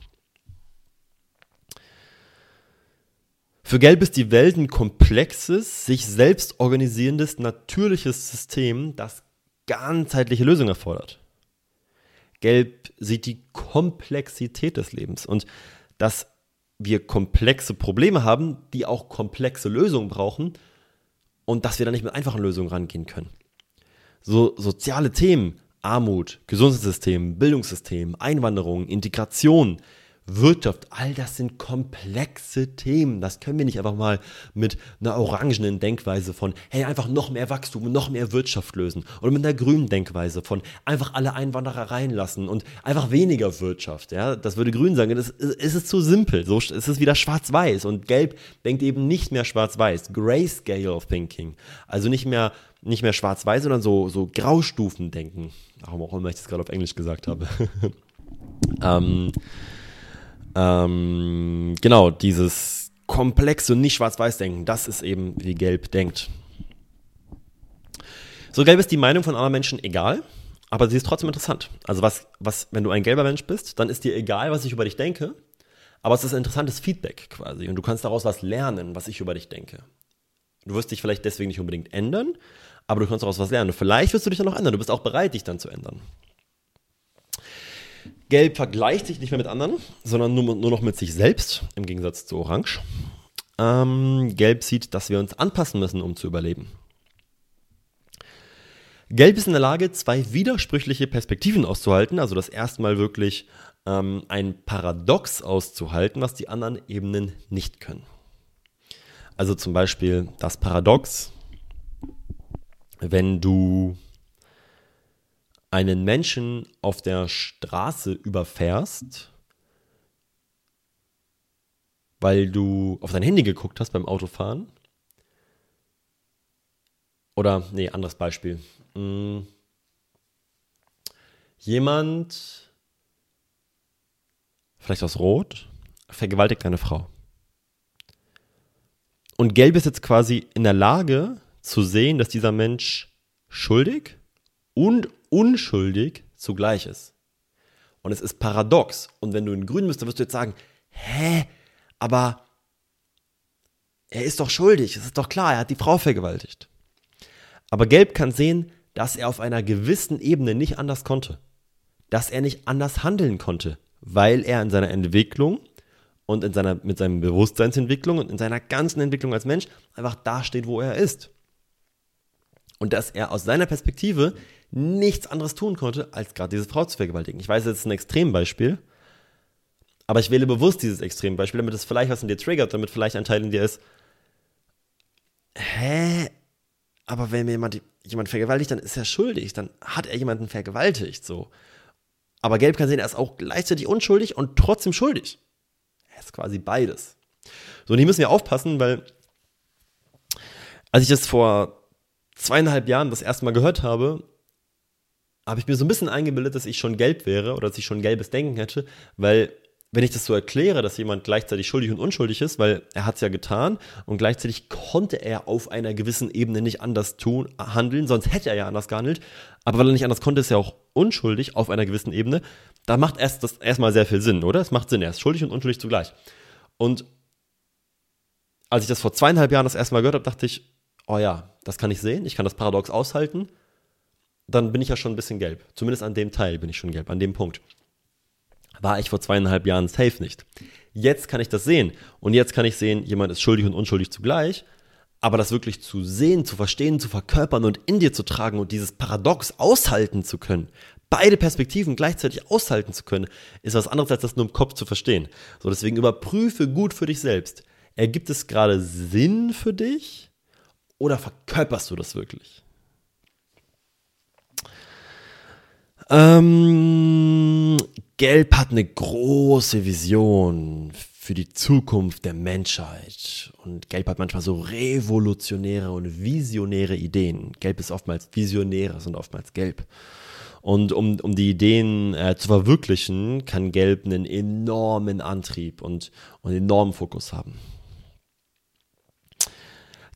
Für Gelb ist die Welt ein komplexes, sich selbst organisierendes, natürliches System, das ganzheitliche Lösungen erfordert. Gelb sieht die Komplexität des Lebens und dass wir komplexe Probleme haben, die auch komplexe Lösungen brauchen und dass wir da nicht mit einfachen Lösungen rangehen können. So soziale Themen, Armut, Gesundheitssystem, Bildungssystem, Einwanderung, Integration, Wirtschaft, all das sind komplexe Themen. Das können wir nicht einfach mal mit einer orangenen Denkweise von, hey, einfach noch mehr Wachstum noch mehr Wirtschaft lösen. Oder mit einer grünen Denkweise von, einfach alle Einwanderer reinlassen und einfach weniger Wirtschaft. Ja, das würde grün sagen. Es ist zu simpel. So ist es wieder schwarz-weiß. Und gelb denkt eben nicht mehr schwarz-weiß. Grayscale Thinking. Also nicht mehr, nicht mehr schwarz-weiß, sondern so, so Graustufen denken. Warum auch immer ich das gerade auf Englisch gesagt habe. ähm, ähm, genau, dieses komplexe nicht schwarz-weiß-Denken, das ist eben, wie Gelb denkt. So gelb ist die Meinung von anderen Menschen egal, aber sie ist trotzdem interessant. Also was, was, wenn du ein gelber Mensch bist, dann ist dir egal, was ich über dich denke, aber es ist interessantes Feedback quasi und du kannst daraus was lernen, was ich über dich denke. Du wirst dich vielleicht deswegen nicht unbedingt ändern, aber du kannst daraus was lernen. Und vielleicht wirst du dich dann noch ändern. Du bist auch bereit, dich dann zu ändern. Gelb vergleicht sich nicht mehr mit anderen, sondern nur, nur noch mit sich selbst, im Gegensatz zu Orange. Ähm, Gelb sieht, dass wir uns anpassen müssen, um zu überleben. Gelb ist in der Lage, zwei widersprüchliche Perspektiven auszuhalten, also das erstmal wirklich ähm, ein Paradox auszuhalten, was die anderen Ebenen nicht können. Also zum Beispiel das Paradox, wenn du einen Menschen auf der Straße überfährst, weil du auf dein Handy geguckt hast beim Autofahren. Oder, nee, anderes Beispiel. Hm. Jemand, vielleicht aus Rot, vergewaltigt eine Frau. Und Gelb ist jetzt quasi in der Lage zu sehen, dass dieser Mensch schuldig und unschuldig zugleich ist. Und es ist paradox. Und wenn du in Grün bist, dann wirst du jetzt sagen, hä, aber er ist doch schuldig, es ist doch klar, er hat die Frau vergewaltigt. Aber Gelb kann sehen, dass er auf einer gewissen Ebene nicht anders konnte. Dass er nicht anders handeln konnte, weil er in seiner Entwicklung und in seiner, mit seiner Bewusstseinsentwicklung und in seiner ganzen Entwicklung als Mensch einfach dasteht, wo er ist. Und dass er aus seiner Perspektive nichts anderes tun konnte, als gerade diese Frau zu vergewaltigen. Ich weiß, das ist ein Extrembeispiel, aber ich wähle bewusst dieses Extrembeispiel, damit es vielleicht was in dir triggert, damit vielleicht ein Teil in dir ist, hä? Aber wenn mir jemand, jemand vergewaltigt, dann ist er schuldig, dann hat er jemanden vergewaltigt, so. Aber Gelb kann sehen, er ist auch gleichzeitig unschuldig und trotzdem schuldig. Er ist quasi beides. So, und hier müssen wir aufpassen, weil als ich das vor zweieinhalb Jahren das erste Mal gehört habe, habe ich mir so ein bisschen eingebildet, dass ich schon gelb wäre oder dass ich schon gelbes Denken hätte, weil wenn ich das so erkläre, dass jemand gleichzeitig schuldig und unschuldig ist, weil er hat es ja getan und gleichzeitig konnte er auf einer gewissen Ebene nicht anders tun, handeln, sonst hätte er ja anders gehandelt, aber weil er nicht anders konnte, ist er auch unschuldig auf einer gewissen Ebene, da macht erst das erstmal sehr viel Sinn, oder? Es macht Sinn, er ist schuldig und unschuldig zugleich. Und als ich das vor zweieinhalb Jahren das erste Mal gehört habe, dachte ich, oh ja, das kann ich sehen, ich kann das Paradox aushalten dann bin ich ja schon ein bisschen gelb. Zumindest an dem Teil bin ich schon gelb, an dem Punkt. War ich vor zweieinhalb Jahren safe nicht. Jetzt kann ich das sehen. Und jetzt kann ich sehen, jemand ist schuldig und unschuldig zugleich. Aber das wirklich zu sehen, zu verstehen, zu verkörpern und in dir zu tragen und dieses Paradox aushalten zu können, beide Perspektiven gleichzeitig aushalten zu können, ist was anderes, als das nur im Kopf zu verstehen. So, deswegen überprüfe gut für dich selbst. Ergibt es gerade Sinn für dich oder verkörperst du das wirklich? Ähm, Gelb hat eine große Vision für die Zukunft der Menschheit. Und Gelb hat manchmal so revolutionäre und visionäre Ideen. Gelb ist oftmals visionäres und oftmals gelb. Und um, um die Ideen äh, zu verwirklichen, kann Gelb einen enormen Antrieb und, und enormen Fokus haben.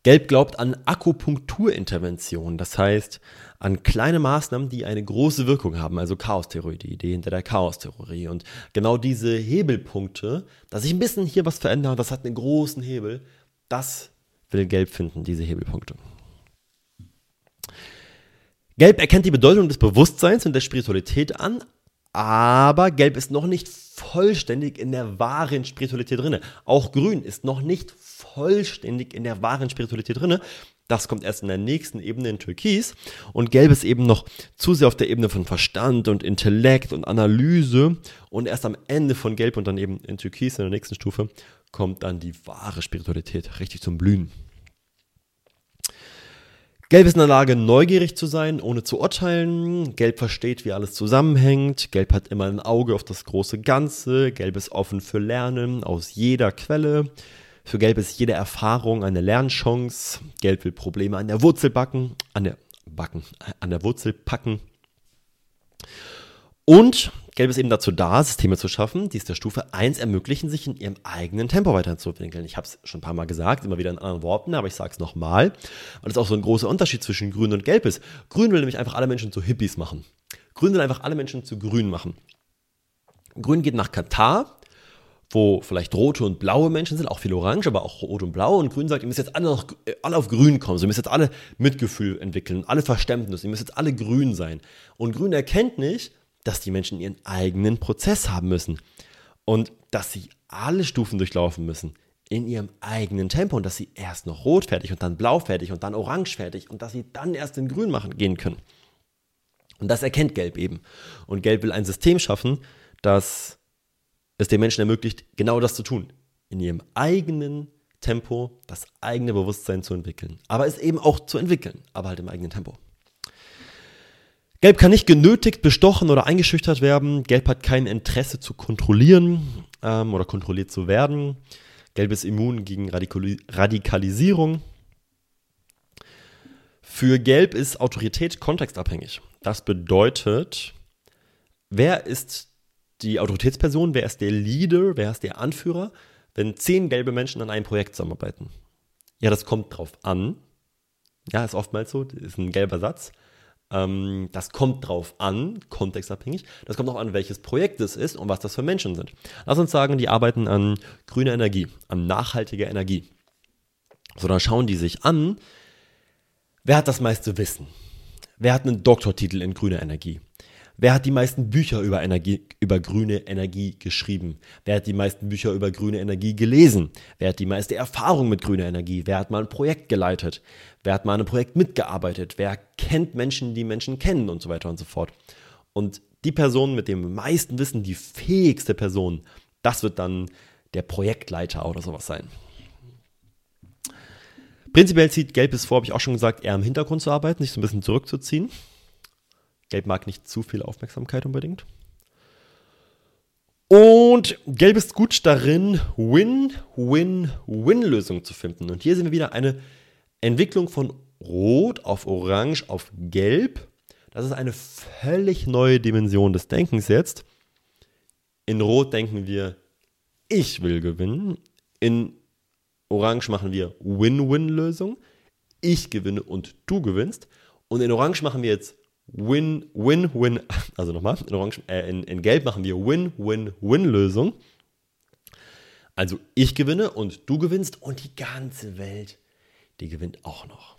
Gelb glaubt an Akupunkturinterventionen, das heißt an kleine Maßnahmen, die eine große Wirkung haben, also Chaostheorie, die Idee hinter der Chaostheorie. Und genau diese Hebelpunkte, dass ich ein bisschen hier was verändere, das hat einen großen Hebel, das will Gelb finden, diese Hebelpunkte. Gelb erkennt die Bedeutung des Bewusstseins und der Spiritualität an, aber Gelb ist noch nicht vollständig in der wahren Spiritualität drin. Auch Grün ist noch nicht vollständig in der wahren Spiritualität drin. Das kommt erst in der nächsten Ebene in Türkis. Und Gelb ist eben noch zu sehr auf der Ebene von Verstand und Intellekt und Analyse. Und erst am Ende von Gelb und dann eben in Türkis in der nächsten Stufe kommt dann die wahre Spiritualität richtig zum Blühen. Gelb ist in der Lage, neugierig zu sein, ohne zu urteilen. Gelb versteht, wie alles zusammenhängt. Gelb hat immer ein Auge auf das große Ganze. Gelb ist offen für Lernen aus jeder Quelle. Für Gelb ist jede Erfahrung eine Lernchance. Gelb will Probleme an der Wurzel backen, an der backen, an der Wurzel packen. Und Gelb ist eben dazu da, Systeme zu schaffen, die es der Stufe 1 ermöglichen, sich in ihrem eigenen Tempo weiterzuentwickeln. Ich habe es schon ein paar Mal gesagt, immer wieder in anderen Worten, aber ich sage es nochmal, weil es auch so ein großer Unterschied zwischen Grün und Gelb ist. Grün will nämlich einfach alle Menschen zu Hippies machen. Grün will einfach alle Menschen zu Grün machen. Grün geht nach Katar, wo vielleicht rote und blaue Menschen sind, auch viel orange, aber auch rot und blau. Und Grün sagt, ihr müsst jetzt alle, noch, äh, alle auf Grün kommen. ihr müsst jetzt alle Mitgefühl entwickeln, alle Verständnis. Ihr müsst jetzt alle grün sein. Und Grün erkennt nicht, dass die Menschen ihren eigenen Prozess haben müssen und dass sie alle Stufen durchlaufen müssen in ihrem eigenen Tempo und dass sie erst noch rot fertig und dann blau fertig und dann orange fertig und dass sie dann erst in grün machen gehen können. Und das erkennt Gelb eben. Und Gelb will ein System schaffen, das es den Menschen ermöglicht, genau das zu tun. In ihrem eigenen Tempo das eigene Bewusstsein zu entwickeln. Aber es eben auch zu entwickeln, aber halt im eigenen Tempo. Gelb kann nicht genötigt, bestochen oder eingeschüchtert werden. Gelb hat kein Interesse zu kontrollieren ähm, oder kontrolliert zu werden. Gelb ist immun gegen Radikali Radikalisierung. Für Gelb ist Autorität kontextabhängig. Das bedeutet, wer ist die Autoritätsperson, wer ist der Leader, wer ist der Anführer, wenn zehn gelbe Menschen an einem Projekt zusammenarbeiten? Ja, das kommt drauf an. Ja, ist oftmals so, ist ein gelber Satz. Ähm, das kommt drauf an, kontextabhängig. Das kommt auch an, welches Projekt es ist und was das für Menschen sind. Lass uns sagen, die arbeiten an grüner Energie, an nachhaltiger Energie. So, dann schauen die sich an, wer hat das meiste Wissen? Wer hat einen Doktortitel in grüner Energie? Wer hat die meisten Bücher über, Energie, über grüne Energie geschrieben? Wer hat die meisten Bücher über grüne Energie gelesen? Wer hat die meiste Erfahrung mit grüner Energie? Wer hat mal ein Projekt geleitet? Wer hat mal an einem Projekt mitgearbeitet? Wer kennt Menschen, die Menschen kennen und so weiter und so fort? Und die Person mit dem meisten Wissen, die fähigste Person, das wird dann der Projektleiter oder sowas sein. Prinzipiell zieht Gelb es vor, habe ich auch schon gesagt, eher im Hintergrund zu arbeiten, sich so ein bisschen zurückzuziehen. Gelb mag nicht zu viel Aufmerksamkeit unbedingt. Und Gelb ist gut darin, Win-Win-Win-Lösungen zu finden. Und hier sehen wir wieder eine Entwicklung von Rot auf Orange auf Gelb. Das ist eine völlig neue Dimension des Denkens jetzt. In Rot denken wir, ich will gewinnen. In Orange machen wir Win-Win-Lösung. Ich gewinne und du gewinnst. Und in Orange machen wir jetzt Win, Win, Win, also nochmal, in, Orange, äh, in, in Gelb machen wir Win, Win, Win-Lösung. Also ich gewinne und du gewinnst und die ganze Welt, die gewinnt auch noch.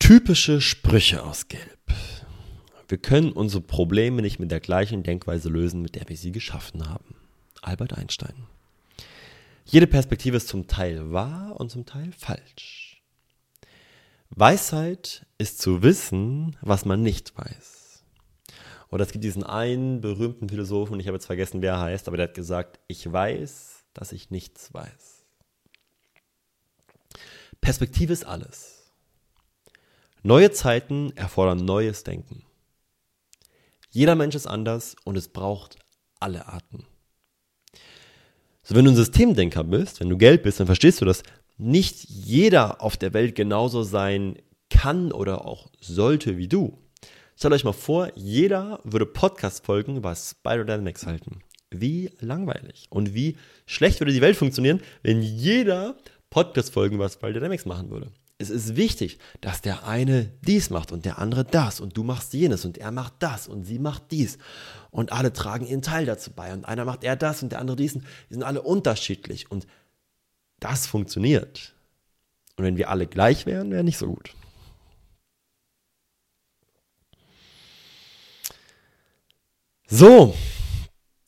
Typische Sprüche aus Gelb. Wir können unsere Probleme nicht mit der gleichen Denkweise lösen, mit der wir sie geschaffen haben. Albert Einstein. Jede Perspektive ist zum Teil wahr und zum Teil falsch. Weisheit ist zu wissen, was man nicht weiß. Oder es gibt diesen einen berühmten Philosophen, ich habe jetzt vergessen, wer er heißt, aber der hat gesagt, ich weiß, dass ich nichts weiß. Perspektive ist alles. Neue Zeiten erfordern neues Denken. Jeder Mensch ist anders und es braucht alle Arten. So, wenn du ein Systemdenker bist, wenn du Geld bist, dann verstehst du, dass nicht jeder auf der Welt genauso sein kann oder auch sollte wie du. Stellt euch mal vor, jeder würde Podcast-Folgen über Spider Dynamics halten. Wie langweilig und wie schlecht würde die Welt funktionieren, wenn jeder Podcast-Folgen über Spider Dynamics machen würde. es ist wichtig, dass der eine dies macht und der andere das und du machst jenes und er macht das und sie macht dies und alle tragen ihren Teil dazu bei und einer macht er das und der andere diesen. Die sind alle unterschiedlich und das funktioniert. Und wenn wir alle gleich wären, wäre nicht so gut. So,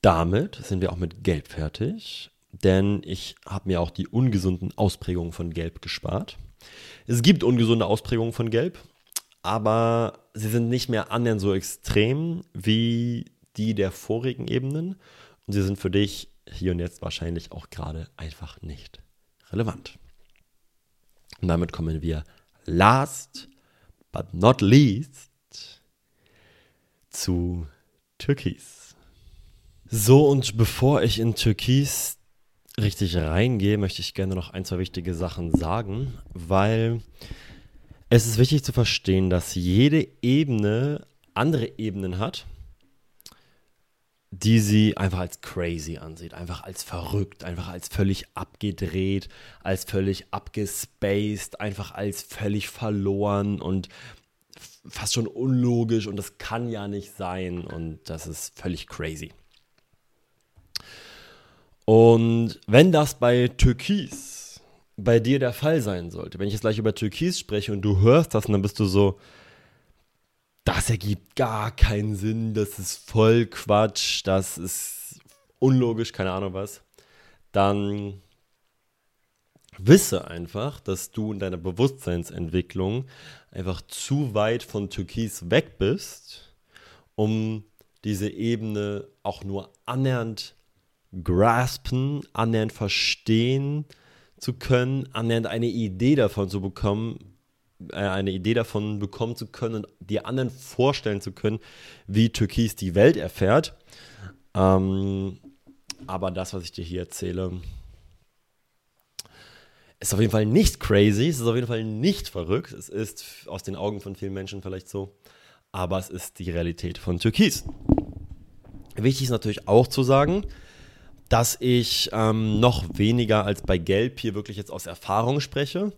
damit sind wir auch mit Gelb fertig, denn ich habe mir auch die ungesunden Ausprägungen von Gelb gespart. Es gibt ungesunde Ausprägungen von Gelb, aber sie sind nicht mehr annähernd so extrem wie die der vorigen Ebenen und sie sind für dich hier und jetzt wahrscheinlich auch gerade einfach nicht relevant. Und damit kommen wir last but not least zu Türkis. So, und bevor ich in Türkis richtig reingehe, möchte ich gerne noch ein, zwei wichtige Sachen sagen, weil es ist wichtig zu verstehen, dass jede Ebene andere Ebenen hat, die sie einfach als crazy ansieht, einfach als verrückt, einfach als völlig abgedreht, als völlig abgespaced, einfach als völlig verloren und fast schon unlogisch und das kann ja nicht sein und das ist völlig crazy. Und wenn das bei Türkis bei dir der Fall sein sollte, wenn ich jetzt gleich über Türkis spreche und du hörst das und dann bist du so, das ergibt gar keinen Sinn, das ist voll Quatsch, das ist unlogisch, keine Ahnung was, dann wisse einfach, dass du in deiner Bewusstseinsentwicklung einfach zu weit von Türkis weg bist, um diese Ebene auch nur annähernd graspen, annähernd verstehen zu können, annähernd eine Idee davon zu bekommen, eine Idee davon bekommen zu können und die anderen vorstellen zu können, wie Türkis die Welt erfährt. Ähm, aber das, was ich dir hier erzähle, ist auf jeden Fall nicht crazy, es ist auf jeden Fall nicht verrückt. Es ist aus den Augen von vielen Menschen vielleicht so, aber es ist die Realität von Türkis. Wichtig ist natürlich auch zu sagen, dass ich ähm, noch weniger als bei Gelb hier wirklich jetzt aus Erfahrung spreche.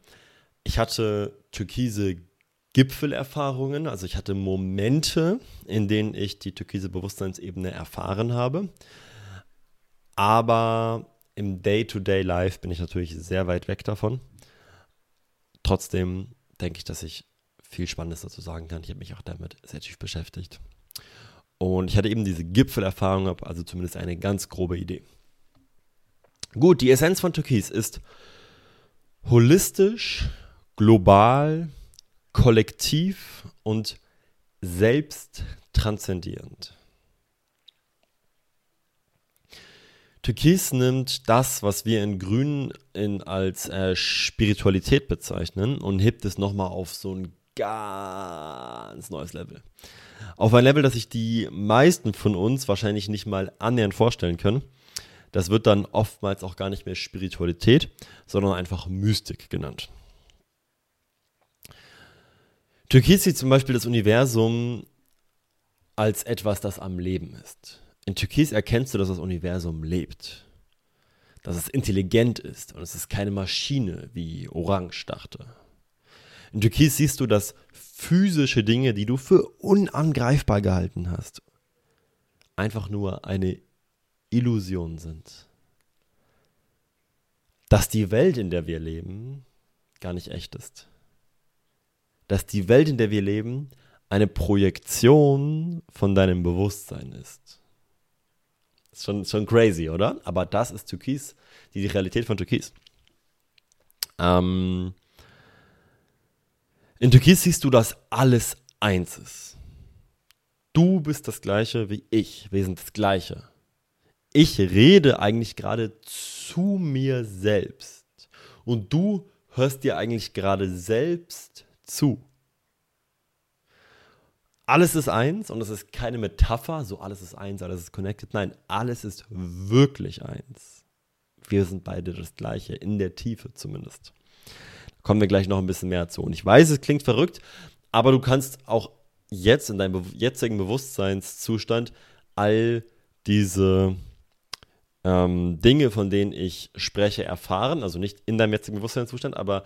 Ich hatte türkise Gipfelerfahrungen, also ich hatte Momente, in denen ich die türkise Bewusstseinsebene erfahren habe. Aber im Day-to-Day-Life bin ich natürlich sehr weit weg davon. Trotzdem denke ich, dass ich viel Spannendes dazu sagen kann. Ich habe mich auch damit sehr tief beschäftigt. Und ich hatte eben diese Gipfelerfahrung, also zumindest eine ganz grobe Idee. Gut, die Essenz von Türkis ist holistisch, global, kollektiv und selbst transzendierend. Türkis nimmt das, was wir in Grün in, als äh, Spiritualität bezeichnen und hebt es nochmal auf so ein ganz neues Level. Auf ein Level, das sich die meisten von uns wahrscheinlich nicht mal annähernd vorstellen können. Das wird dann oftmals auch gar nicht mehr Spiritualität, sondern einfach Mystik genannt. Türkis sieht zum Beispiel das Universum als etwas, das am Leben ist. In Türkis erkennst du, dass das Universum lebt. Dass es intelligent ist und es ist keine Maschine, wie Orange dachte. In Türkis siehst du, dass physische Dinge, die du für unangreifbar gehalten hast, einfach nur eine Illusion sind. Dass die Welt, in der wir leben, gar nicht echt ist. Dass die Welt, in der wir leben, eine Projektion von deinem Bewusstsein ist. ist schon, schon crazy, oder? Aber das ist Türkis, die Realität von Türkis. Ähm, in Türkis siehst du, dass alles eins ist. Du bist das gleiche wie ich. Wir sind das gleiche ich rede eigentlich gerade zu mir selbst. Und du hörst dir eigentlich gerade selbst zu. Alles ist eins und es ist keine Metapher, so alles ist eins, alles ist connected. Nein, alles ist wirklich eins. Wir sind beide das Gleiche, in der Tiefe zumindest. Da kommen wir gleich noch ein bisschen mehr zu. Und ich weiß, es klingt verrückt, aber du kannst auch jetzt in deinem jetzigen Bewusstseinszustand all diese ähm, Dinge, von denen ich spreche, erfahren. Also nicht in deinem jetzigen Bewusstseinszustand, aber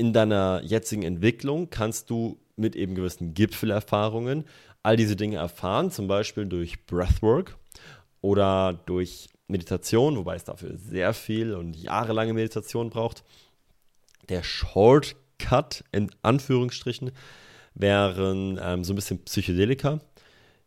in deiner jetzigen Entwicklung kannst du mit eben gewissen Gipfelerfahrungen all diese Dinge erfahren, zum Beispiel durch Breathwork oder durch Meditation, wobei es dafür sehr viel und jahrelange Meditation braucht. Der Shortcut in Anführungsstrichen wären ähm, so ein bisschen Psychedelika.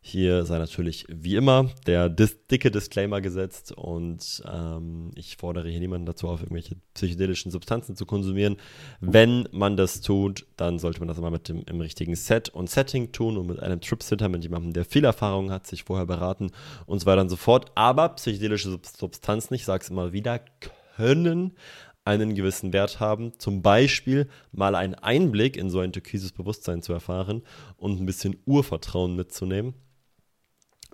Hier sei natürlich wie immer der dis dicke Disclaimer gesetzt und ähm, ich fordere hier niemanden dazu auf, irgendwelche psychedelischen Substanzen zu konsumieren. Wenn man das tut, dann sollte man das immer mit dem im richtigen Set und Setting tun und mit einem Trip-Sitter, mit jemandem, der viel Erfahrung hat, sich vorher beraten und so weiter und so fort. Aber psychedelische Substanzen, ich sage es immer wieder, können einen gewissen Wert haben. Zum Beispiel mal einen Einblick in so ein türkises Bewusstsein zu erfahren und ein bisschen Urvertrauen mitzunehmen.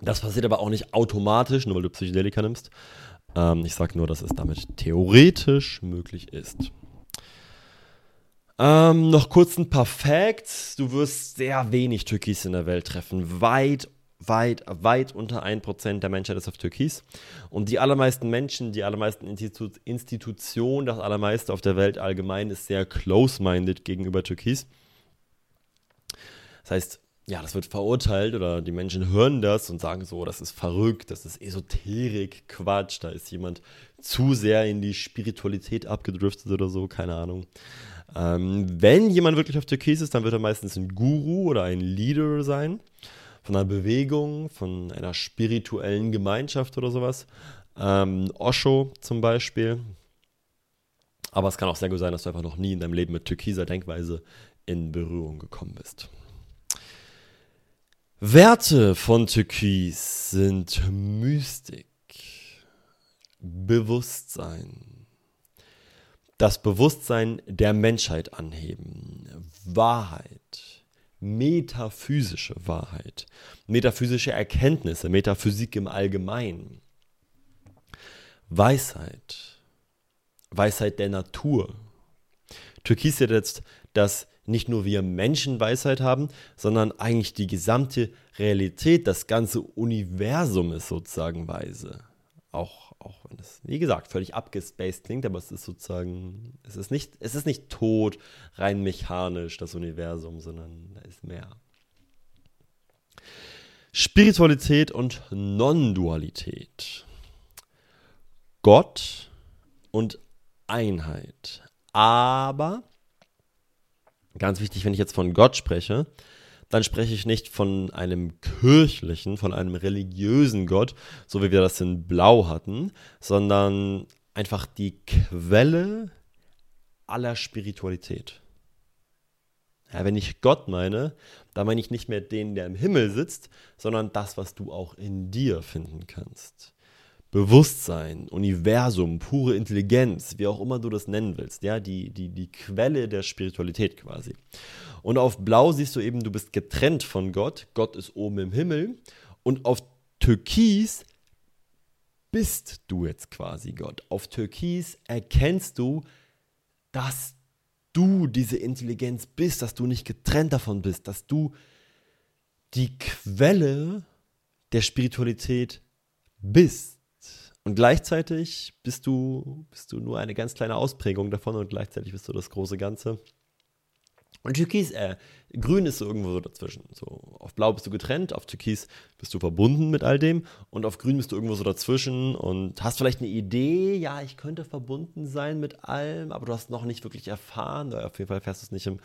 Das passiert aber auch nicht automatisch, nur weil du Psychedelika nimmst. Ähm, ich sage nur, dass es damit theoretisch möglich ist. Ähm, noch kurz ein paar Facts. Du wirst sehr wenig Türkis in der Welt treffen. Weit, weit, weit unter 1% der Menschheit ist auf Türkis. Und die allermeisten Menschen, die allermeisten Institu Institutionen, das allermeiste auf der Welt allgemein ist sehr close-minded gegenüber Türkis. Das heißt, ja, das wird verurteilt oder die Menschen hören das und sagen so, das ist verrückt, das ist Esoterik, Quatsch, da ist jemand zu sehr in die Spiritualität abgedriftet oder so, keine Ahnung. Ähm, wenn jemand wirklich auf Türkis ist, dann wird er meistens ein Guru oder ein Leader sein, von einer Bewegung, von einer spirituellen Gemeinschaft oder sowas. Ähm, Osho zum Beispiel. Aber es kann auch sehr gut sein, dass du einfach noch nie in deinem Leben mit türkiser Denkweise in Berührung gekommen bist. Werte von Türkis sind Mystik, Bewusstsein, das Bewusstsein der Menschheit anheben, Wahrheit, metaphysische Wahrheit, metaphysische Erkenntnisse, Metaphysik im Allgemeinen, Weisheit, Weisheit der Natur. Türkis hat jetzt das nicht nur wir Menschen Weisheit haben, sondern eigentlich die gesamte Realität, das ganze Universum ist sozusagen weise. Auch, auch wenn es, wie gesagt, völlig abgespaced klingt, aber es ist sozusagen, es ist nicht, es ist nicht tot, rein mechanisch, das Universum, sondern da ist mehr. Spiritualität und Non-Dualität. Gott und Einheit. Aber Ganz wichtig, wenn ich jetzt von Gott spreche, dann spreche ich nicht von einem kirchlichen, von einem religiösen Gott, so wie wir das in Blau hatten, sondern einfach die Quelle aller Spiritualität. Ja, wenn ich Gott meine, dann meine ich nicht mehr den, der im Himmel sitzt, sondern das, was du auch in dir finden kannst. Bewusstsein, Universum, pure Intelligenz, wie auch immer du das nennen willst, ja, die, die, die Quelle der Spiritualität quasi. Und auf Blau siehst du eben, du bist getrennt von Gott, Gott ist oben im Himmel und auf Türkis bist du jetzt quasi Gott. Auf Türkis erkennst du, dass du diese Intelligenz bist, dass du nicht getrennt davon bist, dass du die Quelle der Spiritualität bist. Und gleichzeitig bist du, bist du nur eine ganz kleine Ausprägung davon und gleichzeitig bist du das große Ganze. Und Türkis, äh, grün ist so irgendwo so dazwischen. So, auf blau bist du getrennt, auf Türkis bist du verbunden mit all dem und auf grün bist du irgendwo so dazwischen und hast vielleicht eine Idee, ja, ich könnte verbunden sein mit allem, aber du hast noch nicht wirklich erfahren, auf jeden Fall fährst du es nicht im,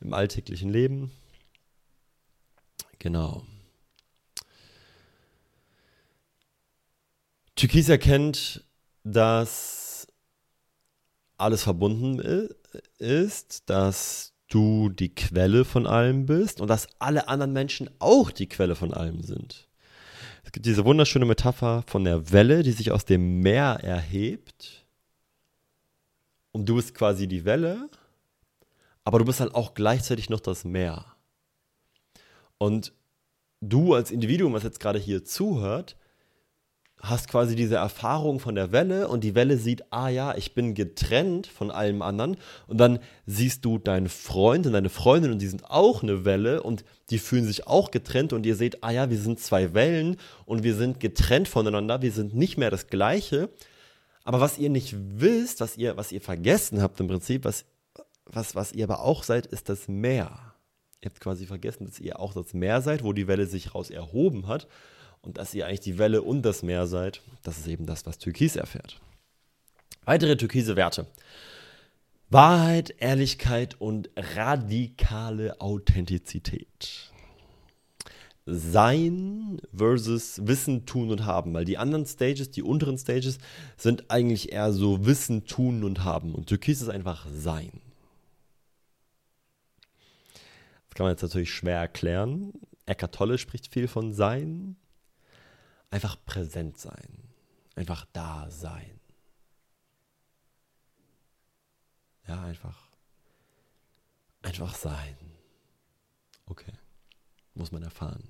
im alltäglichen Leben. Genau. Türkis erkennt, dass alles verbunden ist, dass du die Quelle von allem bist und dass alle anderen Menschen auch die Quelle von allem sind. Es gibt diese wunderschöne Metapher von der Welle, die sich aus dem Meer erhebt. Und du bist quasi die Welle, aber du bist halt auch gleichzeitig noch das Meer. Und du als Individuum, was jetzt gerade hier zuhört, hast quasi diese Erfahrung von der Welle und die Welle sieht, ah ja, ich bin getrennt von allem anderen und dann siehst du deinen Freund und deine Freundin und die sind auch eine Welle und die fühlen sich auch getrennt und ihr seht, ah ja, wir sind zwei Wellen und wir sind getrennt voneinander, wir sind nicht mehr das gleiche. Aber was ihr nicht wisst, was ihr, was ihr vergessen habt im Prinzip, was, was, was ihr aber auch seid, ist das Meer. Ihr habt quasi vergessen, dass ihr auch das Meer seid, wo die Welle sich raus erhoben hat und dass ihr eigentlich die Welle und das Meer seid. Das ist eben das, was Türkis erfährt. Weitere türkise Werte. Wahrheit, Ehrlichkeit und radikale Authentizität. Sein versus Wissen, Tun und Haben. Weil die anderen Stages, die unteren Stages, sind eigentlich eher so Wissen, Tun und Haben. Und Türkis ist einfach Sein. Das kann man jetzt natürlich schwer erklären. Eckart Tolle spricht viel von Sein. Einfach präsent sein. Einfach da sein. Ja, einfach. Einfach sein. Okay. Muss man erfahren.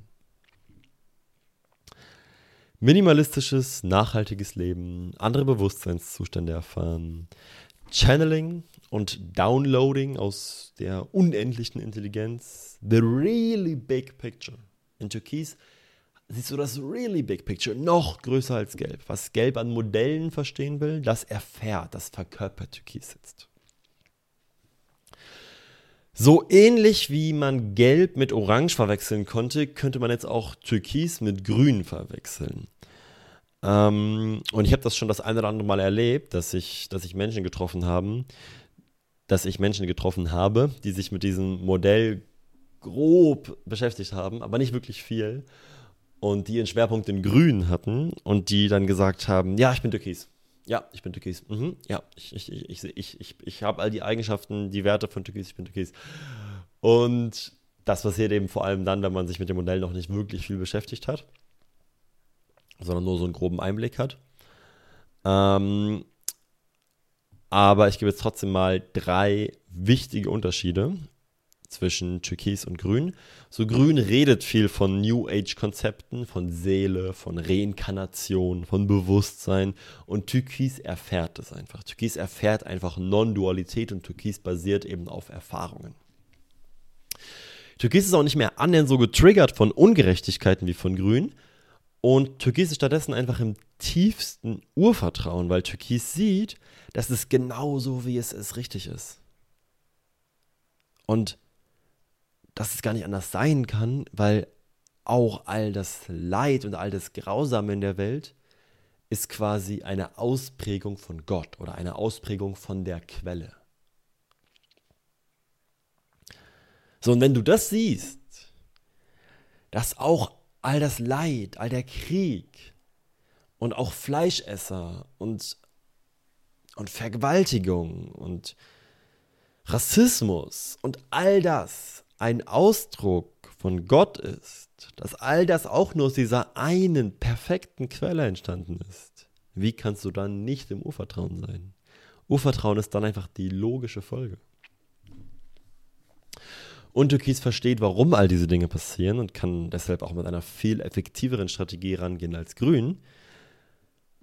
Minimalistisches, nachhaltiges Leben, andere Bewusstseinszustände erfahren, Channeling und Downloading aus der unendlichen Intelligenz, the really big picture. In Türkis siehst du das really big picture noch größer als Gelb. Was Gelb an Modellen verstehen will, das erfährt, das verkörpert Türkis jetzt. So ähnlich wie man Gelb mit Orange verwechseln konnte, könnte man jetzt auch Türkis mit Grün verwechseln. Ähm, und ich habe das schon das eine oder andere Mal erlebt, dass ich, dass ich Menschen getroffen haben, dass ich Menschen getroffen habe, die sich mit diesem Modell grob beschäftigt haben, aber nicht wirklich viel. Und die ihren Schwerpunkt in Grün hatten und die dann gesagt haben, ja, ich bin Türkis. Ja, ich bin Türkis. Mhm. Ja, ich, ich, ich, ich, ich, ich habe all die Eigenschaften, die Werte von Türkis, ich bin Türkis. Und das passiert eben vor allem dann, wenn man sich mit dem Modell noch nicht wirklich viel beschäftigt hat, sondern nur so einen groben Einblick hat. Ähm, aber ich gebe jetzt trotzdem mal drei wichtige Unterschiede zwischen Türkis und Grün. So Grün redet viel von New Age-Konzepten, von Seele, von Reinkarnation, von Bewusstsein und Türkis erfährt es einfach. Türkis erfährt einfach Non-Dualität und Türkis basiert eben auf Erfahrungen. Türkis ist auch nicht mehr annähernd so getriggert von Ungerechtigkeiten wie von Grün. Und Türkis ist stattdessen einfach im tiefsten Urvertrauen, weil Türkis sieht, dass es genauso wie es ist richtig ist. Und dass es gar nicht anders sein kann, weil auch all das Leid und all das Grausame in der Welt ist quasi eine Ausprägung von Gott oder eine Ausprägung von der Quelle. So, und wenn du das siehst, dass auch all das Leid, all der Krieg und auch Fleischesser und, und Vergewaltigung und Rassismus und all das ein Ausdruck von Gott ist, dass all das auch nur aus dieser einen perfekten Quelle entstanden ist, wie kannst du dann nicht im Urvertrauen sein? Urvertrauen ist dann einfach die logische Folge. Und Türkis versteht, warum all diese Dinge passieren und kann deshalb auch mit einer viel effektiveren Strategie rangehen als Grün.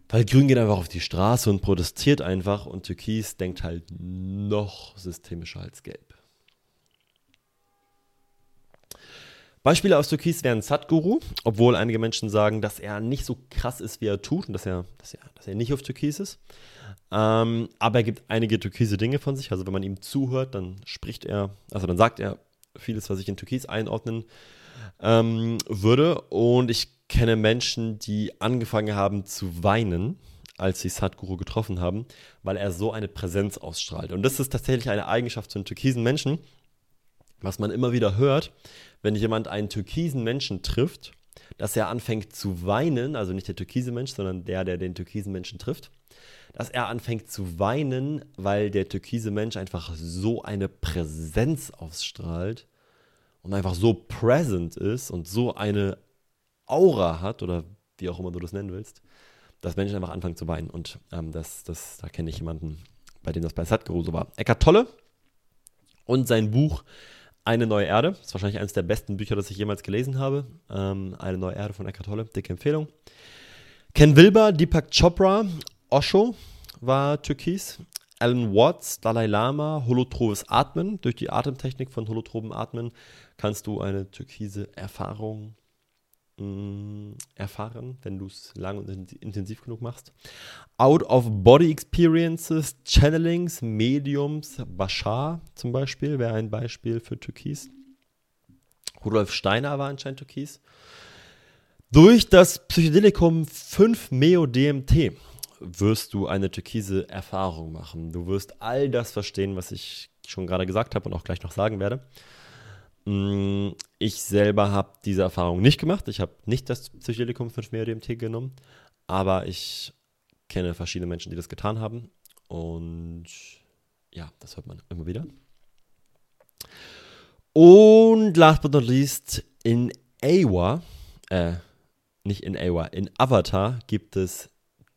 Weil Grün geht einfach auf die Straße und protestiert einfach und Türkis denkt halt noch systemischer als Gelb. Beispiele aus Türkis wären Sadhguru, obwohl einige Menschen sagen, dass er nicht so krass ist, wie er tut und dass er, dass er, dass er nicht auf Türkis ist. Ähm, aber er gibt einige türkise Dinge von sich. Also wenn man ihm zuhört, dann spricht er, also dann sagt er vieles, was ich in Türkis einordnen ähm, würde. Und ich kenne Menschen, die angefangen haben zu weinen, als sie Sadhguru getroffen haben, weil er so eine Präsenz ausstrahlt. Und das ist tatsächlich eine Eigenschaft von türkisen Menschen, was man immer wieder hört, wenn jemand einen türkisen Menschen trifft, dass er anfängt zu weinen, also nicht der türkise Mensch, sondern der, der den türkisen Menschen trifft, dass er anfängt zu weinen, weil der türkise Mensch einfach so eine Präsenz ausstrahlt und einfach so present ist und so eine Aura hat oder wie auch immer du das nennen willst, dass Menschen einfach anfangen zu weinen. Und ähm, das, das, da kenne ich jemanden, bei dem das bei Sadhguru so war. Eckart Tolle und sein Buch eine neue Erde. Das ist wahrscheinlich eines der besten Bücher, das ich jemals gelesen habe. Ähm, Eine neue Erde von Eckhart Tolle. Dicke Empfehlung. Ken Wilber, Deepak Chopra, Osho war Türkis. Alan Watts, Dalai Lama, holotroves Atmen. Durch die Atemtechnik von holotropen Atmen kannst du eine türkise Erfahrung erfahren, wenn du es lang und intensiv genug machst. Out-of-Body-Experiences, Channelings, Mediums, Bashar zum Beispiel wäre ein Beispiel für Türkis. Rudolf Steiner war anscheinend Türkis. Durch das Psychedelikum 5-Meo-DMT wirst du eine türkise Erfahrung machen. Du wirst all das verstehen, was ich schon gerade gesagt habe und auch gleich noch sagen werde. Ich selber habe diese Erfahrung nicht gemacht. Ich habe nicht das Psychedelikum 5-Meo-DMT genommen, aber ich kenne verschiedene Menschen, die das getan haben. Und ja, das hört man immer wieder. Und last but not least, in Awa, äh, nicht in Awa, in Avatar gibt es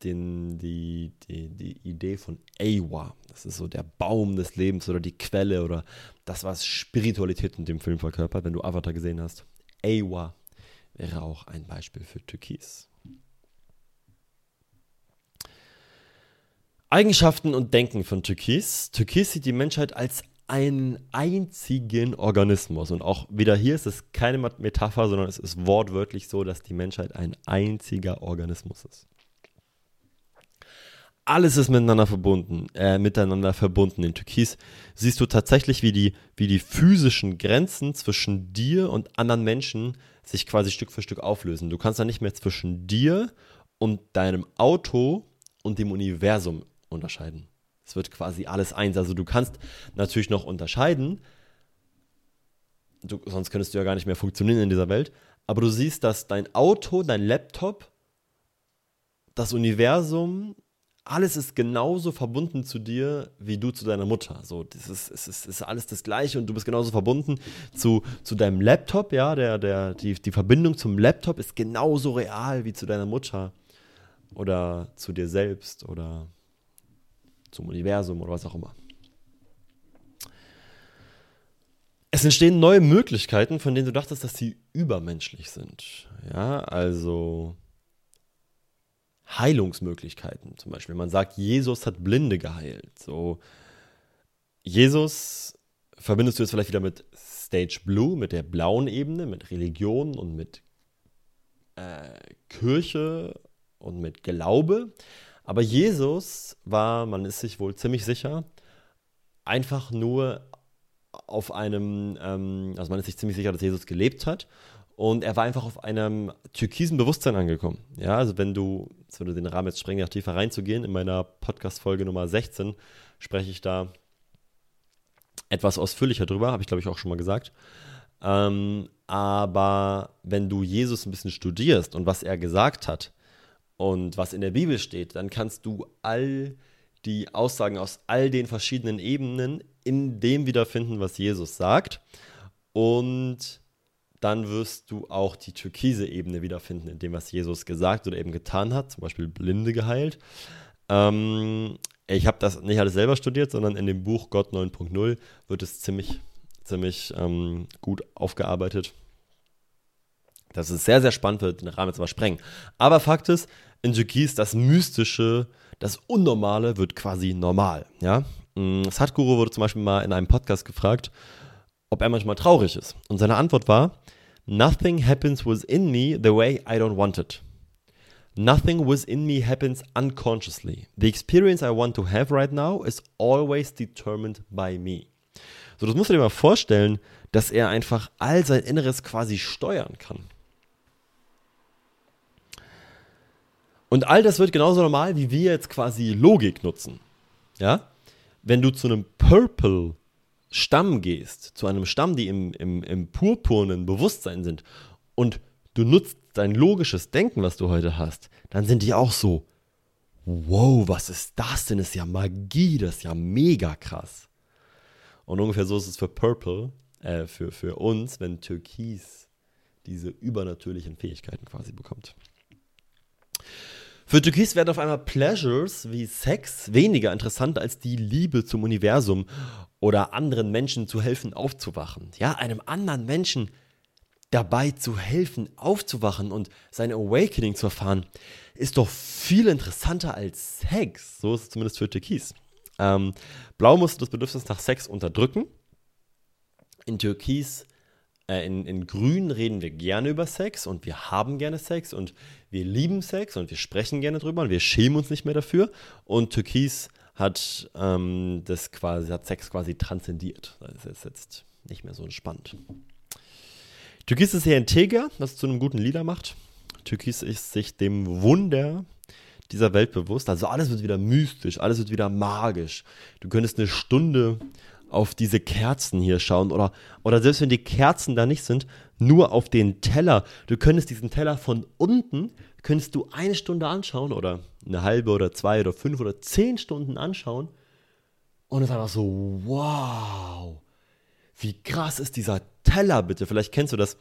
den, die, die, die Idee von Awa. Das ist so der Baum des Lebens oder die Quelle oder das, was Spiritualität in dem Film verkörpert, wenn du Avatar gesehen hast. Awa wäre auch ein Beispiel für Türkis. Eigenschaften und Denken von Türkis. Türkis sieht die Menschheit als einen einzigen Organismus. Und auch wieder hier ist es keine Metapher, sondern es ist wortwörtlich so, dass die Menschheit ein einziger Organismus ist. Alles ist miteinander verbunden, äh, miteinander verbunden. In Türkis siehst du tatsächlich, wie die, wie die physischen Grenzen zwischen dir und anderen Menschen sich quasi Stück für Stück auflösen. Du kannst dann nicht mehr zwischen dir und deinem Auto und dem Universum unterscheiden. Es wird quasi alles eins. Also du kannst natürlich noch unterscheiden, du, sonst könntest du ja gar nicht mehr funktionieren in dieser Welt, aber du siehst, dass dein Auto, dein Laptop, das Universum, alles ist genauso verbunden zu dir, wie du zu deiner Mutter. So, das ist, es ist, ist alles das Gleiche und du bist genauso verbunden zu, zu deinem Laptop, ja, der, der, die, die Verbindung zum Laptop ist genauso real wie zu deiner Mutter oder zu dir selbst oder zum Universum oder was auch immer. Es entstehen neue Möglichkeiten, von denen du dachtest, dass sie übermenschlich sind. Ja, also Heilungsmöglichkeiten. Zum Beispiel, man sagt, Jesus hat Blinde geheilt. So, Jesus verbindest du jetzt vielleicht wieder mit Stage Blue, mit der blauen Ebene, mit Religion und mit äh, Kirche und mit Glaube. Aber Jesus war, man ist sich wohl ziemlich sicher, einfach nur auf einem, ähm, also man ist sich ziemlich sicher, dass Jesus gelebt hat und er war einfach auf einem türkisen Bewusstsein angekommen. Ja, also wenn du, jetzt würde den Rahmen jetzt sprengen, noch tiefer reinzugehen, in meiner Podcast-Folge Nummer 16 spreche ich da etwas ausführlicher drüber, habe ich glaube ich auch schon mal gesagt. Ähm, aber wenn du Jesus ein bisschen studierst und was er gesagt hat, und was in der Bibel steht, dann kannst du all die Aussagen aus all den verschiedenen Ebenen in dem wiederfinden, was Jesus sagt. Und dann wirst du auch die türkise Ebene wiederfinden, in dem, was Jesus gesagt oder eben getan hat, zum Beispiel Blinde geheilt. Ähm, ich habe das nicht alles selber studiert, sondern in dem Buch Gott 9.0 wird es ziemlich, ziemlich ähm, gut aufgearbeitet. Das ist sehr, sehr spannend, wird den Rahmen jetzt mal sprengen. Aber Fakt ist, in Türkis das Mystische, das Unnormale wird quasi normal. Ja? Mm, Sadhguru wurde zum Beispiel mal in einem Podcast gefragt, ob er manchmal traurig ist. Und seine Antwort war, Nothing happens within me the way I don't want it. Nothing within me happens unconsciously. The experience I want to have right now is always determined by me. So, das musst du dir mal vorstellen, dass er einfach all sein Inneres quasi steuern kann. Und all das wird genauso normal, wie wir jetzt quasi Logik nutzen. Ja? Wenn du zu einem Purple Stamm gehst, zu einem Stamm, die im, im, im purpurnen Bewusstsein sind, und du nutzt dein logisches Denken, was du heute hast, dann sind die auch so, wow, was ist das denn? Das ist ja Magie, das ist ja mega krass. Und ungefähr so ist es für Purple, äh, für, für uns, wenn Türkis diese übernatürlichen Fähigkeiten quasi bekommt. Für Türkis werden auf einmal Pleasures wie Sex weniger interessant als die Liebe zum Universum oder anderen Menschen zu helfen aufzuwachen. Ja, einem anderen Menschen dabei zu helfen aufzuwachen und sein Awakening zu erfahren, ist doch viel interessanter als Sex. So ist es zumindest für Türkis. Ähm, Blau musste das Bedürfnis nach Sex unterdrücken. In Türkis Äh, in, in Grün reden wir gerne über Sex und wir haben gerne Sex und wir lieben Sex und wir sprechen gerne drüber und wir schämen uns nicht mehr dafür. Und Türkis hat ähm, das quasi, hat Sex quasi transzendiert. Das ist jetzt nicht mehr so spannend. Türkis ist sehr integer, was zu einem guten Lieder macht. Türkis ist sich dem Wunder dieser Welt bewusst. Also alles wird wieder mystisch, alles wird wieder magisch. Du könntest eine Stunde auf diese Kerzen hier schauen oder, oder selbst wenn die Kerzen da nicht sind, nur auf den Teller. Du könntest diesen Teller von unten, könntest du eine Stunde anschauen oder eine halbe oder zwei oder fünf oder zehn Stunden anschauen und es ist einfach so, wow, wie krass ist dieser Teller bitte. Vielleicht kennst du das,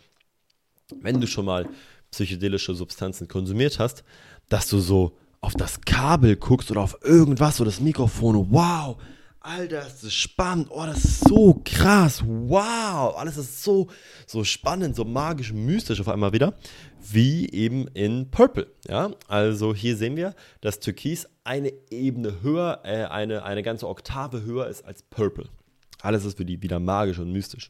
wenn du schon mal psychedelische Substanzen konsumiert hast, dass du so auf das Kabel guckst oder auf irgendwas oder das Mikrofon. Wow, Alter, das ist spannend. Oh, das ist so krass. Wow, alles ist so, so spannend, so magisch, mystisch auf einmal wieder, wie eben in Purple. Ja, also hier sehen wir, dass Türkis eine Ebene höher, äh, eine, eine ganze Oktave höher ist als Purple. Alles ist für die wieder magisch und mystisch.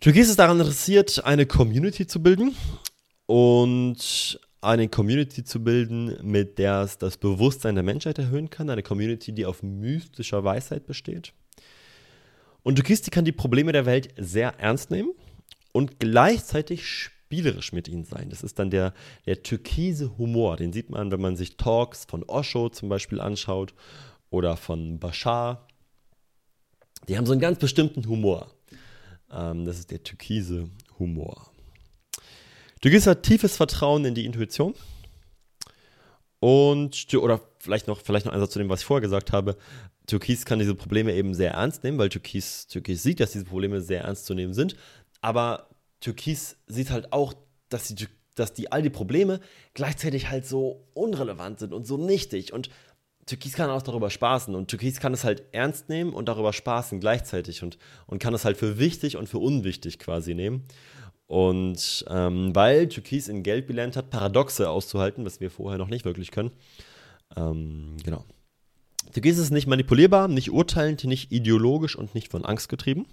Türkis ist daran interessiert, eine Community zu bilden und eine Community zu bilden, mit der es das Bewusstsein der Menschheit erhöhen kann, eine Community, die auf mystischer Weisheit besteht. Und Dukisti kann die Probleme der Welt sehr ernst nehmen und gleichzeitig spielerisch mit ihnen sein. Das ist dann der, der türkise Humor, den sieht man, wenn man sich Talks von Osho zum Beispiel anschaut oder von Bashar. Die haben so einen ganz bestimmten Humor. Ähm, das ist der türkise Humor. Du gehst halt tiefes Vertrauen in die Intuition. Und, oder vielleicht noch, vielleicht noch ein Satz zu dem, was ich vorher gesagt habe. Türkis kann diese Probleme eben sehr ernst nehmen, weil Türkis, Türkis sieht, dass diese Probleme sehr ernst zu nehmen sind. Aber Türkis sieht halt auch, dass die, dass die all die Probleme gleichzeitig halt so unrelevant sind und so nichtig. Und Türkis kann auch darüber spaßen und Türkis kann es halt ernst nehmen und darüber spaßen gleichzeitig und, und kann es halt für wichtig und für unwichtig quasi nehmen. Und ähm, weil Türkis in Geld gelernt hat, Paradoxe auszuhalten, was wir vorher noch nicht wirklich können. Ähm, genau. Türkis ist nicht manipulierbar, nicht urteilend, nicht ideologisch und nicht von Angst getrieben.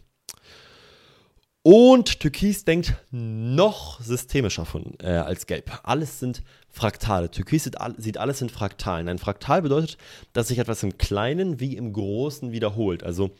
Und Türkis denkt noch systemischer von, äh, als Gelb. Alles sind Fraktale. Türkis sieht, sieht, alles in Fraktalen. Ein Fraktal bedeutet, dass sich etwas im Kleinen wie im Großen wiederholt. Also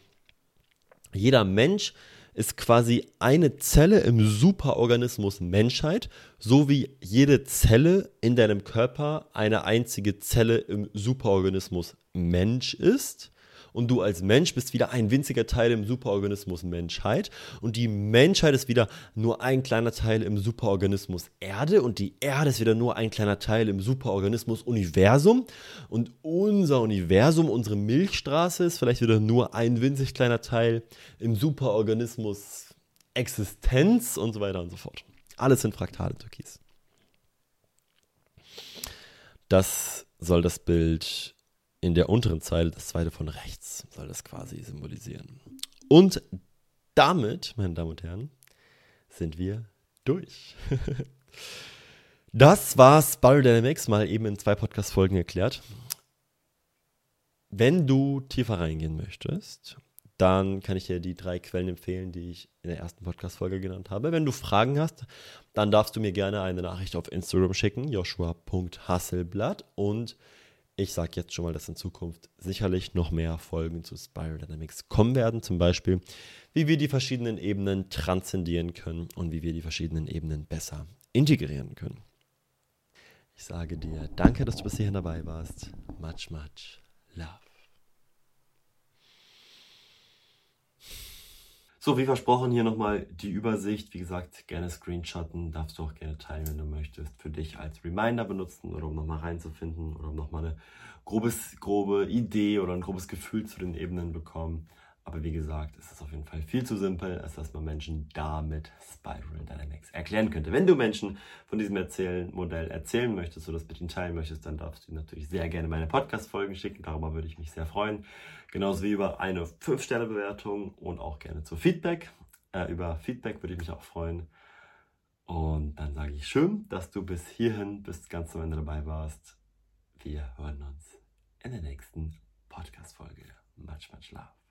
jeder Mensch ist quasi eine Zelle im Superorganismus Menschheit, so wie jede Zelle in deinem Körper eine einzige Zelle im Superorganismus Mensch ist und du als Mensch bist wieder ein winziger Teil im Superorganismus Menschheit und die Menschheit ist wieder nur ein kleiner Teil im Superorganismus Erde und die Erde ist wieder nur ein kleiner Teil im Superorganismus Universum und unser Universum, unsere Milchstraße ist vielleicht wieder nur ein winzig kleiner Teil im Superorganismus Existenz und so weiter und so fort. Alles sind Fraktale Türkis. Das soll das Bild in der unteren Zeile, das zweite von rechts, soll das quasi symbolisieren. Und damit, meine Damen und Herren, sind wir durch. das war Spiral Dynamics, mal eben in zwei Podcast-Folgen erklärt. Wenn du tiefer reingehen möchtest, dann kann ich dir die drei Quellen empfehlen, die ich in der ersten Podcast-Folge genannt habe. Wenn du Fragen hast, dann darfst du mir gerne eine Nachricht auf Instagram schicken, joshua.hasselblatt und ich sage jetzt schon mal, dass in Zukunft sicherlich noch mehr Folgen zu Spiral Dynamics kommen werden. Zum Beispiel, wie wir die verschiedenen Ebenen transzendieren können und wie wir die verschiedenen Ebenen besser integrieren können. Ich sage dir danke, dass du bis hierhin dabei warst. Much, much love. So, wie versprochen, hier nochmal die Übersicht. Wie gesagt, gerne screenshotten, darfst du auch gerne teilen, wenn du möchtest. Für dich als Reminder benutzen oder um nochmal reinzufinden oder um nochmal eine grobes, grobe Idee oder ein grobes Gefühl zu den Ebenen bekommen. Aber wie gesagt, ist es auf jeden Fall viel zu simpel, als dass man Menschen damit Spiral Dynamics erklären könnte. Wenn du Menschen von diesem Erzählen Modell erzählen möchtest oder das mit ihnen teilen möchtest, dann darfst du natürlich sehr gerne meine Podcast-Folgen schicken. Darüber würde ich mich sehr freuen. Genauso wie über eine 5-Sterne-Bewertung und auch gerne zu Feedback. Äh, über Feedback würde ich mich auch freuen. Und dann sage ich schön, dass du bis hierhin, bis ganz zum Ende dabei warst. Wir hören uns in der nächsten Podcast-Folge. Much, much love.